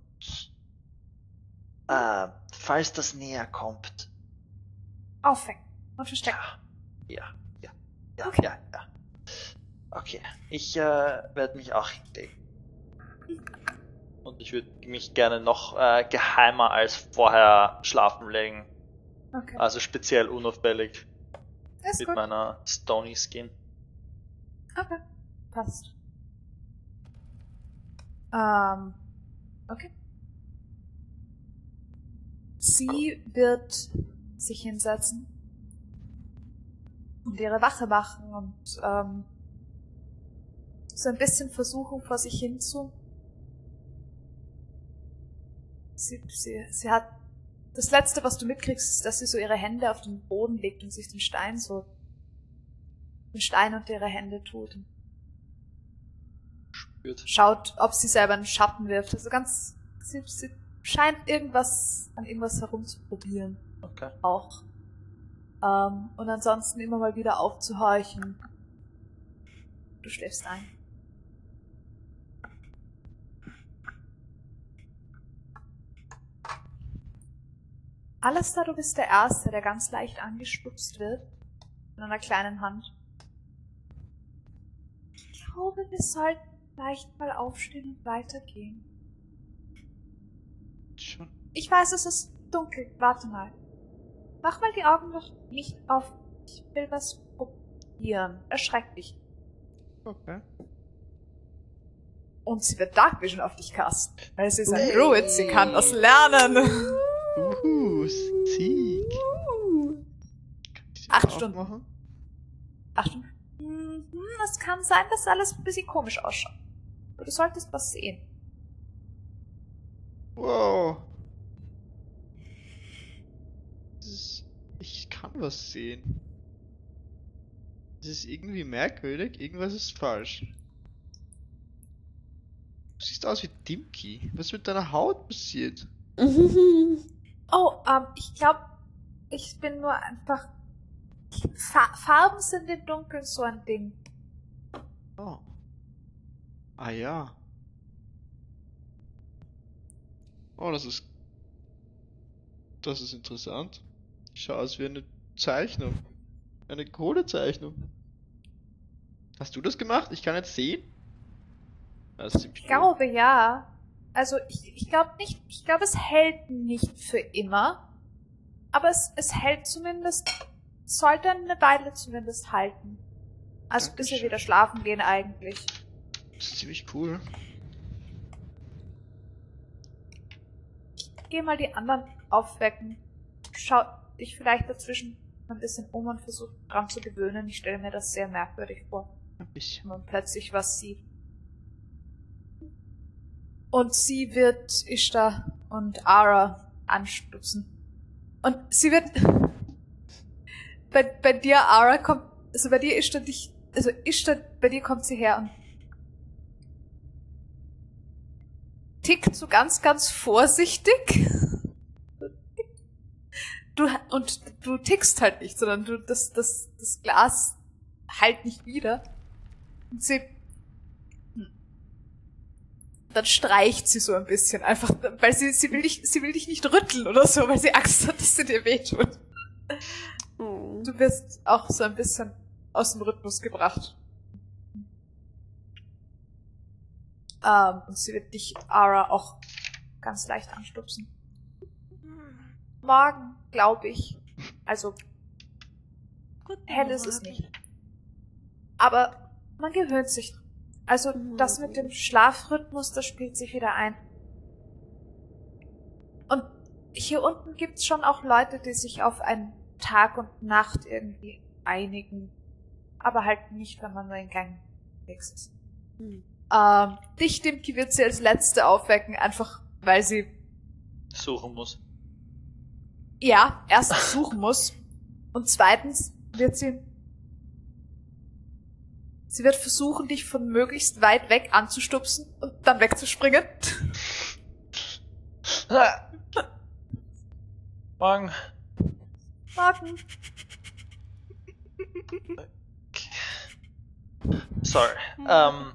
äh, falls das näher kommt, Aufhängen und verstecken. ja, ja, ja, ja, Okay. ja, ja. Okay, ich äh, werde mich auch hinlegen. Und ich würde mich gerne noch äh, geheimer als vorher schlafen legen. Okay. Also speziell unauffällig Ist mit gut. meiner Stony Skin. Okay. Passt. Ähm, okay. Sie wird sich hinsetzen und ihre Wache machen und ähm, so ein bisschen versuchen vor sich hin zu. Sie, sie, sie hat das letzte, was du mitkriegst, ist, dass sie so ihre Hände auf den Boden legt und sich den Stein so den Stein unter ihre Hände tut. Spürt. Schaut, ob sie selber einen Schatten wirft. Also ganz, sie, sie scheint irgendwas, an irgendwas herumzuprobieren. Okay. Auch. Ähm, und ansonsten immer mal wieder aufzuhorchen. Du schläfst ein. Alistair, du bist der Erste, der ganz leicht angestupst wird. In einer kleinen Hand. Ich glaube, wir sollten vielleicht mal aufstehen und weitergehen. Schon. Ich weiß, es ist dunkel. Warte mal. Mach mal die Augen noch nicht auf. Ich will was probieren. Erschreck dich. Okay. Und sie wird Dark Vision auf dich casten. Weil sie ist ein Druid, sie kann das lernen. Uhu, Sieg. Acht Stunden. Machen? Achtung. Mhm, es kann sein, dass alles ein bisschen komisch ausschaut. Aber du solltest was sehen. Wow. Das ist, ich kann was sehen. Das ist irgendwie merkwürdig, irgendwas ist falsch. Du siehst aus wie Dimki. Was mit deiner Haut passiert? Oh, ähm, ich glaube, ich bin nur einfach. Fa Farben sind im Dunkeln so ein Ding. Oh. Ah ja. Oh, das ist. Das ist interessant. Schau aus wie eine Zeichnung. Eine Kohlezeichnung. Hast du das gemacht? Ich kann jetzt sehen. Das ist Ich glaube ja. Also ich, ich glaube nicht, ich glaube es hält nicht für immer. Aber es, es hält zumindest, sollte eine Weile zumindest halten. Also bis wir Dankeschön. wieder schlafen gehen eigentlich. Das ist ziemlich cool. Geh mal die anderen aufwecken. Schau dich vielleicht dazwischen ein bisschen um und versuch dran zu gewöhnen. Ich stelle mir das sehr merkwürdig vor, Ein bisschen. wenn man plötzlich was sieht. Und sie wird Ishtar und Ara anstupsen. Und sie wird. Bei, bei dir, Ara, kommt. Also bei dir Ishtar dich. Also Ishtar, bei dir kommt sie her und. tickt so ganz, ganz vorsichtig. Du, und du tickst halt nicht, sondern du, das, das, das Glas halt nicht wieder. Und sie. Dann streicht sie so ein bisschen, einfach, weil sie, sie will dich, sie will dich nicht rütteln oder so, weil sie Angst hat, dass sie dir wehtut. Oh. Du wirst auch so ein bisschen aus dem Rhythmus gebracht. Ähm, und sie wird dich, Ara, auch ganz leicht anstupsen. Morgen, glaube ich. Also, Gut, hell ist es nicht. Aber man gewöhnt sich. Also, das mit dem Schlafrhythmus, das spielt sich wieder ein. Und hier unten gibt's schon auch Leute, die sich auf einen Tag und Nacht irgendwie einigen. Aber halt nicht, wenn man nur in Gang wächst. Hm. Ähm, dich, Dimki, wird sie als Letzte aufwecken, einfach weil sie, Suchen muss. ja, erstens suchen muss und zweitens wird sie, sie wird versuchen, dich von möglichst weit weg anzustupsen und dann wegzuspringen. Morgen. Morgen. Sorry. Ähm,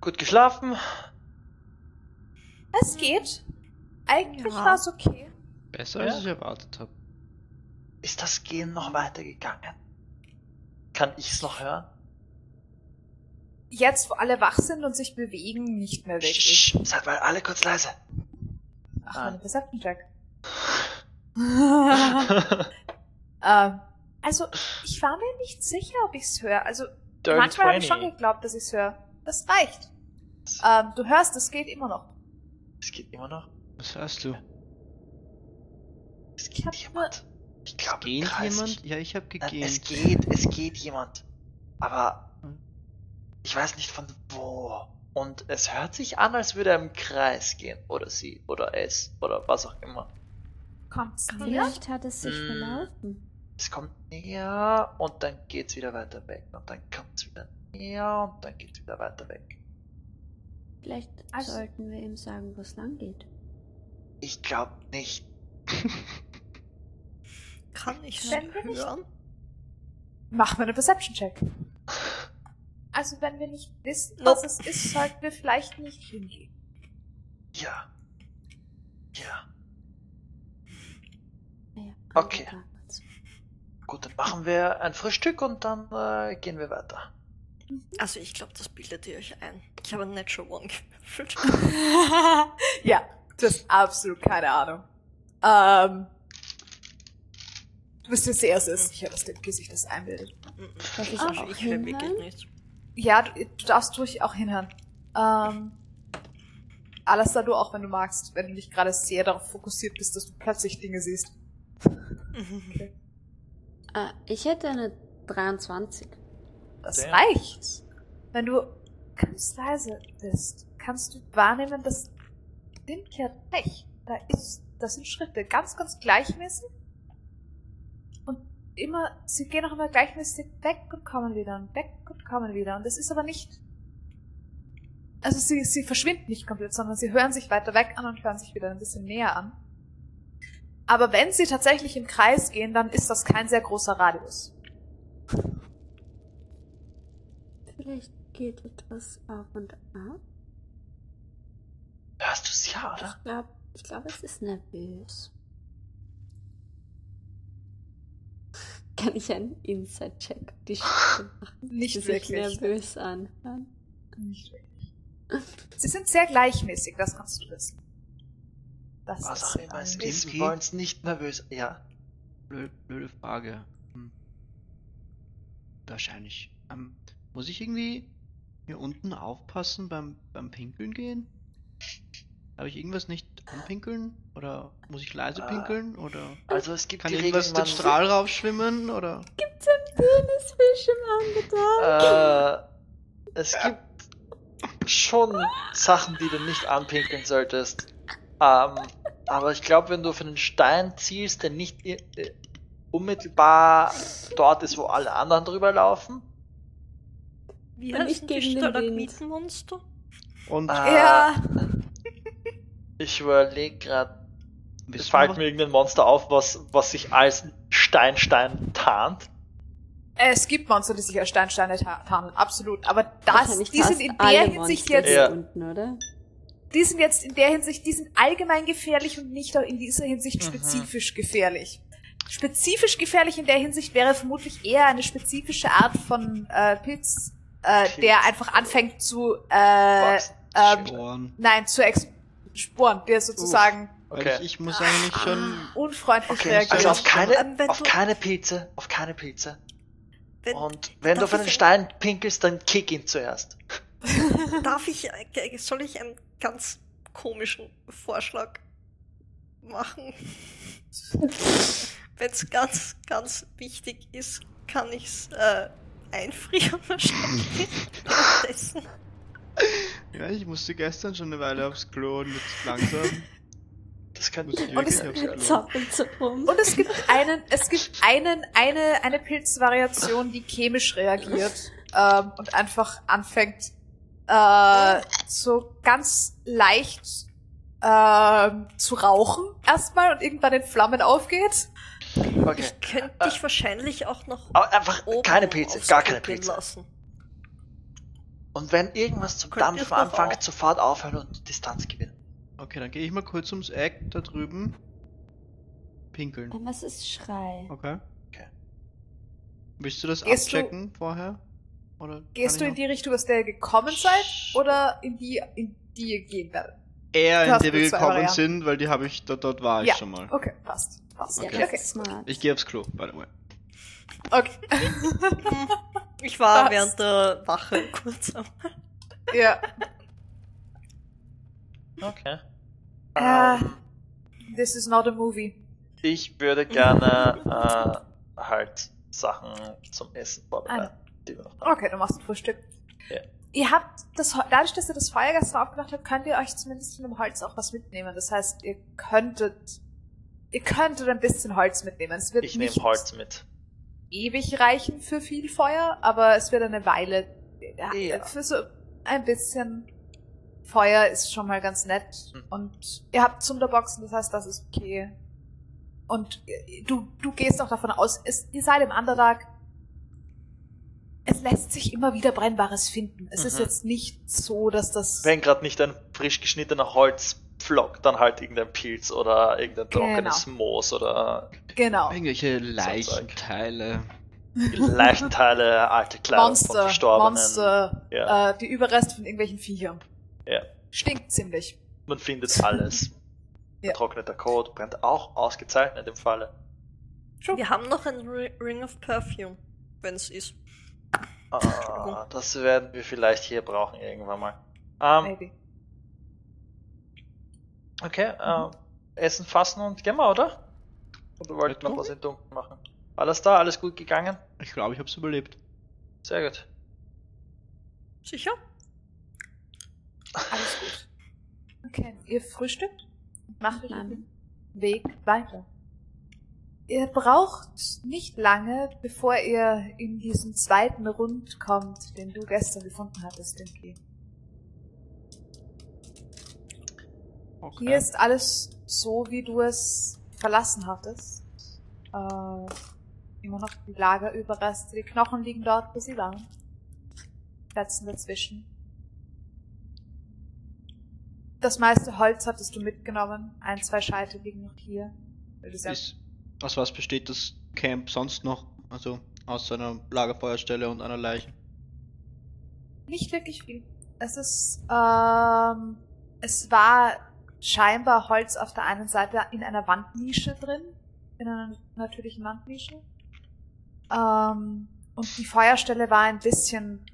gut geschlafen. Es geht. Eigentlich Ja. war's okay. Besser Ja. als ich erwartet habe. Ist das Gehen noch weitergegangen? Kann ich's noch hören? Jetzt, wo alle wach sind und sich bewegen, nicht mehr wirklich. Sch, seid mal alle kurz leise. Ach, Ah. meine Perception Check. ähm, also, ich war mir nicht sicher, ob ich's höre. Also, Dirty manchmal habe ich 20. schon geglaubt, dass ich's höre. Das reicht. Ähm, du hörst, es geht immer noch. Es geht immer noch. Was hörst du? Es Ich geht hab jemand. Ich glaube, Geht jemand? Ja, ich habe Nein, es gegähnt. geht, es geht jemand. Aber Hm. ich weiß nicht von wo. Und es hört sich an, als würde er im Kreis gehen. Oder sie, oder es, oder was auch immer. Kommt's näher? Vielleicht hat es sich Mm. verlaufen. Es kommt näher und dann geht's wieder weiter weg. Und dann kommt's wieder näher und dann geht's wieder weiter weg. Vielleicht Also- sollten wir ihm sagen, wo es lang geht. Ich glaube nicht. Kann ich Wenn wir nicht- hören? Mach mal eine Perception Check. Also, wenn wir nicht wissen, Nope. was es ist, sollten wir vielleicht nicht hingehen. Ja. Ja. Okay. Tag. Gut, dann machen wir ein Frühstück und dann äh, gehen wir weiter. Also ich glaube, das bildet ihr euch ein. Ich habe ein Natural One gewürfelt. ja, du hast absolut keine Ahnung. Ähm, du bist dir sehr, sehr sicher, dass Dimki sich das einbildet. Darf ich auch ich höre wirklich nichts. Ja, du, du darfst ruhig auch hinhören. Ähm, alles da du auch, wenn du magst, wenn du nicht gerade sehr darauf fokussiert bist, dass du plötzlich Dinge siehst. Mhm. Ah, ich hätte eine 23. Das Damn. reicht. Wenn du ganz leise bist, kannst du wahrnehmen, dass hat recht. Da ist, das sind Schritte ganz, ganz gleichmäßig. Immer, sie gehen auch immer gleichmäßig weg und kommen wieder und weg und kommen wieder. Und es ist aber nicht, also sie, sie verschwinden nicht komplett, sondern sie hören sich weiter weg an und hören sich wieder ein bisschen näher an. Aber wenn sie tatsächlich im Kreis gehen, dann ist das kein sehr großer Radius. Vielleicht geht etwas auf und ab. Hörst du es ja, oder? Ich glaube, ich glaub, es ist nervös. Kann ich einen Inside-Check die Stimme machen? Nicht sich wirklich. nervös anhören? Nicht wirklich. Sie sind sehr gleichmäßig, das kannst du wissen. Das Was ist auch immer es ein- ist, wir wollen es nicht nervös. Ja. Blöde, blöde Frage. Hm. Wahrscheinlich. Ähm, muss ich irgendwie hier unten aufpassen beim, beim Pinkeln gehen? Darf ich irgendwas nicht anpinkeln? Oder muss ich leise Ah. pinkeln? Oder Also es gibt kann die irgendwas den man, Strahl raufschwimmen? Oder? Gibt's ein Penisfisch im Angetan? äh, es gibt schon Sachen, die du nicht anpinkeln solltest. Ähm, aber ich glaube, wenn du auf einen Stein zielst, der nicht äh, unmittelbar dort ist, wo alle anderen drüber laufen, Wie heißen die. Stalagmitenmonster? Und äh, Ja, ich überlege gerade, es fällt mir irgendein Monster auf, was, was sich als Steinstein tarnt. es gibt Monster, die sich als Steinsteine ta- tarnen, absolut. Aber das, die sind in der Hinsicht Monster jetzt, unten, oder? die sind jetzt in der Hinsicht, die sind allgemein gefährlich und nicht auch in dieser Hinsicht Mhm. spezifisch gefährlich. Spezifisch gefährlich in der Hinsicht wäre vermutlich eher eine spezifische Art von äh, Pilz, äh, Pilz. der einfach anfängt zu, äh, ähm, nein, zu ex Sporen, der sozusagen Weil Okay. ich, ich muss eigentlich schon. unfreundlich Okay, reagiert. also auf keine, auf du- keine Pilze, auf keine Pilze. Wenn, Und wenn du auf einen Stein pinkelst, dann kick ihn zuerst. Darf ich, äh, soll ich einen ganz komischen Vorschlag machen? Wenn es ganz, ganz wichtig ist, kann ich es äh, einfrieren wahrscheinlich. Ja, ich musste gestern schon eine Weile aufs Klo und jetzt langsam Das kann ich Und es-. Und es gibt einen, es gibt einen, eine, eine Pilzvariation, die chemisch reagiert ähm, und einfach anfängt äh, so ganz leicht ähm, zu rauchen erstmal und irgendwann in Flammen aufgeht. Okay. Ich könnte dich wahrscheinlich auch noch Aber einfach oben keine Pilze, gar keine Pilze. lassen. Und wenn irgendwas zu Könnt ihr's dampfen anfängt, sofort aufhören und Distanz gewinnen. Okay, dann gehe ich mal kurz ums Eck da drüben. Pinkeln. Ähm, Was ist Schrei? Okay. Okay. Willst du das Gehst du- abchecken vorher? Oder Gehst du in die Richtung, aus der ihr gekommen seid, oder in die, in die ihr gehen werdet? eher Du in die wir gekommen Varianten. sind, weil die habe ich dort, dort war ich Ja. schon mal. Okay, passt. Passt. Ja, Okay. okay. smart. Ich gehe aufs Klo, by the way. okay. Ich war Was? während der Wache kurz am ja. Okay. Ähm, this is not a movie. ich würde gerne äh, halt Sachen zum Essen vorbereiten. die wir noch haben. Okay, du machst ein Frühstück. Ja. Ihr habt das, dadurch, dass ihr das Feuer gestern aufgemacht habt, könnt ihr euch zumindest von dem Holz auch was mitnehmen. Das heißt, ihr könntet, ihr könntet ein bisschen Holz mitnehmen. Es wird Ich nehme Holz mit. Ewig reichen für viel Feuer, aber es wird eine Weile, ja, für so ein bisschen Feuer ist schon mal ganz nett. Hm. Und ihr habt Zunderboxen, das heißt, das ist okay. Und äh, du, du gehst auch davon aus, es, ihr seid im Underdark. Es lässt sich immer wieder Brennbares finden. Es ist Mhm. jetzt nicht so, dass das. Wenn gerade nicht ein frisch geschnittener Holzpflock, dann halt irgendein Pilz oder irgendein Genau. trockenes Moos oder Genau. Irgendwelche. Leichenteile. Leichenteile, alte Kleidung von Monster, Verstorbenen. Monster, Ja. äh, die Überreste von irgendwelchen Viechern. Ja. Stinkt ziemlich. Man findet alles. Ja. Getrockneter Kot brennt auch ausgezeichnet im Falle. Wir haben noch ein Ri- Ring of Perfume, wenn es ist. Ah, das werden wir vielleicht hier brauchen irgendwann mal. Ähm, Maybe. Okay, ähm, Essen fassen und gehen wir, oder? Oder wollt ihr noch was im Dunkeln machen? Alles da, alles gut gegangen? Ich glaube, ich habe es überlebt. Sehr gut. Sicher? Alles gut. Okay, ihr frühstückt und macht den Weg weiter. Ihr braucht nicht lange, bevor ihr in diesen zweiten Rund kommt, den du gestern gefunden hattest, Dinky. Okay. Hier ist alles so, wie du es verlassen hattest. Äh, immer noch die Lagerüberreste, die Knochen liegen dort, wo sie waren. Plätzen dazwischen. Das meiste Holz hattest du mitgenommen. Ein, zwei Scheite liegen noch hier. Ist, aus was besteht das Camp sonst noch? Also aus einer Lagerfeuerstelle und einer Leiche. nicht wirklich viel. Es ist, ähm, es war scheinbar Holz auf der einen Seite in einer Wandnische drin, in einer natürlichen Wandnische. Ähm, und die Feuerstelle war ein bisschen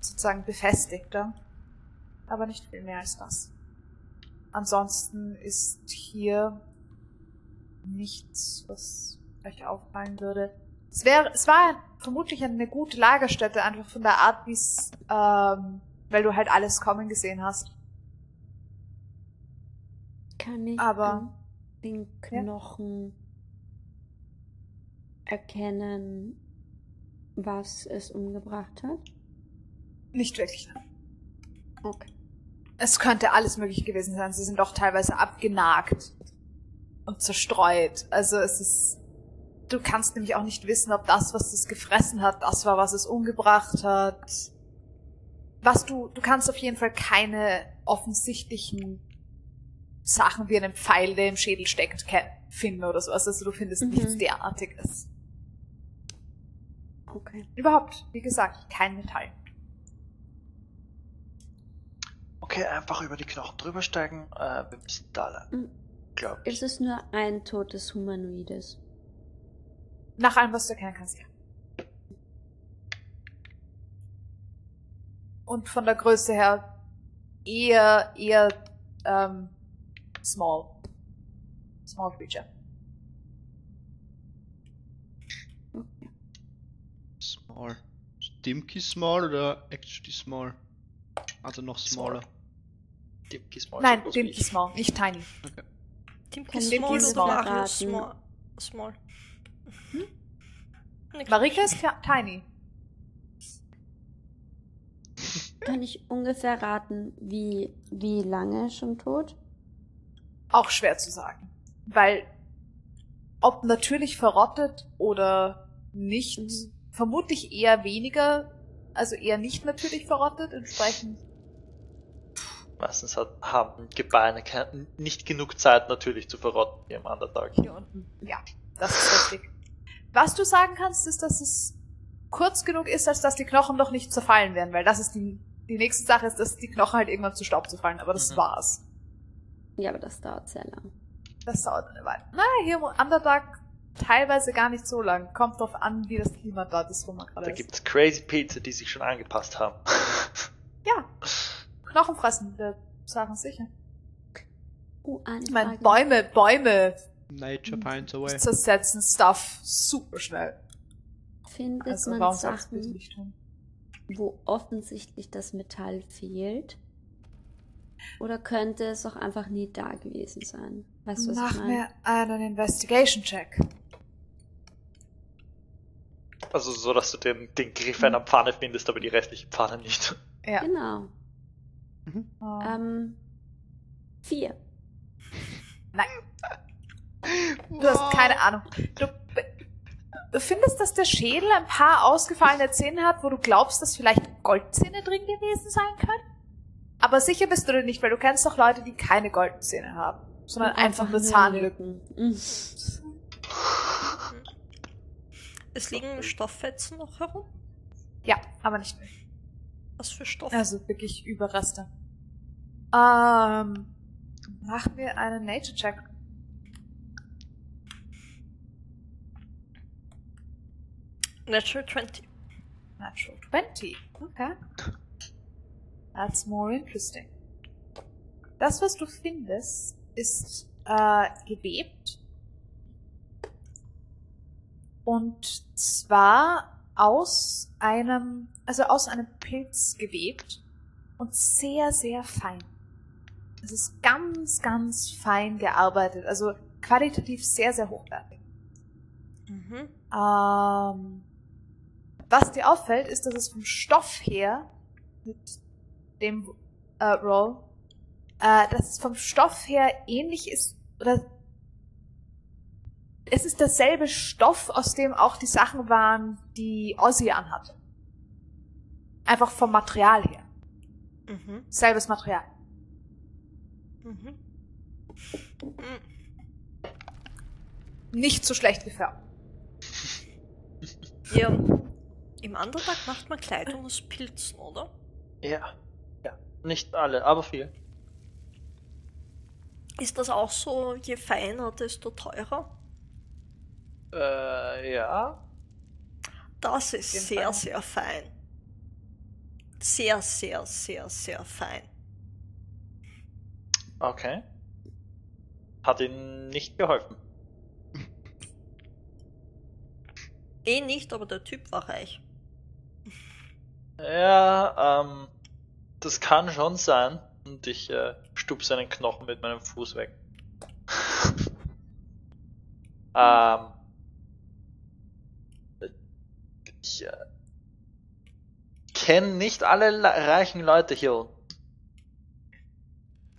sozusagen befestigter, aber nicht viel mehr als das. Ansonsten ist hier nichts, was euch auffallen würde. Es wäre, es war vermutlich eine gute Lagerstätte, einfach von der Art, wie es, ähm, weil du halt alles kommen gesehen hast. Kann ich Aber- an den Knochen erkennen, was es umgebracht hat? Nicht wirklich. Okay. Es könnte alles möglich gewesen sein. Sie sind doch teilweise abgenagt und zerstreut. Also es ist. Du kannst nämlich auch nicht wissen, ob das, was es gefressen hat, das war, was es umgebracht hat. Was du, du kannst auf jeden Fall keine offensichtlichen Sachen wie einen Pfeil, der im Schädel steckt, finden oder sowas. Also du findest Mhm. nichts derartiges. Okay. Überhaupt, wie gesagt, kein Metall. Okay, einfach über die Knochen drüber steigen. Äh, wir müssen da lang. Mhm. Glaub ich. Ist es nur ein totes Humanoides? Nach allem, was du erkennen kannst, ja. Und von der Größe her eher, eher, ähm, small. Small creature. Okay. Small. Dimky small oder actually small? Also noch smaller. Dimki Small. Nein, ist small, nicht tiny. Dimki Kann ich Small oder raten? Small? Small. Hm? Marika ist ja tiny. Kann ich ungefähr raten, wie, wie lange schon tot? Auch schwer zu sagen. Weil, ob natürlich verrottet oder nicht, Mhm. vermutlich eher weniger, also eher nicht natürlich verrottet, entsprechend Meistens hat, haben Gebeine kein, nicht genug Zeit natürlich zu verrotten wie am Undertag. hier unten. Ja, das ist richtig. Was du sagen kannst, ist, dass es kurz genug ist, als dass die Knochen noch nicht zerfallen werden, weil das ist die, die nächste Sache ist, dass die Knochen halt irgendwann zu Staub zerfallen, aber das Mhm. war's. Ja, aber das dauert sehr lang. Das dauert eine Weile. Na, hier im Underdark teilweise gar nicht so lang. Kommt drauf an, wie das Klima dort ist, wo man gerade Da ist. gibt's Crazy Pizza, die sich schon angepasst haben. Ja. Knochenfressende Sachen sicher. Uh, Ich meine. Bäume, Bäume Nature finds a way. zersetzen Stuff super schnell. Findet Also man Sachen, wo offensichtlich das Metall fehlt? Oder könnte es auch einfach nie da gewesen sein? Weißt du, was Mach ich meine? mir einen Investigation-Check. Also so, dass du den, den Griff einer Pfanne findest, aber die restliche Pfanne nicht. Ja. Genau. Mhm. Ähm, Ähm, vier. Du hast keine Ahnung. Du, du findest, dass der Schädel ein paar ausgefallene Zähne hat, wo du glaubst, dass vielleicht Goldzähne drin gewesen sein können? Aber sicher bist du dir nicht, weil du kennst doch Leute, die keine Goldzähne haben, sondern einfach nur Zahnlücken. Mm. Es liegen Stofffetzen noch herum. Ja, aber nicht mehr. Was für Stoff? Also wirklich Überreste. Ähm, mach mir einen Nature-Check. Natural 20. Natural 20. Okay. That's more interesting. Das, was du findest, ist äh, gewebt. Und zwar aus einem, also aus einem Pilz gewebt und sehr, sehr fein. Es ist ganz, ganz fein gearbeitet, also qualitativ sehr, sehr hochwertig. Mhm. Ähm, was dir auffällt, ist, dass es vom Stoff her mit dem äh, Roll, äh, dass es vom Stoff her ähnlich ist oder es ist derselbe Stoff, aus dem auch die Sachen waren, die Ozzy anhatte. Einfach vom Material her. Mhm. Selbes Material. Mhm. Mhm. Nicht so schlecht gefärbt. Ja. Im Underdark macht man Kleidung aus Pilzen, oder? Ja. Nicht alle, aber viel. Ist das auch so, je feiner, desto teurer? Äh, ja. Das ist jeden sehr, Fall. sehr fein. Sehr, sehr, sehr, sehr fein. Okay. Hat ihnen nicht geholfen. Eh nicht, aber der Typ war reich. Ja, ähm, das kann schon sein. Und ich äh, stupse seinen Knochen mit meinem Fuß weg. ähm, ich äh, kenne nicht alle reichen Leute hier unten.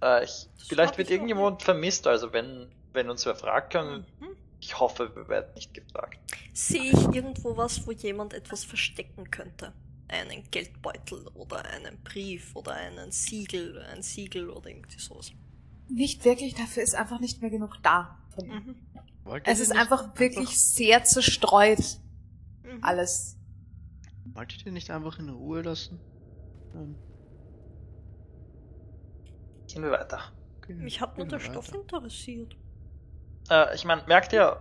Äh, ich, vielleicht wird irgendjemand vermisst, also wenn, wenn uns wer fragt, können, Mhm. ich hoffe, wir werden nicht gefragt. Sehe ich irgendwo was, wo jemand etwas verstecken könnte? Einen Geldbeutel oder einen Brief oder einen Siegel, ein Siegel oder irgendwie sowas. Nicht wirklich, dafür ist einfach nicht mehr genug da. Mhm. Es ist einfach wirklich sehr zerstreut, Mhm. alles. Wollt ihr den nicht einfach in Ruhe lassen? Nein. Gehen wir weiter. Okay, Mich hat nur gehen der wir Stoff weiter. interessiert. Äh, ich meine, merkt ihr,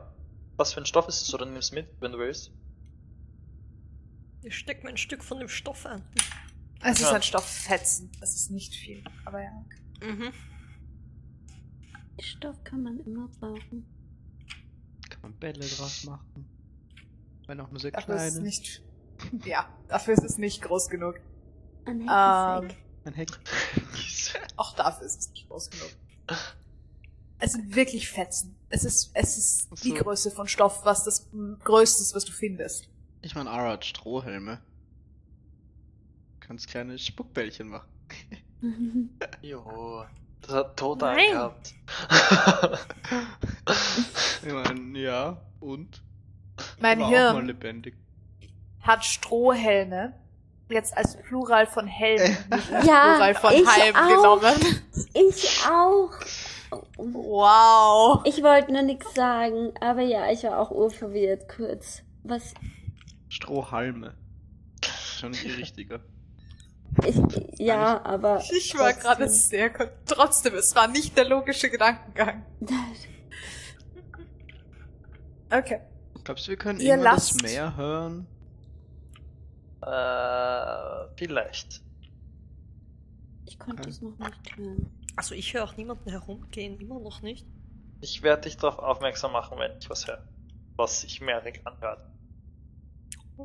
was für ein Stoff es ist, oder nimm's mit, wenn du willst? Ich steck mir ein Stück von dem Stoff ein. Es ist Ja. ein Stofffetzen. Das ist nicht viel. Aber ja. Mhm. Stoff kann man immer brauchen. Kann man Bälle draus machen. Wenn auch nur sehr Dafür ist es kleine. nicht. Ja, dafür ist es nicht groß genug. Ein Ähm, Hackensack. Ein Heck. auch dafür ist es nicht groß genug. Es sind wirklich Fetzen. Es ist, es ist Ach die so. Größe von Stoff, was das Größte ist, was du findest. Ich meine, Ara hat Strohhelme. Kannst kleine Spuckbällchen machen. Jo, das hat tot Nein. gehabt. ich meine, ja, und? Mein War auch mal Hirn lebendig. hat Strohhelme jetzt als Plural von Helm, Ja, Plural von ich Halm auch. genommen. Ich auch. Wow. Ich wollte nur nichts sagen, aber ja, ich war auch urverwirrt kurz. Was? Strohhalme. Schon viel richtiger. Ich, ja, aber. Ich war gerade sehr Trotzdem, es war nicht der logische Gedankengang. Okay. Glaubst du, wir können Ihr irgendwann das lasst- Meer hören? äh, vielleicht. Ich konnte Okay. es noch nicht hören. Also ich höre auch niemanden herumgehen, immer noch nicht. Ich werde dich darauf aufmerksam machen, wenn ich was höre. Was sich Merrick anhört.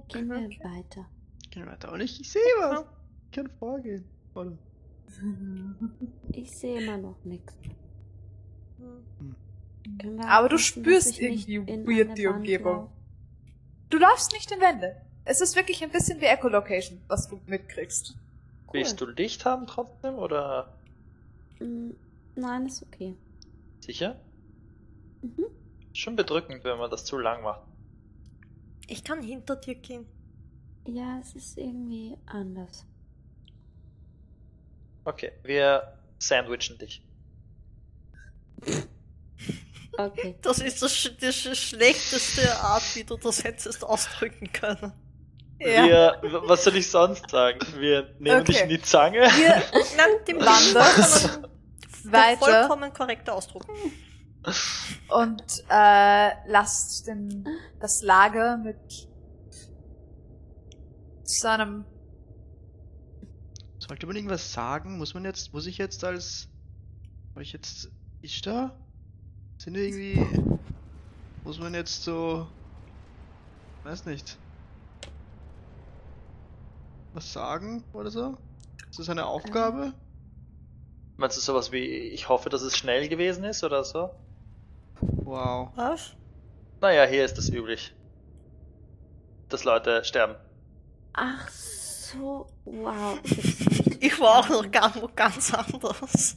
Gehen wir Okay. weiter. Gehen wir weiter. Und ich, ich sehe was. Ich kann vorgehen. Oder? Ich sehe immer noch nichts. Hm. Aber du spürst irgendwie in weird die Wand Umgebung. lauf? Du laufst nicht in Wände. Es ist wirklich ein bisschen wie Echolocation, was du mitkriegst. Willst du Licht haben trotzdem oder Mm, Nein, ist okay. sicher? Mhm. Schon bedrückend, wenn man das zu lang macht. Ich kann hinter dir gehen. Ja, es ist irgendwie anders. Okay, wir sandwichen dich. Okay. Das ist das, sch das sch schlechteste Art, wie du das hättest ausdrücken können. Wir, w- was soll ich sonst sagen? Wir nehmen Okay. dich in die Zange. Ihr Nein, dem der weiter. vollkommen korrekte Ausdruck. Und äh, lasst den, das Lager mit so einem Sollte man irgendwas sagen? Muss man jetzt, muss ich jetzt als, war ich jetzt, ist da? Sind wir irgendwie, muss man jetzt so, weiß nicht, was sagen oder so? Ist das eine Aufgabe? Meinst du sowas wie, ich hoffe, dass es schnell gewesen ist oder so? Wow. Was? Naja, hier ist es üblich. Dass Leute sterben. Ach so, wow. Ich war auch noch gar wo ganz anders.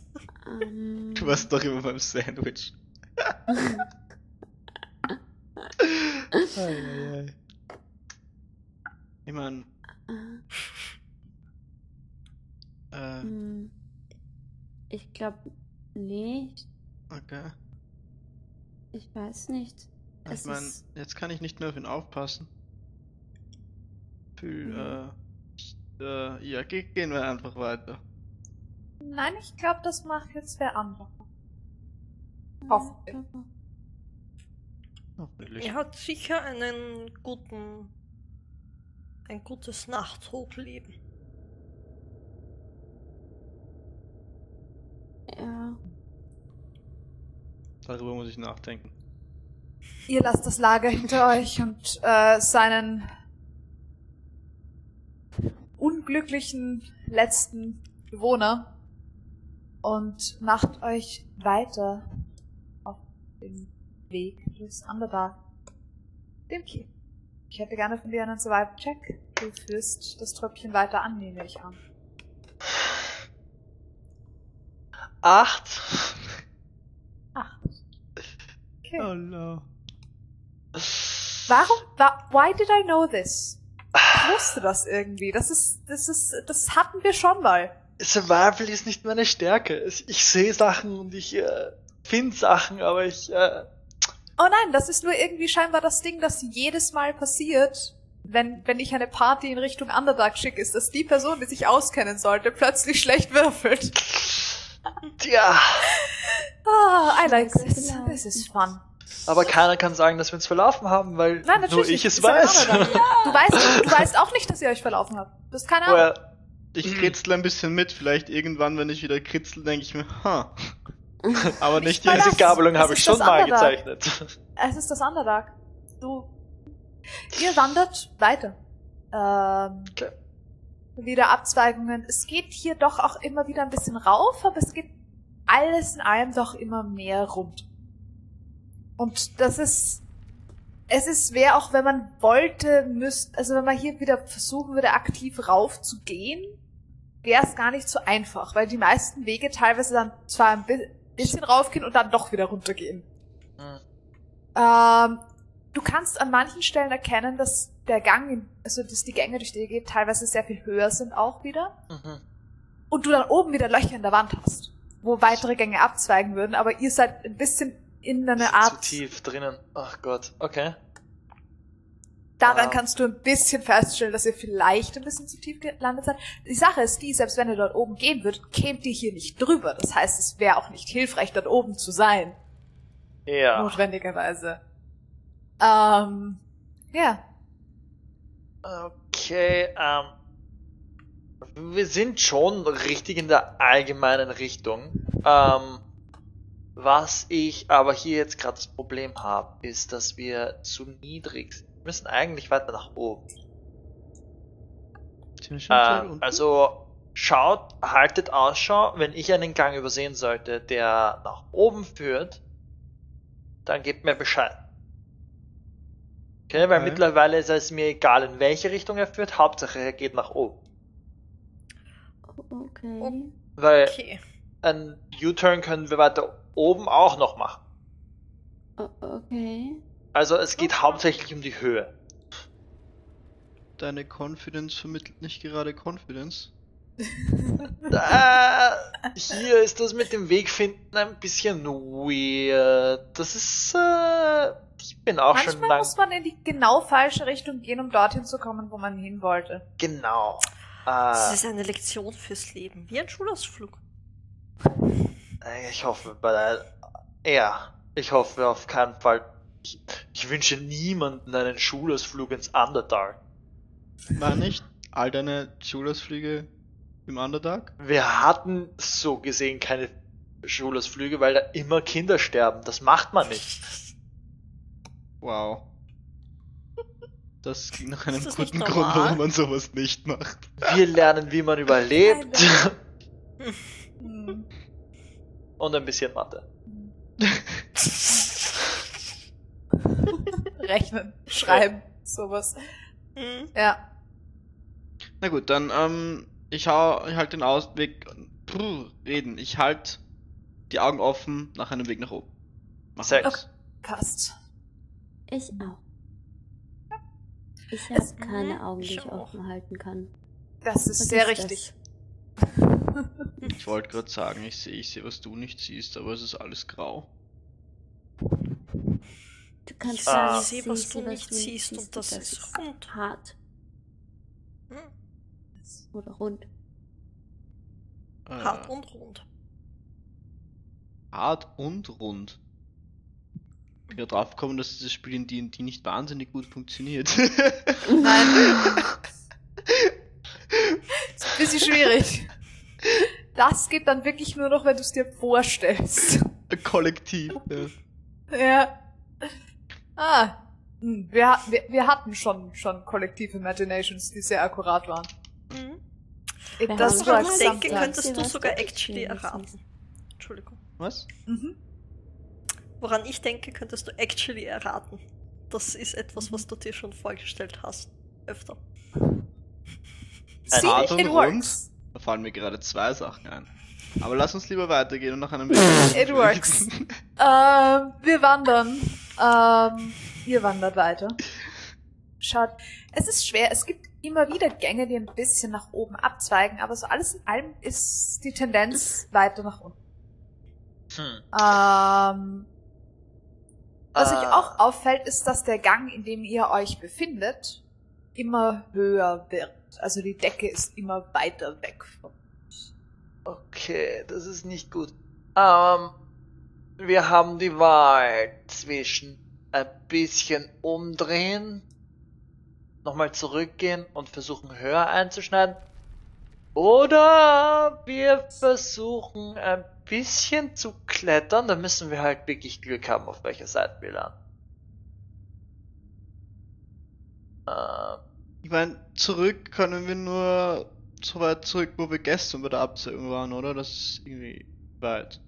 Ähm, Du warst doch immer beim Sandwich. Ich mein, äh, äh, hm. Ich glaube nicht. okay. Ich weiß nicht. Ich meine, jetzt kann ich nicht mehr auf ihn aufpassen. Für, Mhm. äh, ich, äh, ja, ge gehen wir einfach weiter. Nein, ich glaube, das macht jetzt wer andere. Hoffentlich. Hoffentlich. Er hat sicher einen guten. ein gutes Nachthochleben. Ja. Darüber muss ich nachdenken. Ihr lasst das Lager hinter euch und äh, seinen unglücklichen letzten Bewohner und macht euch weiter auf dem Weg durchs Underdark, dem Kiel. Ich hätte gerne von dir einen Survival-Check. Du führst das Tröpfchen weiter an, nehme ich an. Acht. Okay. Oh no. Warum? Wa why did I know this? Ich wusste das irgendwie. Das ist, das ist, das hatten wir schon mal. Survival ist nicht meine Stärke. Ich sehe Sachen und ich äh, finde Sachen, aber ich. Äh, Oh nein, das ist nur irgendwie scheinbar das Ding, das jedes Mal passiert, wenn, wenn ich eine Party in Richtung Underdark schicke, ist, dass die Person, die sich auskennen sollte, plötzlich schlecht würfelt. tja. Ah, I like this. This is fun. Aber keiner kann sagen, dass wir uns verlaufen haben, weil Nein, natürlich nur ich es ja weiß. Underdark. Du weißt, du weißt auch nicht, dass ihr euch verlaufen habt. Du hast keine Ahnung. well, Ich kritzel ein bisschen mit. Vielleicht irgendwann, wenn ich wieder kritzel, denke ich mir, ha. Aber nicht jetzt. diese. Gabelung habe ich schon mal Underdark. gezeichnet. Es ist das Underdark. Du. Ihr wandert weiter. Ähm, Okay. Wieder Abzweigungen. Es geht hier doch auch immer wieder ein bisschen rauf, aber es geht alles in allem doch immer mehr rund. Und das ist. Es ist, wäre auch, wenn man wollte, müsst, also wenn man hier wieder versuchen würde, aktiv rauf zu gehen, wäre es gar nicht so einfach, weil die meisten Wege teilweise dann zwar ein bi- bisschen raufgehen und dann doch wieder runtergehen. Hm. Ähm, du kannst an manchen Stellen erkennen, dass der Gang, also dass die Gänge, durch die ihr geht, teilweise sehr viel höher sind auch wieder. Mhm. Und du dann oben wieder Löcher in der Wand hast, wo weitere Gänge abzweigen würden, aber ihr seid ein bisschen in eine Zu Art. tief drinnen. Ach Gott. Okay. Daran Ah. kannst du ein bisschen feststellen, dass ihr vielleicht ein bisschen zu tief gelandet seid. Die Sache ist die, selbst wenn ihr dort oben gehen würdet, kämt ihr hier nicht drüber. Das heißt, es wäre auch nicht hilfreich, dort oben zu sein. Ja. Notwendigerweise. Ähm, ja. Okay, ähm. Wir sind schon richtig in der allgemeinen Richtung. Ähm, was ich aber hier jetzt gerade das Problem habe, ist, dass wir zu niedrig sind. Wir müssen eigentlich weiter nach oben. Unten? also schaut, haltet Ausschau, wenn ich einen Gang übersehen sollte, der nach oben führt, dann gebt mir Bescheid. Okay, weil Okay. mittlerweile ist es mir egal, in welche Richtung er führt, Hauptsache er geht nach oben. Okay. Weil Okay. ein U-Turn können wir weiter oben auch noch machen. O- Okay. Also es geht hauptsächlich um die Höhe. Deine Confidence vermittelt nicht gerade Confidence. Äh, hier ist das mit dem Wegfinden ein bisschen weird. Das ist, äh, ich bin auch schon Manchmal lang. muss man in die genau falsche Richtung gehen, um dorthin zu kommen, wo man hin wollte. Genau. Das Äh, ist eine Lektion fürs Leben. Wie ein Schulausflug. äh, ich hoffe, bei der, ja, ich hoffe auf keinen Fall. Ich, ich wünsche niemanden einen Schulausflug ins Underdark. War nicht all deine Schulausflüge im Underdark? Wir hatten so gesehen keine Schulausflüge, weil da immer Kinder sterben. Das macht man nicht. Wow. Das ging nach einem guten Grund, warum man sowas nicht macht. Wir lernen, wie man überlebt. Und ein bisschen Mathe. Rechnen, schreiben, sowas. Hm. Ja. Na gut, dann, ähm, ich hau, ich halt den Ausweg, Puh, reden, ich halt die Augen offen nach einem Weg nach oben. Mach Sehr das. gut. Passt. Ich auch. Ich habe keine Augen, die ich ich offen halten kann. Das ist Was sehr ist richtig. Ich wollte gerade sagen, ich sehe, ich sehe, was du nicht siehst, aber es ist alles grau. Du kannst Ah. sagen, Ich sehe, was du nicht nicht siehst, und das ist rund. hart Hm. oder rund. Äh, Hart und rund. hart und rund. Ich bin ja drauf gekommen, dass dieses Spiel in D&D nicht wahnsinnig gut funktioniert. Nein. ist ein bisschen schwierig. Das geht dann wirklich nur noch, wenn du es dir vorstellst. Kollektiv. Ja. Ja. Ah. Hm, Wir, wir, wir hatten schon, schon kollektive Imaginations, die sehr akkurat waren. Mhm. Work ich schon denke, könntest du Was sogar actually erraten. Entschuldigung. Was? Mhm. Woran ich denke, könntest du actually erraten. Das ist etwas, was du dir schon vorgestellt hast. Öfter. See, Hart und it rund? works. Da fallen mir gerade zwei Sachen ein. Aber lass uns lieber weitergehen und nach einem It works. Ähm, wir wandern. Ähm, ihr wandert weiter. Schaut, es ist schwer. Es gibt immer wieder Gänge, die ein bisschen nach oben abzweigen, aber so alles in allem ist die Tendenz weiter nach unten. Hm. Ähm, was euch Äh, auch auffällt, ist, dass der Gang, in dem ihr euch befindet, immer höher wird. Also die Decke ist immer weiter weg von Okay, das ist nicht gut. Ähm, wir haben die Wahl zwischen ein bisschen umdrehen, nochmal zurückgehen und versuchen höher einzuschneiden. Oder wir versuchen ein bisschen zu klettern, da müssen wir halt wirklich Glück haben, auf welcher Seite wir landen. Ähm, Ich meine, zurück können wir nur so weit zurück, wo wir gestern bei der Abzeugung waren, oder? Das ist irgendwie weit.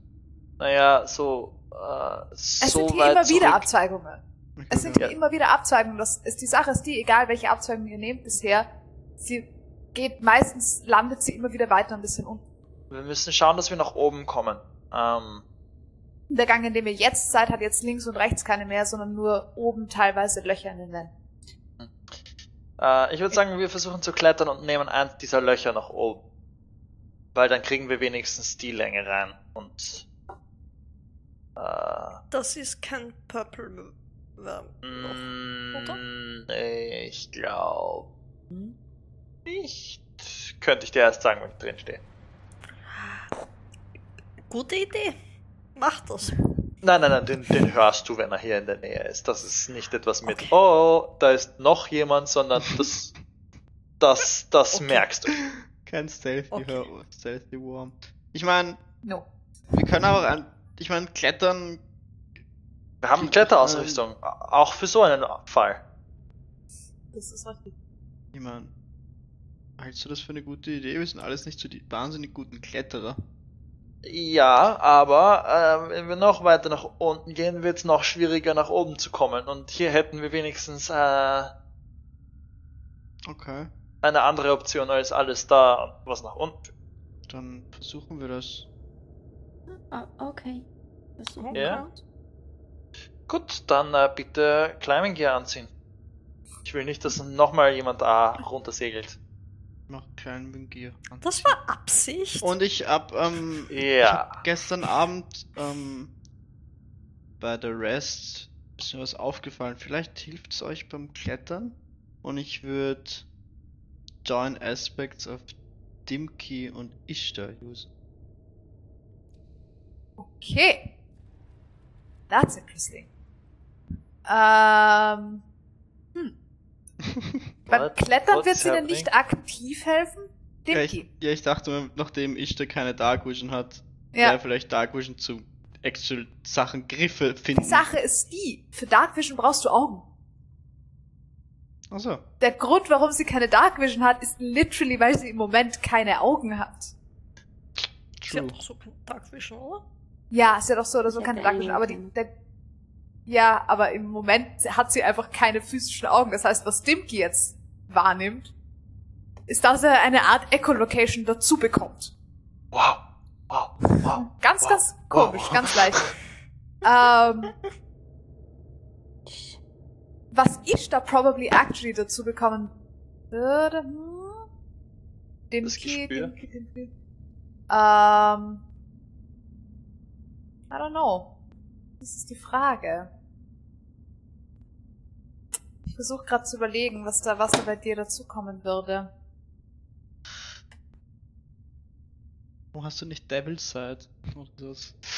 naja, so, äh, Es so sind hier weit immer wieder zurück. Abzweigungen. Es sind Ja. hier immer wieder Abzweigungen. Das ist, die Sache ist die, egal welche Abzweigung ihr nehmt bisher, sie geht meistens, landet sie immer wieder weiter ein bisschen unten. Wir müssen schauen, dass wir nach oben kommen. Ähm, Der Gang, in dem ihr jetzt seid, hat jetzt links und rechts keine mehr, sondern nur oben teilweise Löcher in den Wänden. Äh, ich würde sagen, wir versuchen zu klettern und nehmen eins dieser Löcher nach oben. Weil dann kriegen wir wenigstens die Länge rein. Und äh, Das ist kein Purple Worm. oder? mm, ich glaube nicht. Könnte ich dir erst sagen, wenn ich drin stehe. Gute Idee. Mach das. Nein, nein, nein, den, den hörst du, wenn er hier in der Nähe ist. Das ist nicht etwas mit, Okay. oh, da ist noch jemand, sondern das, das, das Okay. merkst du. Kein Stealthy, Okay. Hör- Stealthy Worm. Ich meine, No. wir können aber ein, ich meine, klettern, Wir haben Kletterausrüstung, auch für so einen Fall. Das ist richtig. ich meine, hältst du das für eine gute Idee? Wir sind alles nicht so die wahnsinnig guten Kletterer. Ja, aber ähm, wenn wir noch weiter nach unten gehen, wird es noch schwieriger nach oben zu kommen. Und hier hätten wir wenigstens äh, Okay, eine andere Option als alles da, was nach unten führt. dann versuchen wir das. Ah, okay. Versuchen Ja. wir. Gut, dann äh, bitte Climbing Gear anziehen. Ich will nicht, dass nochmal jemand da runtersegelt. Mach kleinen Gier. Das war Absicht. Und ich hab, ähm, ich Ja. hab gestern Abend, ähm, bei der Rest ist mir was aufgefallen. Vielleicht hilft's euch beim Klettern. Und ich würde Join Aspects of Dimki und Ishtar usen. Okay. That's interesting. Ähm, hm. Beim Klettern wird sie happening? nicht aktiv helfen? Ja ich, ja, ich dachte, nachdem Ishtar keine Dark Vision hat, Ja. wäre vielleicht Dark Vision zu actual Sachen Griffe finden. Die Sache ist die, für Dark Vision brauchst du Augen. Achso. Der Grund, warum sie keine Dark Vision hat, ist literally, weil sie im Moment keine Augen hat. Sie True. hat doch so kein Dark Vision, oder? Ja, ist ja doch so oder so keine Dark Vision, aber die, der, ja, aber im Moment hat sie einfach keine physischen Augen. Das heißt, was Dimki jetzt wahrnimmt, ist, dass er eine Art Echolocation dazu bekommt. Wow. Wow. Wow. Ganz, Wow. ganz komisch, Wow. ganz leicht. ähm, was ich da probably actually dazu bekommen würde, hm, Das Dimki, Gespür? Dimki, Dimki. Ähm, I don't know. Das ist die Frage. Ich versuche gerade zu überlegen, was da, was da bei dir dazukommen würde. Warum hast du nicht Devil's Side?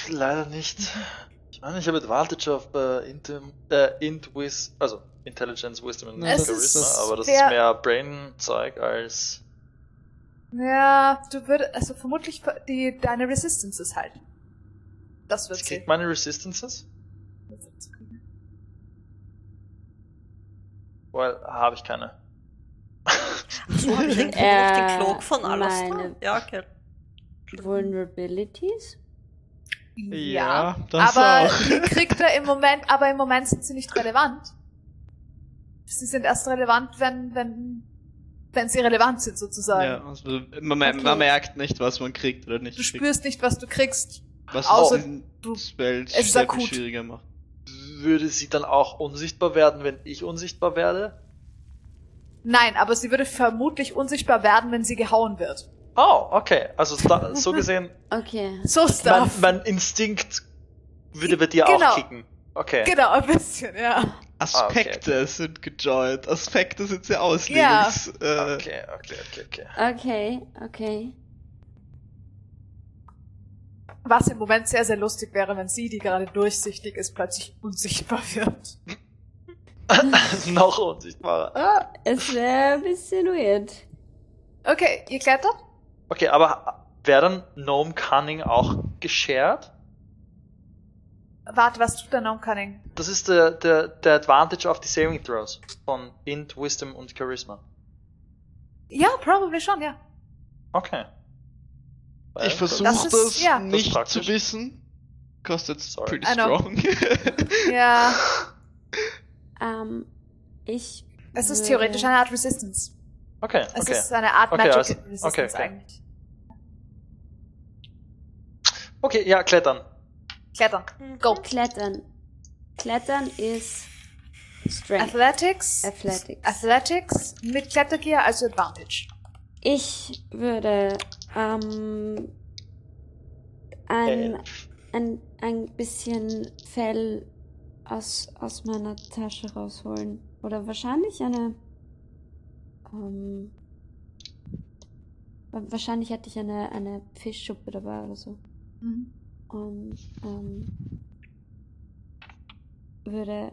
Leider nicht. Ich meine, ich habe Advantage auf äh, Intim, äh, Int Wis, also Intelligence, Wisdom und Es Charisma, ist aber das ist mehr Brain-Zeug als. Ja, du würdest, also vermutlich die, deine Resistances halt. Das wird sie. meine Resistances? Weil habe ich keine. So habe ich irgendwie Äh, noch den Cloak von Alastor. Ja, okay. Vulnerabilities? Ja, das aber auch. die kriegt er im Moment, aber im Moment sind sie nicht relevant. Sie sind erst relevant, wenn, wenn, wenn sie relevant sind, sozusagen. Ja, also man, Okay. man merkt nicht, was man kriegt oder nicht Du kriegt. spürst nicht, was du kriegst. Was außer du- Spell es ist sehr akut. schwieriger macht. Würde sie dann auch unsichtbar werden, wenn ich unsichtbar werde? Nein, aber sie würde vermutlich unsichtbar werden, wenn sie gehauen wird. Oh, okay. Also da, so gesehen, Okay. So mein, stuff. mein Instinkt würde bei dir Genau. auch kicken. Okay. Genau, ein bisschen, ja. Aspekte sind gejoint. Aspekte sind sehr auslegungs... Äh, Okay, okay, okay, okay. Okay, okay. Was im Moment sehr, sehr lustig wäre, wenn sie, die gerade durchsichtig ist, plötzlich unsichtbar wird. Noch unsichtbarer. Ah. Es wäre ein bisschen weird. Okay, ihr klettert? Okay, aber wäre dann Gnome Cunning auch geshared? Warte, was tut der Gnome Cunning? Das ist der, der, der Advantage auf die Saving Throws von Int, Wisdom und Charisma. Ja, probably schon, ja. Okay. Ich versuche Das das, ist- ja. nicht Das zu wissen. Kostet Sorry. pretty strong. Ja, Ähm, ich. es ist theoretisch eine Art Resistance. Okay, Es okay. ist eine Art Okay, Magic also- Resistance okay, okay. eigentlich. Okay, ja, klettern. Klettern. Mhm. Go. Klettern. Klettern ist Strength. Athletics. Athletics. Athletics mit Klettergear, also Advantage. Ich würde ähm, ein, Elf. ein, ein bisschen Fell aus, aus meiner Tasche rausholen. Oder wahrscheinlich eine. Ähm, wa- wahrscheinlich hatte ich eine, eine Fischschuppe dabei oder so. Mhm. Und ähm, würde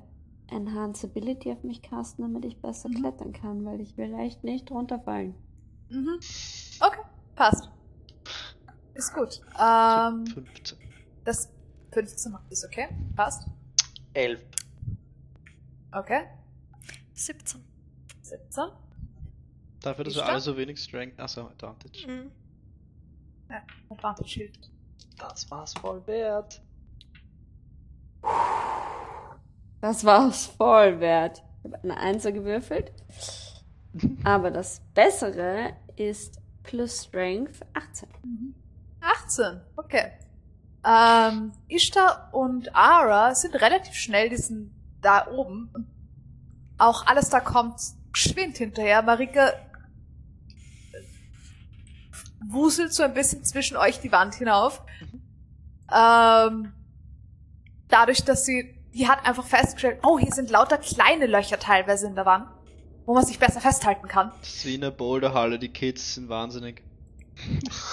Enhance Ability auf mich casten, damit ich besser Mhm. klettern kann, weil ich will echt nicht runterfallen. Mhm. Okay, passt. Ist gut. Ähm, 15. das 15 macht ist okay. Passt. Elf. Okay. 17. 17. Dafür, dass wir alle so wenig Strength. Achso, Advantage. Mhm. Advantage hilft. Das war's voll wert. Das war's voll wert. Ich habe eine Einser gewürfelt. Aber das Bessere ist plus Strength 18. 18. Okay. Ähm, Ishtar und Ara sind relativ schnell, die sind da oben. Auch alles da kommt geschwind hinterher. Marika wuselt so ein bisschen zwischen euch die Wand hinauf. Ähm, dadurch, dass sie, die hat einfach festgestellt, oh, hier sind lauter kleine Löcher teilweise in der Wand, wo man sich besser festhalten kann. Das ist wie in der Boulderhalle, die Kids sind wahnsinnig.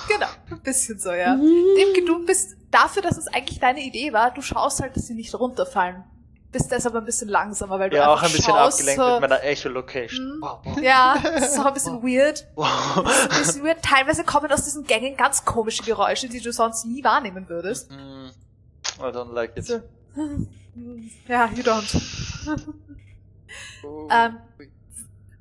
Genau, ein bisschen so, ja. Mhm. Imke, du bist dafür, dass es eigentlich deine Idee war, du schaust halt, dass sie nicht runterfallen. Bist deshalb ein bisschen langsamer, weil du Ja, auch ein bisschen schaust, abgelenkt so, mit meiner Echolocation. Mhm. Wow, wow, Ja, das ist auch ein bisschen weird. wow. Ein bisschen weird. Teilweise kommen aus diesen Gängen ganz komische Geräusche, die du sonst nie wahrnehmen würdest. Mm, I don't like it. So. Ja, you don't. Oh. Ähm,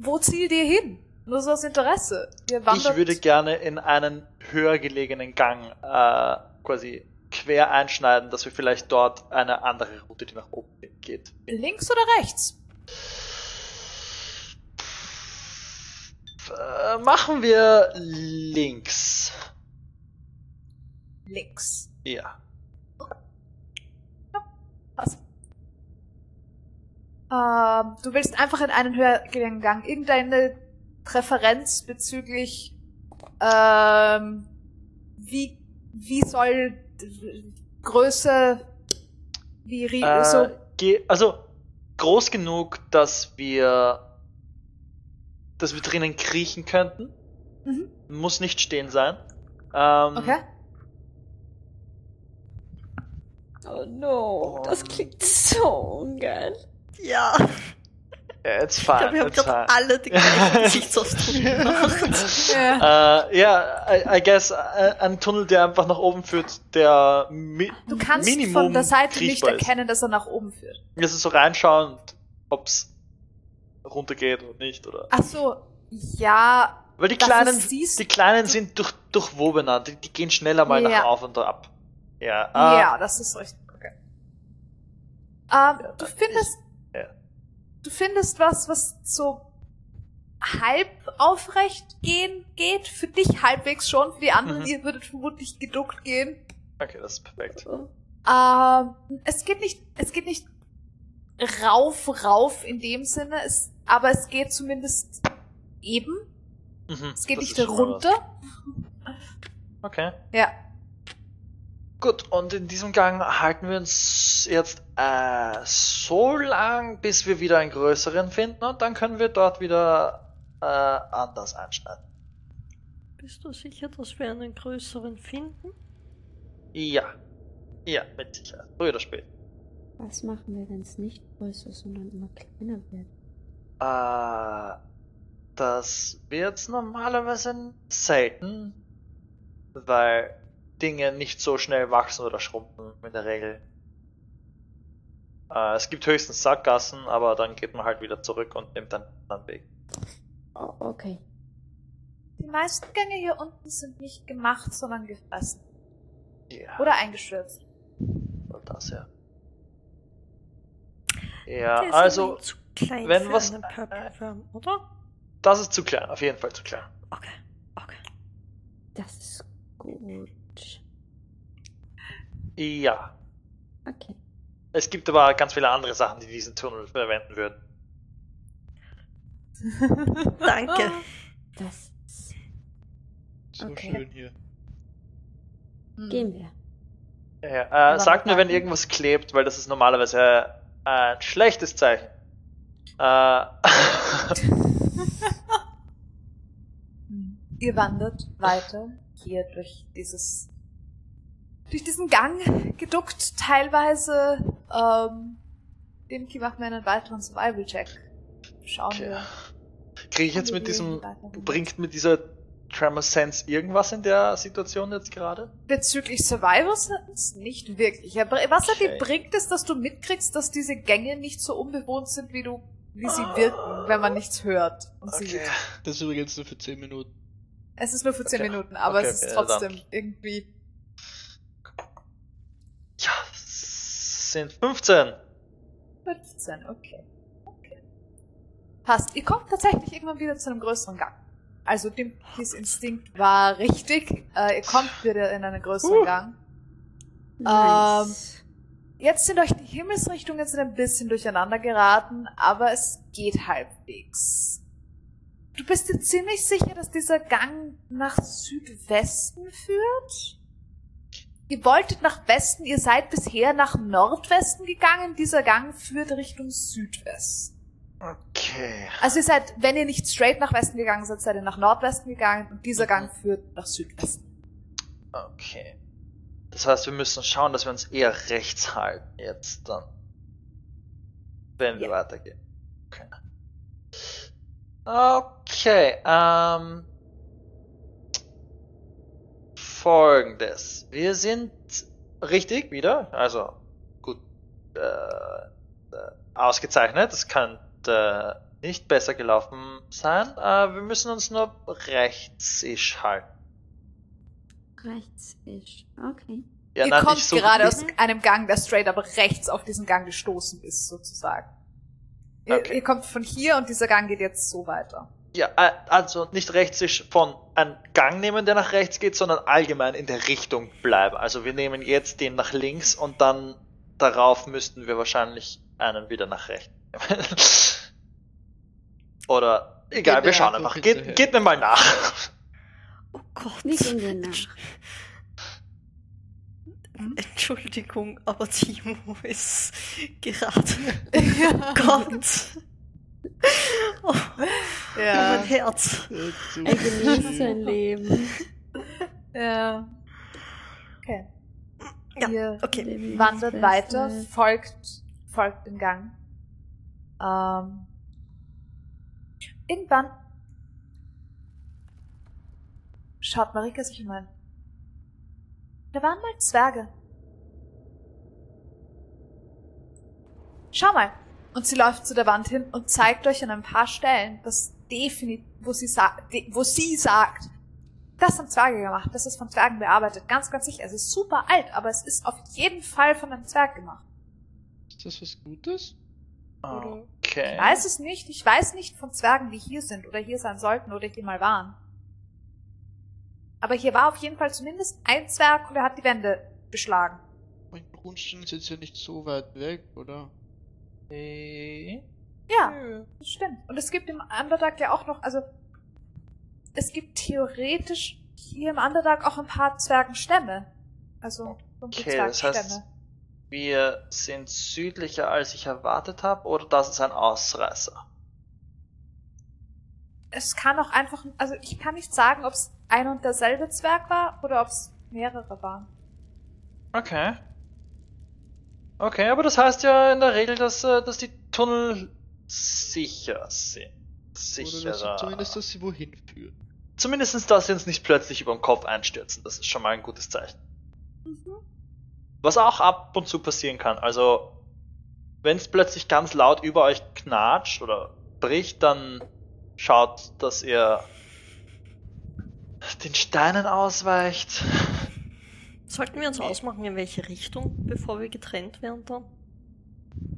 wo zielt ihr hin? Nur so aus Interesse. Ich würde gerne in einen höher gelegenen Gang äh, quasi quer einschneiden, dass wir vielleicht dort eine andere Route, die nach oben geht. links oder rechts? Äh, machen wir links. Links. Ja. Ähm, du willst einfach in einen höheren Gang. Irgendeine Präferenz bezüglich ähm, wie, wie soll Größe, wie äh, so. Also groß genug, dass wir dass wir drinnen kriechen könnten. Mhm. Muss nicht stehen sein. Ähm, okay. Oh no, das ähm. klingt so ungeil. Ja, Ja, it's ich fine, glaube, wir haben it's gerade alle die gleichen Gesichtsausdruck gemacht. Ja. Äh, ja, I, I guess äh, ein Tunnel, der einfach nach oben führt, der mi Du kannst Minimum von der Seite nicht ist. erkennen, dass er nach oben führt. Es ist so reinschauen, ob's runtergeht oder nicht, oder? Ach so, ja. Weil die kleinen, die kleinen sind durch, durchwobener, die, die gehen schneller mal Ja. nach auf und ab. Ja, ah, Ja, das ist richtig. Okay. Ähm, du dann findest, ja. Du findest was, was so halb aufrecht gehen geht. Für dich halbwegs schon. Für die anderen, Mhm. ihr würdet vermutlich geduckt gehen. Okay, das ist perfekt. Ähm, es geht nicht, es geht nicht rauf, rauf in dem Sinne, es, aber es geht zumindest eben. Mhm, Es geht nicht runter. Okay. Ja. Gut, und in diesem Gang halten wir uns jetzt äh, so lang, bis wir wieder einen größeren finden und dann können wir dort wieder äh, anders einschneiden. Bist du sicher, dass wir einen größeren finden? Ja. Ja, mit Sicherheit. Früher oder später. Was machen wir, wenn es nicht größer, sondern immer kleiner wird? Äh, das wird normalerweise selten, weil Dinge nicht so schnell wachsen oder schrumpfen in der Regel. Äh, es gibt höchstens Sackgassen, aber dann geht man halt wieder zurück und nimmt dann einen anderen Weg. Oh, okay. Die meisten Gänge hier unten sind nicht gemacht, sondern gefressen. Ja, Oder eingestürzt. und das ja. Ja, also, immerhin zu klein wenn für was- einen Purple Worm, oder? das ist zu klein, auf jeden Fall zu klein. Okay, okay. Das ist gut. Ja. Okay. Es gibt aber ganz viele andere Sachen, die diesen Tunnel verwenden würden. Danke. Das ist... So Okay. schön hier. Hm. Gehen wir. Ja, äh, sagt mir, wenn irgendwas klebt, weil das ist normalerweise ein schlechtes Zeichen. Äh. Ihr wandert weiter hier durch dieses durch diesen Gang geduckt teilweise. Ähm, Dimki macht mir einen weiteren Survival-Check. Schauen Okay. wir. Kriege ich jetzt mit diesem, bringt mit dieser Tremor Sense irgendwas in der Situation jetzt gerade? Bezüglich Survival Sense nicht wirklich. Er br- Was er Okay. dir bringt, ist, dass du mitkriegst, dass diese Gänge nicht so unbewohnt sind, wie du wie sie wirken, wenn man nichts hört und sieht. Okay. Das ist übrigens nur für 10 Minuten. Es ist nur für 10 Okay. Minuten, aber es ist trotzdem irgendwie 14, 15. 15, okay. okay. Passt. Ihr kommt tatsächlich irgendwann wieder zu einem größeren Gang. Also Dimpkis Instinkt war richtig. Äh, ihr kommt wieder in einen größeren uh. Gang. Nice. Ähm, jetzt sind euch die Himmelsrichtungen ein bisschen durcheinander geraten, aber es geht halbwegs. Du bist dir ziemlich sicher, dass dieser Gang nach Südwesten führt? Ihr wolltet nach Westen, ihr seid bisher nach Nordwesten gegangen, dieser Gang führt Richtung Südwesten. Okay. Also ihr seid, wenn ihr nicht straight nach Westen gegangen seid, seid ihr nach Nordwesten gegangen und dieser Gang führt nach Südwesten. Okay. Das heißt, wir müssen schauen, dass wir uns eher rechts halten jetzt dann. Wenn wir Ja. weitergehen. Okay. Okay, ähm. Folgendes. Wir sind richtig wieder, also gut äh, äh, ausgezeichnet. Das kann äh, nicht besser gelaufen sein. Äh, wir müssen uns nur rechts halten. Rechts ist. Okay. Ja, ihr nein, kommt so gerade aus einem Gang, der straight aber rechts auf diesen Gang gestoßen ist, sozusagen. Ihr, Okay. ihr kommt von hier und dieser Gang geht jetzt so weiter. Ja, äh, also nicht rechts ist von einem Gang nehmen, der nach rechts geht, sondern allgemein in der Richtung bleiben. Also wir nehmen jetzt den nach links und dann darauf müssten wir wahrscheinlich einen wieder nach rechts nehmen. Oder egal, Geht wir schauen einfach. Geht, geht mir mal nach. Oh Gott. Wie gehen wir nach? Entschuldigung, aber Timo ist gerade. Oh Gott. Oh, Ja. mein Herz. Er genießt sein Leben. ja. Okay. Ja, Ihr okay. Wandert weiter, folgt, folgt dem Gang. Ähm, irgendwann schaut Marika sich um ein. Da waren mal Zwerge. Schau mal. Und sie läuft zu der Wand hin und zeigt euch an ein paar Stellen, das definitiv, wo sie sagt, wo sie sagt, das haben Zwerge gemacht, das ist von Zwergen bearbeitet, ganz, ganz sicher. Es ist super alt, aber es ist auf jeden Fall von einem Zwerg gemacht. Ist das was Gutes? Oder? Okay. Ich weiß es nicht. Ich weiß nicht von Zwergen, die hier sind oder hier sein sollten oder hier mal waren. Aber hier war auf jeden Fall zumindest ein Zwerg und er hat die Wände beschlagen. Mein Grundstein ist jetzt ja nicht so weit weg, oder? Ja, das stimmt. Und es gibt im Underdark ja auch noch, also es gibt theoretisch hier im Underdark auch ein paar Zwergenstämme. Also Okay, das heißt, Zwergenstämme. wir sind südlicher, als ich erwartet habe, oder das ist ein Ausreißer? Es kann auch einfach, also ich kann nicht sagen, ob es ein und derselbe Zwerg war oder ob es mehrere waren. Okay. Okay, aber das heißt ja in der Regel, dass, äh, dass die Tunnel sicher sind. Oder Sicherer. dass, zumindest, dass sie wohin führen. Zumindestens, dass sie uns nicht plötzlich über den Kopf einstürzen. Das ist schon mal ein gutes Zeichen. Was auch ab und zu passieren kann. Also, wenn es plötzlich ganz laut über euch knatscht oder bricht, dann schaut, dass ihr den Steinen ausweicht. Sollten wir uns ausmachen, in welche Richtung, bevor wir getrennt werden dann?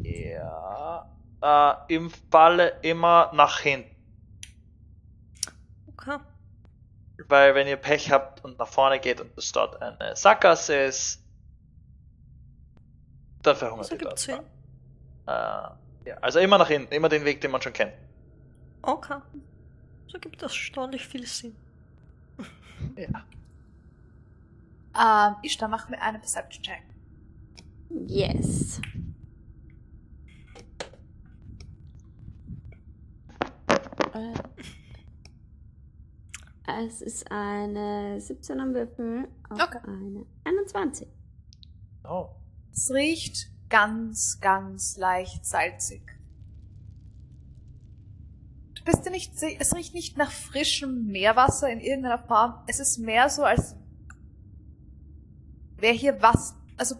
Ja. Äh, Im Falle immer nach hinten. Okay. Weil wenn ihr Pech habt und nach vorne geht und es dort eine Sackgasse ist, dann verhungert Das ihr dort. Sinn. Äh, ja, also immer nach hinten, immer den Weg, den man schon kennt. Okay. So gibt das erstaunlich viel Sinn. Ja. Ähm, Ishtar, mach mir eine Perception-Check. Yes. Äh, Es ist eine 17 am Würfel auf Okay. eine 21. Oh. Es riecht ganz, ganz leicht salzig. Du bist dir nicht, es riecht nicht nach frischem Meerwasser in irgendeiner Form. Es ist mehr so, als wäre hier was, also,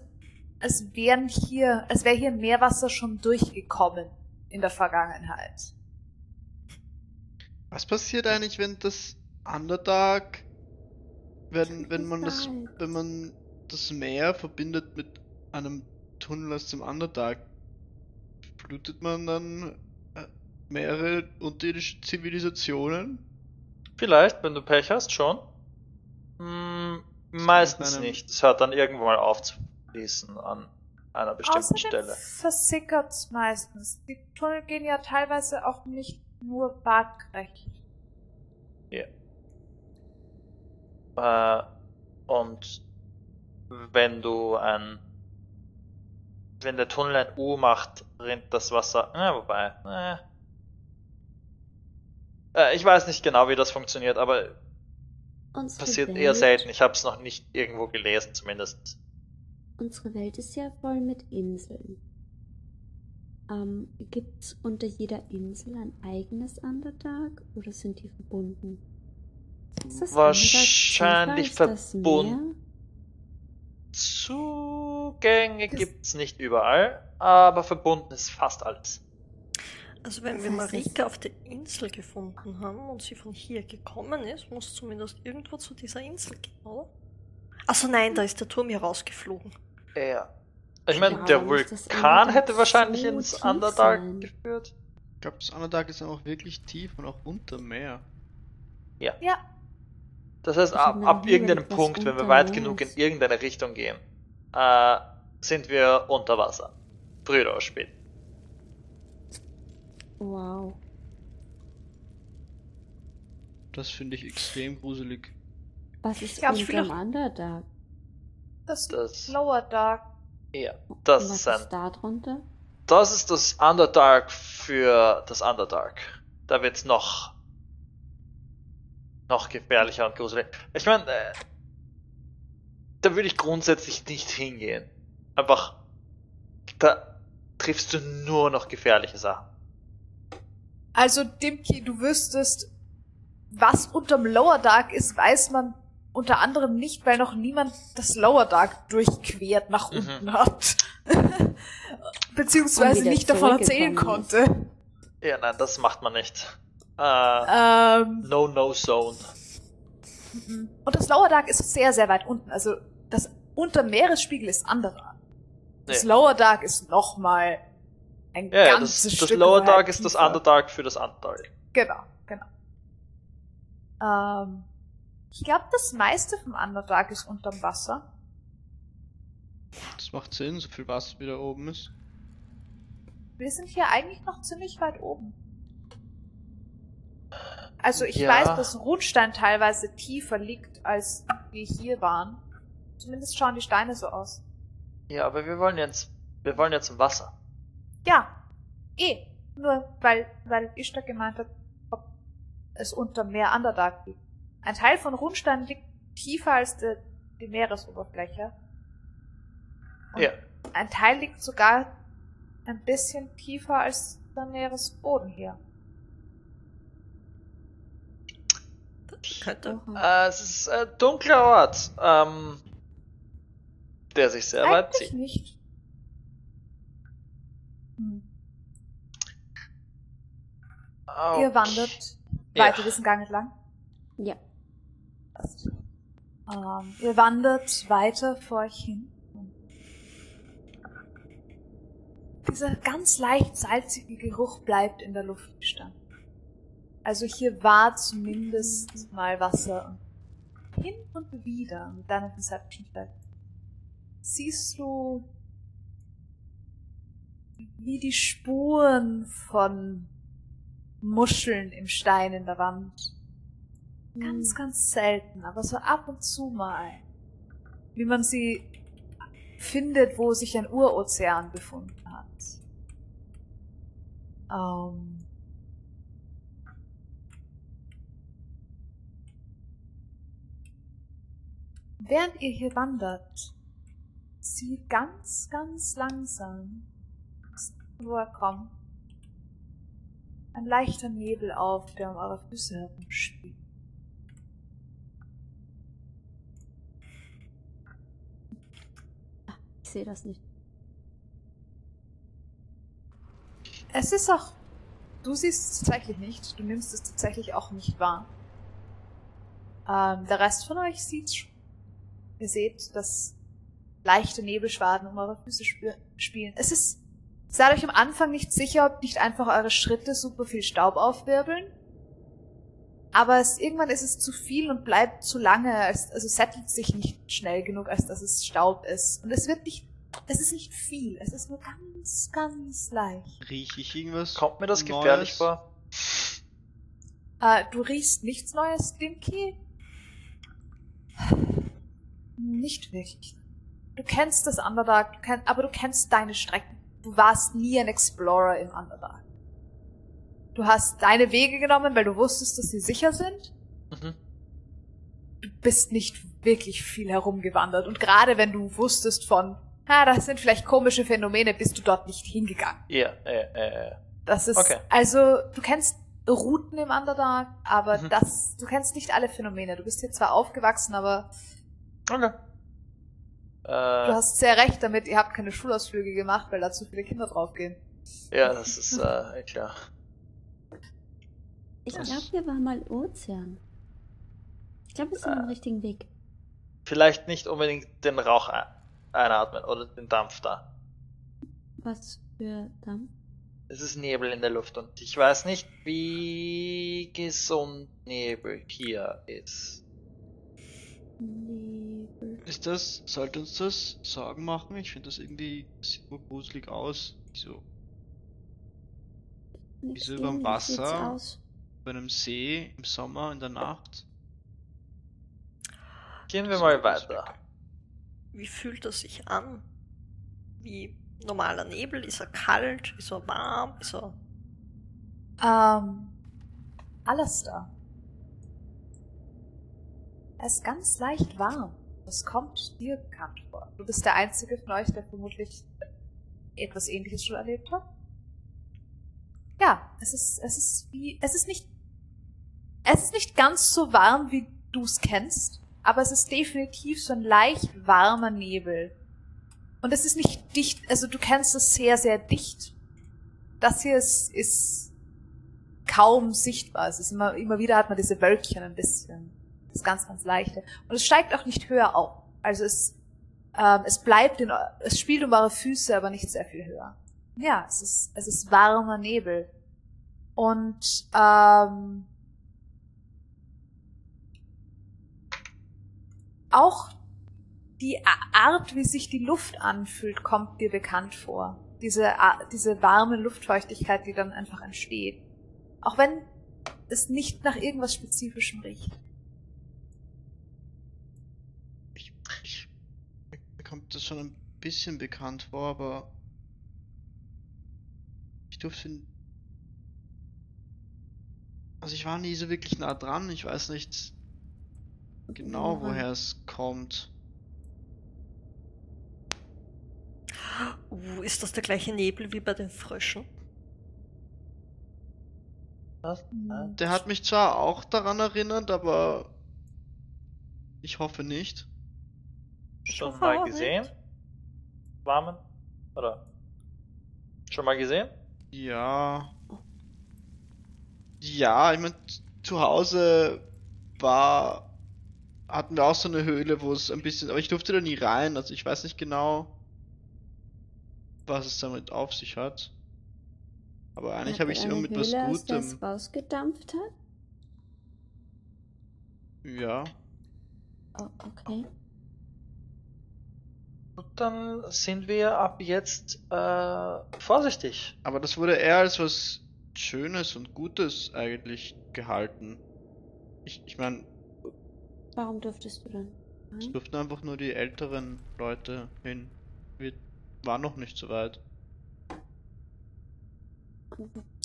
als wären hier, als wäre hier Meerwasser schon durchgekommen in der Vergangenheit. Was passiert eigentlich, wenn das Underdark, wenn, wenn man das, wenn man das Meer verbindet mit einem Tunnel aus dem Underdark, blutet man dann äh, mehrere unterirdische Zivilisationen? Vielleicht, wenn du Pech hast, schon. Hm, meistens nicht. Es hört dann irgendwo mal auf zu fließen an einer bestimmten Außerdem Stelle. versickert's meistens. Die Tunnel gehen ja teilweise auch nicht nur waagrecht. Äh, und wenn du ein. Wenn der Tunnel ein U macht, rinnt das Wasser. Äh, wobei. Äh. Äh, ich weiß nicht genau, wie das funktioniert, aber passiert Welt, eher selten. Ich habe es noch nicht irgendwo gelesen, zumindest. Unsere Welt ist ja voll mit Inseln. Ähm, Gibt es unter jeder Insel ein eigenes Underdark oder sind die verbunden? Ist das Wahrscheinlich verbunden. Zugänge gibt's nicht überall, aber verbunden ist fast alles. Also wenn wir Marika auf der Insel gefunden haben und sie von hier gekommen ist, muss zumindest irgendwo zu dieser Insel gehen, oder? Achso, nein, da ist der Turm hier rausgeflogen. Ja. Ich meine, Ja, der Vulkan hätte wahrscheinlich so ins Underdark sein? geführt. Ich glaube, das Underdark ist auch wirklich tief und auch unter Meer. Ja, Das heißt, ab, ab irgendeinem Punkt, wenn wir weit genug in irgendeine Richtung gehen, äh, sind wir unter Wasser. Früher oder spät. Wow. Das finde ich extrem gruselig. Was ist Ja, unter ich dem will Underdark? das, Das, Lower Dark. ja, das was ist ein, ist da drunter? das ist das Underdark für das Underdark. Da wird's noch, noch gefährlicher und gruselig. Ich meine, äh, da würde ich grundsätzlich nicht hingehen. Einfach, da triffst du nur noch gefährliche Sachen. Also, Dimki, du wüsstest, was unterm Lower Dark ist, weiß man unter anderem nicht, weil noch niemand das Lower Dark durchquert nach Mhm. unten hat. Beziehungsweise nicht davon erzählen konnte. Ja, nein, das macht man nicht. Äh, Ähm, No-No-Zone. mhm. und das Lower Dark ist sehr, sehr weit unten. Also, das Untermeeresspiegel ist anderer. Das Nee. Lower Dark ist nochmal ein Ja, ganzes das, Stück das Lower Dark ist das. Underdark für das Underdark. Genau, genau. Ähm, ich glaube, das meiste vom Underdark ist unterm Wasser. Das macht Sinn, so viel Wasser wieder oben ist. Wir sind hier eigentlich noch ziemlich weit oben. Also ich Ja. weiß, dass Rundstein teilweise tiefer liegt, als wir hier waren. Zumindest schauen die Steine so aus. Ja, aber wir wollen jetzt, wir wollen jetzt zum Wasser. Ja, eh. Nur weil, weil Ishtar gemeint hat, ob es unter Meer Underdark liegt. Ein Teil von Rundstein liegt tiefer als die, die Meeresoberfläche. Und Ja. Ein Teil liegt sogar ein bisschen tiefer als der Meeresboden hier. Könnte. Äh, es ist ein dunkler Ort, ähm, der sich sehr weit Eigentlich zieht. nicht. Oh, Ihr wandert Ja. weiter diesen Gang entlang. Ja. Passt. Ähm, ihr wandert weiter vor euch hin. Dieser ganz leicht salzige Geruch bleibt in der Luft bestanden. Also hier war zumindest mal Wasser. Und hin und wieder mit deiner Perception siehst du wie die Spuren von Muscheln im Stein in der Wand. Ganz, Hm. ganz selten, aber so ab und zu mal. Wie man sie findet, wo sich ein Urozean befunden hat. Ähm. Während ihr hier wandert, zieht ganz, ganz langsam, wo er kommt, ein leichter Nebel auf, der um eure Füße herumspielt. Ich sehe das nicht. Es ist auch. Du siehst es tatsächlich nicht. Du nimmst es tatsächlich auch nicht wahr. Ähm, der Rest von euch sieht's schon. Ihr seht, dass leichte Nebelschwaden um eure Füße spielen. Es ist. Seid euch am Anfang nicht sicher, ob nicht einfach eure Schritte super viel Staub aufwirbeln. Aber es, irgendwann ist es zu viel und bleibt zu lange, als, also settelt sich nicht schnell genug, als dass es Staub ist. Und es wird nicht, es ist nicht viel, es ist nur ganz, ganz leicht. Rieche ich irgendwas? Kommt mir das Neues? gefährlich vor? Äh, du riechst nichts Neues, Dinky? Nicht wirklich. Du kennst das Underdark, aber du kennst deine Strecken. Du warst nie ein Explorer im Underdark. Du hast deine Wege genommen, weil du wusstest, dass sie sicher sind. Mhm. Du bist nicht wirklich viel herumgewandert. Und gerade wenn du wusstest von, ah, das sind vielleicht komische Phänomene, bist du dort nicht hingegangen. Ja, äh, äh, Das ist, Okay. also, du kennst Routen im Underdark, aber Mhm. das, du kennst nicht alle Phänomene. Du bist hier zwar aufgewachsen, aber okay. Du Äh, hast sehr recht damit, ihr habt keine Schulausflüge gemacht, weil da zu viele Kinder draufgehen. ja, das ist äh, klar. Ich glaube, hier war mal Ozean. Ich glaube, wir sind Äh. am richtigen Weg. Vielleicht nicht unbedingt den Rauch ein- einatmen oder den Dampf da. Was für Dampf? Es ist Nebel in der Luft und ich weiß nicht, wie gesund Nebel hier ist. Nebel. Ist das, sollte uns das Sorgen machen? Ich finde das irgendwie, sieht nur gruselig aus. Wieso überm ähnlich sieht's Wasser? bei einem See im Sommer in der Nacht. Gehen wir mal weiter. Wie fühlt er sich an? Wie normaler Nebel? Ist er kalt? Ist er warm? Ist er. Ähm, alles da. Er ist ganz leicht warm. Das kommt dir bekannt vor. Du bist der Einzige von euch, der vermutlich etwas ähnliches schon erlebt hat. Ja, es ist, es ist wie, es ist nicht, es ist nicht ganz so warm, wie du es kennst, aber es ist definitiv so ein leicht warmer Nebel. Und es ist nicht dicht, also du kennst es sehr, sehr dicht. Das hier ist, ist kaum sichtbar. Es ist immer, immer wieder hat man diese Wölkchen ein bisschen. Das ganz, ganz leichte. Und es steigt auch nicht höher auf. Also es, ähm, es bleibt in, es spielt um eure Füße, aber nicht sehr viel höher. Ja, es ist, es ist warmer Nebel. Und, ähm, auch die Art, wie sich die Luft anfühlt, kommt dir bekannt vor. Diese, diese warme Luftfeuchtigkeit, die dann einfach entsteht. Auch wenn es nicht nach irgendwas Spezifischem riecht. Ich, ich, mir kommt das schon ein bisschen bekannt vor, aber ich durfte. Also ich war nie so wirklich nah dran. Ich weiß nicht genau, Woran? woher es kommt. Uh, ist das der gleiche Nebel wie bei den Fröschen? Was? Hm. Der hat mich zwar auch daran erinnert, aber ich hoffe nicht. Schon mal gesehen? Warmen? Oder? Schon mal gesehen? Ja. Ja, ich meine, zu Hause war. hatten wir auch so eine Höhle, wo es ein bisschen. Aber ich durfte da nie rein, also ich weiß nicht genau, was es damit auf sich hat. Aber eigentlich habe ich es immer mit was Höhle, aus der es Gutem. rausgedampft hat? Ja. Oh, okay. Und dann sind wir ab jetzt äh, vorsichtig. Aber das wurde eher als was Schönes und Gutes eigentlich gehalten. Ich, ich meine, Warum durftest du denn? es durften einfach nur die älteren Leute hin. Wir waren noch nicht so weit.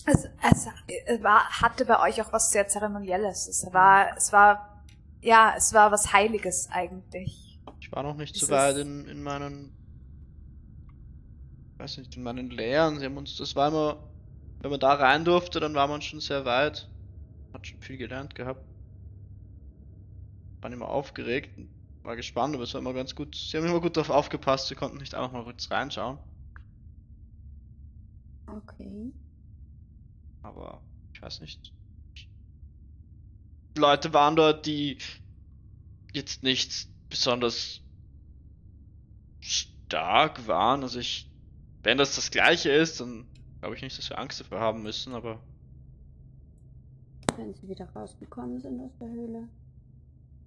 Es, es, es war, hatte bei euch auch was sehr Zeremonielles. Es war, es war, ja, es war was Heiliges eigentlich. Ich war noch nicht so weit in, in meinen, weiß nicht, in meinen Lehren. Sie haben uns, das war immer, wenn man da rein durfte, dann war man schon sehr weit. Hat schon viel gelernt gehabt. War immer aufgeregt, und war gespannt, aber es war immer ganz gut. Sie haben immer gut darauf aufgepasst, wir konnten nicht einfach mal kurz reinschauen. Okay. Aber ich weiß nicht. Leute waren dort, die jetzt nicht besonders stark waren. Also ich, wenn das das gleiche ist, dann glaube ich nicht, dass wir Angst davor haben müssen, aber Wenn sie wieder rausgekommen sind aus der Höhle.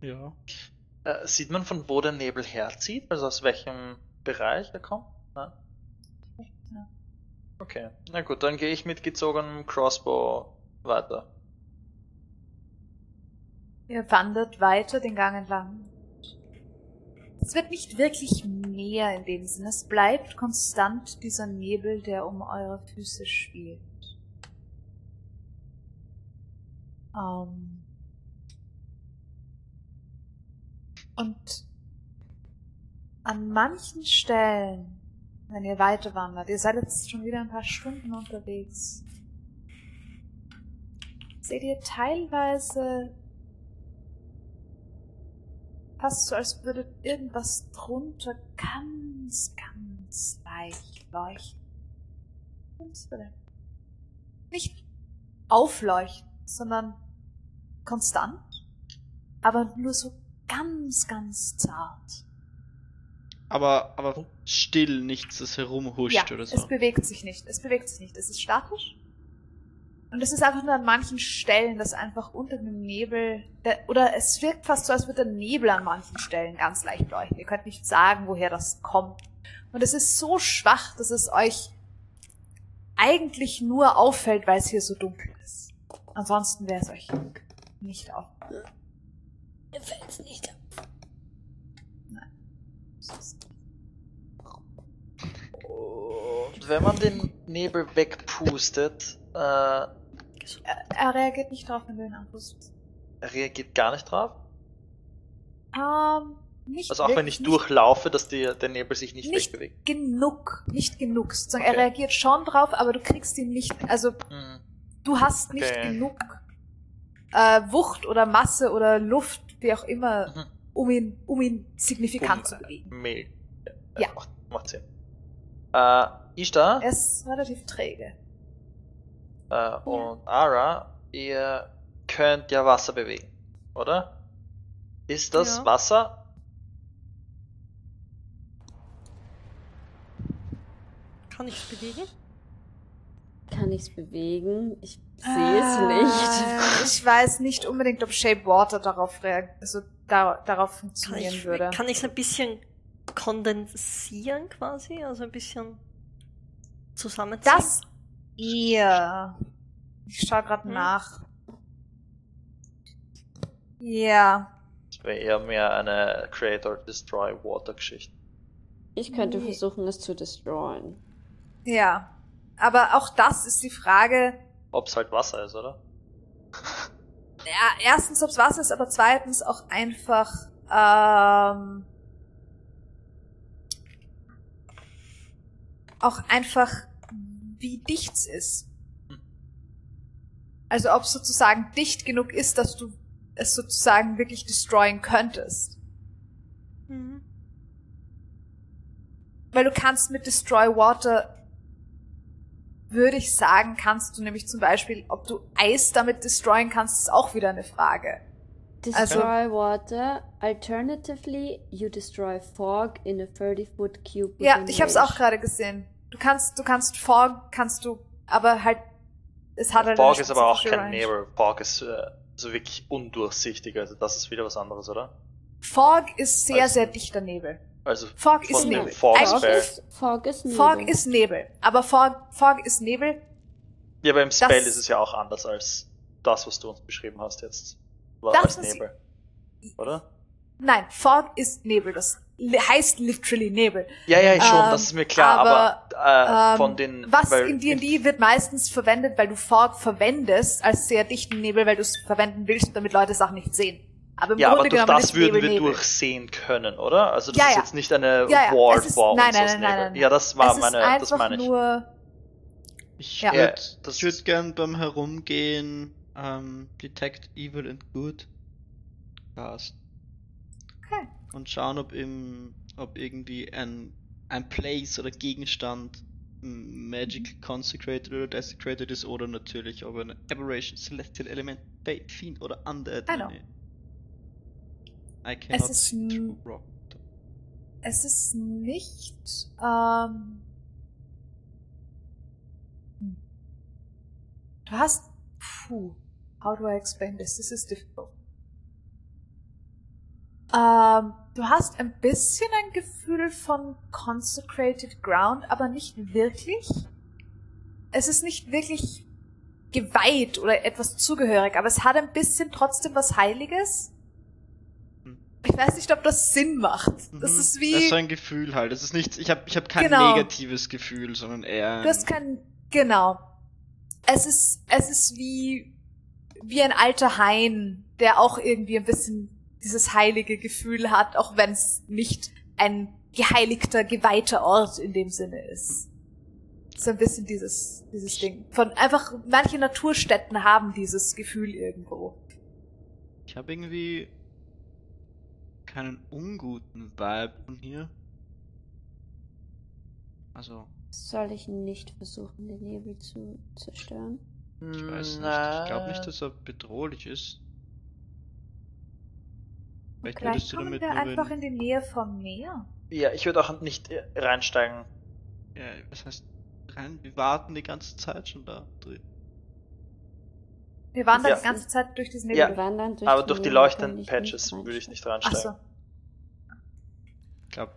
ja. Äh, sieht man, von wo der Nebel herzieht? Also aus welchem Bereich er kommt? Nein? Ja. Okay, na gut, dann gehe ich mit gezogenem Crossbow weiter. Ihr wandert weiter den Gang entlang. Es wird nicht wirklich mehr in dem Sinne. Es bleibt konstant dieser Nebel, der um eure Füße spielt. Ähm Und an manchen Stellen, wenn ihr weiter wandert, ihr seid jetzt schon wieder ein paar Stunden unterwegs, seht ihr teilweise fast so, als würde irgendwas drunter ganz, ganz leicht leuchten. Nicht aufleuchten, sondern konstant, aber nur so ganz, ganz zart. Aber, aber still, nichts, das herumhuscht ja, oder so. es bewegt sich nicht. Es bewegt sich nicht. Es ist statisch. Und es ist einfach nur an manchen Stellen, dass einfach unter dem Nebel, der, oder es wirkt fast so, als würde der Nebel an manchen Stellen ganz leicht leuchten. Ihr könnt nicht sagen, woher das kommt. Und es ist so schwach, dass es euch eigentlich nur auffällt, weil es hier so dunkel ist. Ansonsten wäre es euch nicht auf. Mir fällt's nicht ab. Und wenn man den Nebel wegpustet, äh, Er, er reagiert nicht drauf, wenn du ihn anpustest. reagiert gar nicht drauf. Ähm, nicht Also auch wenn ich durchlaufe, dass die, der Nebel sich nicht, Nicht- wegbewegt. genug, nicht genug. Sozusagen, Okay. Er reagiert schon drauf, aber du kriegst ihn nicht, also Mhm. du hast nicht Okay. genug äh, Wucht oder Masse oder Luft, wie auch immer, Mhm. um ihn, um ihn signifikant Um, zu bewegen. Mehl. Ja. Macht, macht Sinn. Äh, Ishtar Er ist relativ träge. Äh, und Ara, ihr könnt ja Wasser bewegen, oder? Ist das Ja. Wasser? Kann ich es bewegen? Kann ich es bewegen? Ich sehe es nicht. Äh, Ich weiß nicht unbedingt, ob Shape Water darauf also da, darauf Kann funktionieren ich würde. kann ich ein bisschen kondensieren quasi? Also ein bisschen zusammenziehen? Das ihr. Ich schau gerade Hm. nach. Ja. Das wäre eher mehr eine Creator Destroy Water Geschichte. Ich könnte Nee. versuchen, es zu destroyen. Ja. Aber auch das ist die Frage, Ob es halt Wasser ist, oder? ja, erstens, ob's Wasser ist, aber zweitens auch einfach, ähm, auch einfach, wie dicht's ist. Also ob es sozusagen dicht genug ist, dass du es sozusagen wirklich destroyen könntest. Mhm. Weil du kannst mit Destroy Water, würde ich sagen, kannst du nämlich zum Beispiel, ob du Eis damit destroyen kannst, ist auch wieder eine Frage. Also- Destroy water. Alternatively, you destroy fog in a 30-foot cube. Ja, ich hab's range. auch gerade gesehen. Du kannst, du kannst Fog, kannst du, aber halt, es hat halt Fog ist aber auch kein Range. Nebel. Fog ist äh, so wirklich undurchsichtig. Also das ist wieder was anderes, oder? Fog ist sehr, Also- sehr dichter Nebel. Also Fog ist Nebel. Fog ist, Fog ist Nebel. Fog ist Nebel. Aber Fog, Fog ist Nebel. Ja, beim Spell Das- ist es ja auch anders als das, was du uns beschrieben hast jetzt. War Das als ist- Nebel. Oder? Nein, Fog ist Nebel. Das heißt literally Nebel. Ja, ja, schon, Ähm, das ist mir klar, aber, aber, äh, Ähm, von den. was weil in D&D wird meistens verwendet, weil du Fog verwendest als sehr dichten Nebel, weil du es verwenden willst, damit Leute Sachen nicht sehen. Aber im Ja, aber Grunde durch genommen das würden Nebel wir Nebel. durchsehen können, oder? Also das Ja, ist ja. jetzt nicht eine Ja, ja, Wall ist- vor nein, uns nein, aus nein, nein, Nebel. nein. Ja, das war es ist meine, das meine ich. nur Ich Ja. würde das würd gern beim Herumgehen ähm, Detect Evil and Good casten. Okay. Und schauen, ob im, ob irgendwie ein, ein Place oder Gegenstand Magic Consecrated oder Desecrated ist oder natürlich ob ein Aberration, Celestial Element, Fate, Fiend oder Undead. Eine- I cannot ist see through rock. Es ist nicht. Ähm, hm. du hast. Puh. How do I explain this? This is difficult. Ähm, du hast ein bisschen ein Gefühl von consecrated ground, aber nicht wirklich. Es ist nicht wirklich geweiht oder etwas zugehörig, aber es hat ein bisschen trotzdem was Heiliges. Hm. Ich weiß nicht, ob das Sinn macht. Das Mhm. ist Das wie. ist so ein Gefühl halt. Das ist nicht, ich habe ich hab kein Genau. negatives Gefühl, sondern eher. Du hast kein, genau. Es ist, es ist wie, wie ein alter Hain, der auch irgendwie ein bisschen dieses heilige Gefühl hat, auch wenn es nicht ein geheiligter, geweihter Ort in dem Sinne ist. So ein bisschen dieses, dieses Ding. Von einfach, manche Naturstätten haben dieses Gefühl irgendwo. Ich habe irgendwie keinen unguten Vibe von hier. Also, Soll ich nicht versuchen, den Nebel zu zerstören? ich weiß nicht. Ich glaube nicht, dass er bedrohlich ist. Vielleicht Vielleicht kommen wir einfach in die Nähe vom Meer. Ja, ich würde auch nicht äh, reinsteigen. ja, was heißt rein? Wir warten die ganze Zeit schon da drin. Wir wandern Ja. die ganze Zeit durch diesen Ja. Nebel. Wir wandern durch Aber durch die Nebel, leuchtenden ich Patches würde ich nicht Ach reinsteigen. so. Ich glaube,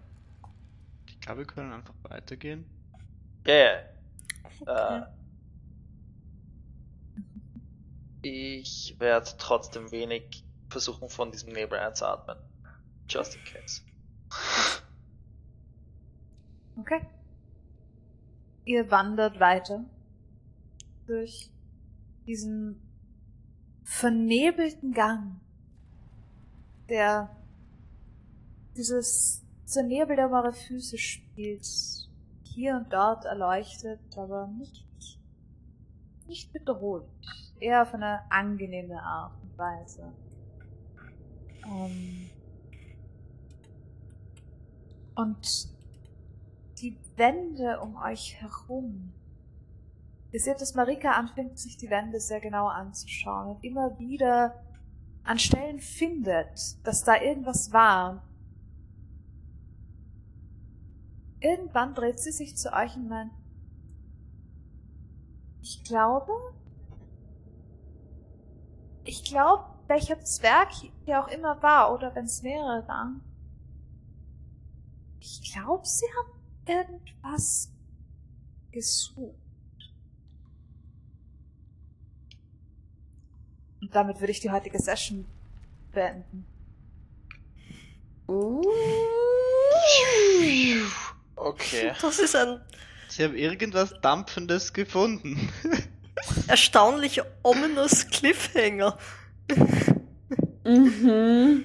ich glaube, wir können einfach weitergehen. Ja, ja. Okay. Äh, ich werde trotzdem wenig versuchen, von diesem Nebel einzuatmen. Just in case. Okay. Ihr wandert weiter durch diesen vernebelten Gang, der dieses, dieser Nebel, der um eure Füße spielt, hier und dort erleuchtet, aber nicht, nicht bedrohlich. Eher auf eine angenehme Art und Weise. Ähm, und die Wände um euch herum. Ihr seht, dass Marika anfängt, sich die Wände sehr genau anzuschauen und immer wieder an Stellen findet, dass da irgendwas war. Irgendwann dreht sie sich zu euch und meint, ich glaube, ich glaube, welcher Zwerg hier auch immer war, oder wenn es mehrere waren, ich glaube, sie haben irgendwas gesucht. Und damit würde ich die heutige Session beenden. Uh. Okay. Das ist ein Sie haben irgendwas Dampfendes gefunden. erstaunlich ominous Cliffhanger. Mhm.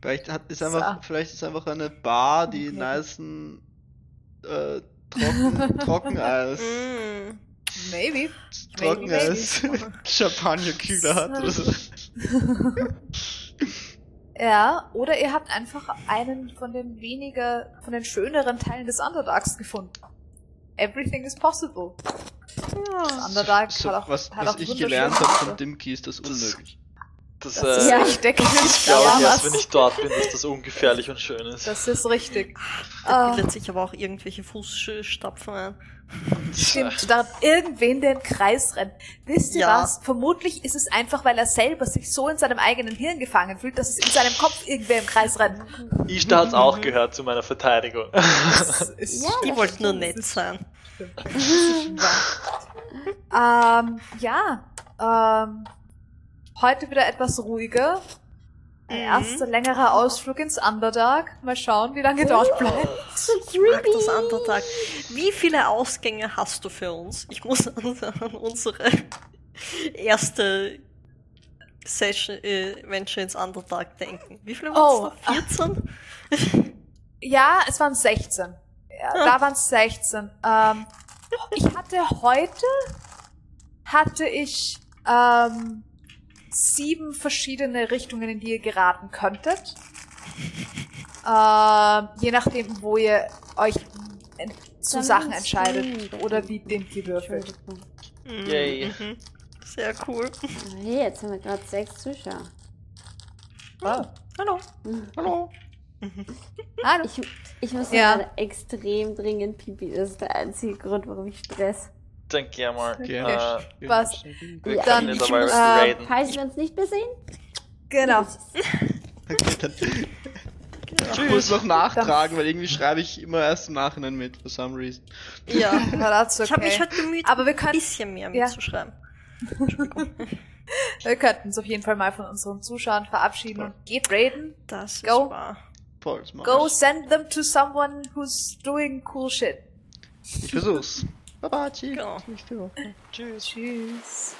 Vielleicht hat, ist einfach, So. vielleicht ist einfach eine Bar, die Okay. nicen äh, trocken, Trockeneis, Mm. Maybe. Trockeneis, Champagnerkühler hat oder so. Ja, oder ihr habt einfach einen von den weniger, von den schöneren Teilen des Underdarks gefunden. Everything is possible. Das Underdark So, hat auch, was hat was auch ich gelernt habe von Dimki ist das unmöglich. Das, Das äh, ist Ja. ich denke, ich glaube erst, wenn ich dort bin, dass das ungefährlich und schön ist. Das ist richtig. Da Ah. bildet sich aber auch irgendwelche Fußstapfen ein. Stimmt, da irgendwen, der im Kreis rennt. Wisst ihr Ja. was? Vermutlich ist es einfach, weil er selber sich so in seinem eigenen Hirn gefangen fühlt, dass es in seinem Kopf irgendwer im Kreis rennt. Ishtar hat's auch gehört zu meiner Verteidigung. Das ist Ja, Die wollten nur nett sein. ähm, ja, ähm, heute wieder etwas ruhiger. Ein Mhm. erster längerer Ausflug ins Underdark. Mal schauen, wie lange dort bleibt. Ich mag das Undertag. Wie viele Ausgänge hast du für uns? Ich muss an, an unsere erste Session, äh, Venture ins Undertag denken. Wie viele Oh, waren es da? 14? Ja, es waren 16. Ja, da waren es 16. Ähm, ich hatte heute, hatte ich ähm, sieben verschiedene Richtungen, in die ihr geraten könntet. Ähm, je nachdem, wo ihr euch zu Dann Sachen entscheidet oder wie Dimki würfelt. Entschuldigung. Mhm, Yay. mhm. Sehr cool. Hey, jetzt haben wir gerade sechs Zuschauer. Oh. Hallo. Hallo. Hallo. Ich, ich muss Ja. gerade extrem dringend pipi. Das ist der einzige Grund, warum ich stress. Dann geh mal. Okay. Äh, Was? wir Ja, können dann- dabei ich- raiden. Falls wir uns nicht mehr sehen, Genau. Okay, dann. Ich muss noch nachtragen, weil irgendwie schreibe ich immer erst im Nachhinein mit, for some reason. Ja. Das ist Ich habe mich okay. heute bemüht, Aber wir ein können bisschen mehr Ja. mitzuschreiben. Wir könnten uns auf jeden Fall mal von unseren Zuschauern verabschieden und geht raiden. Das ist Go. wahr. Das mach Go send them to someone who's doing cool shit. Ich versuch's. Baba, tschüss. Genau. Tschüss. Tschüss.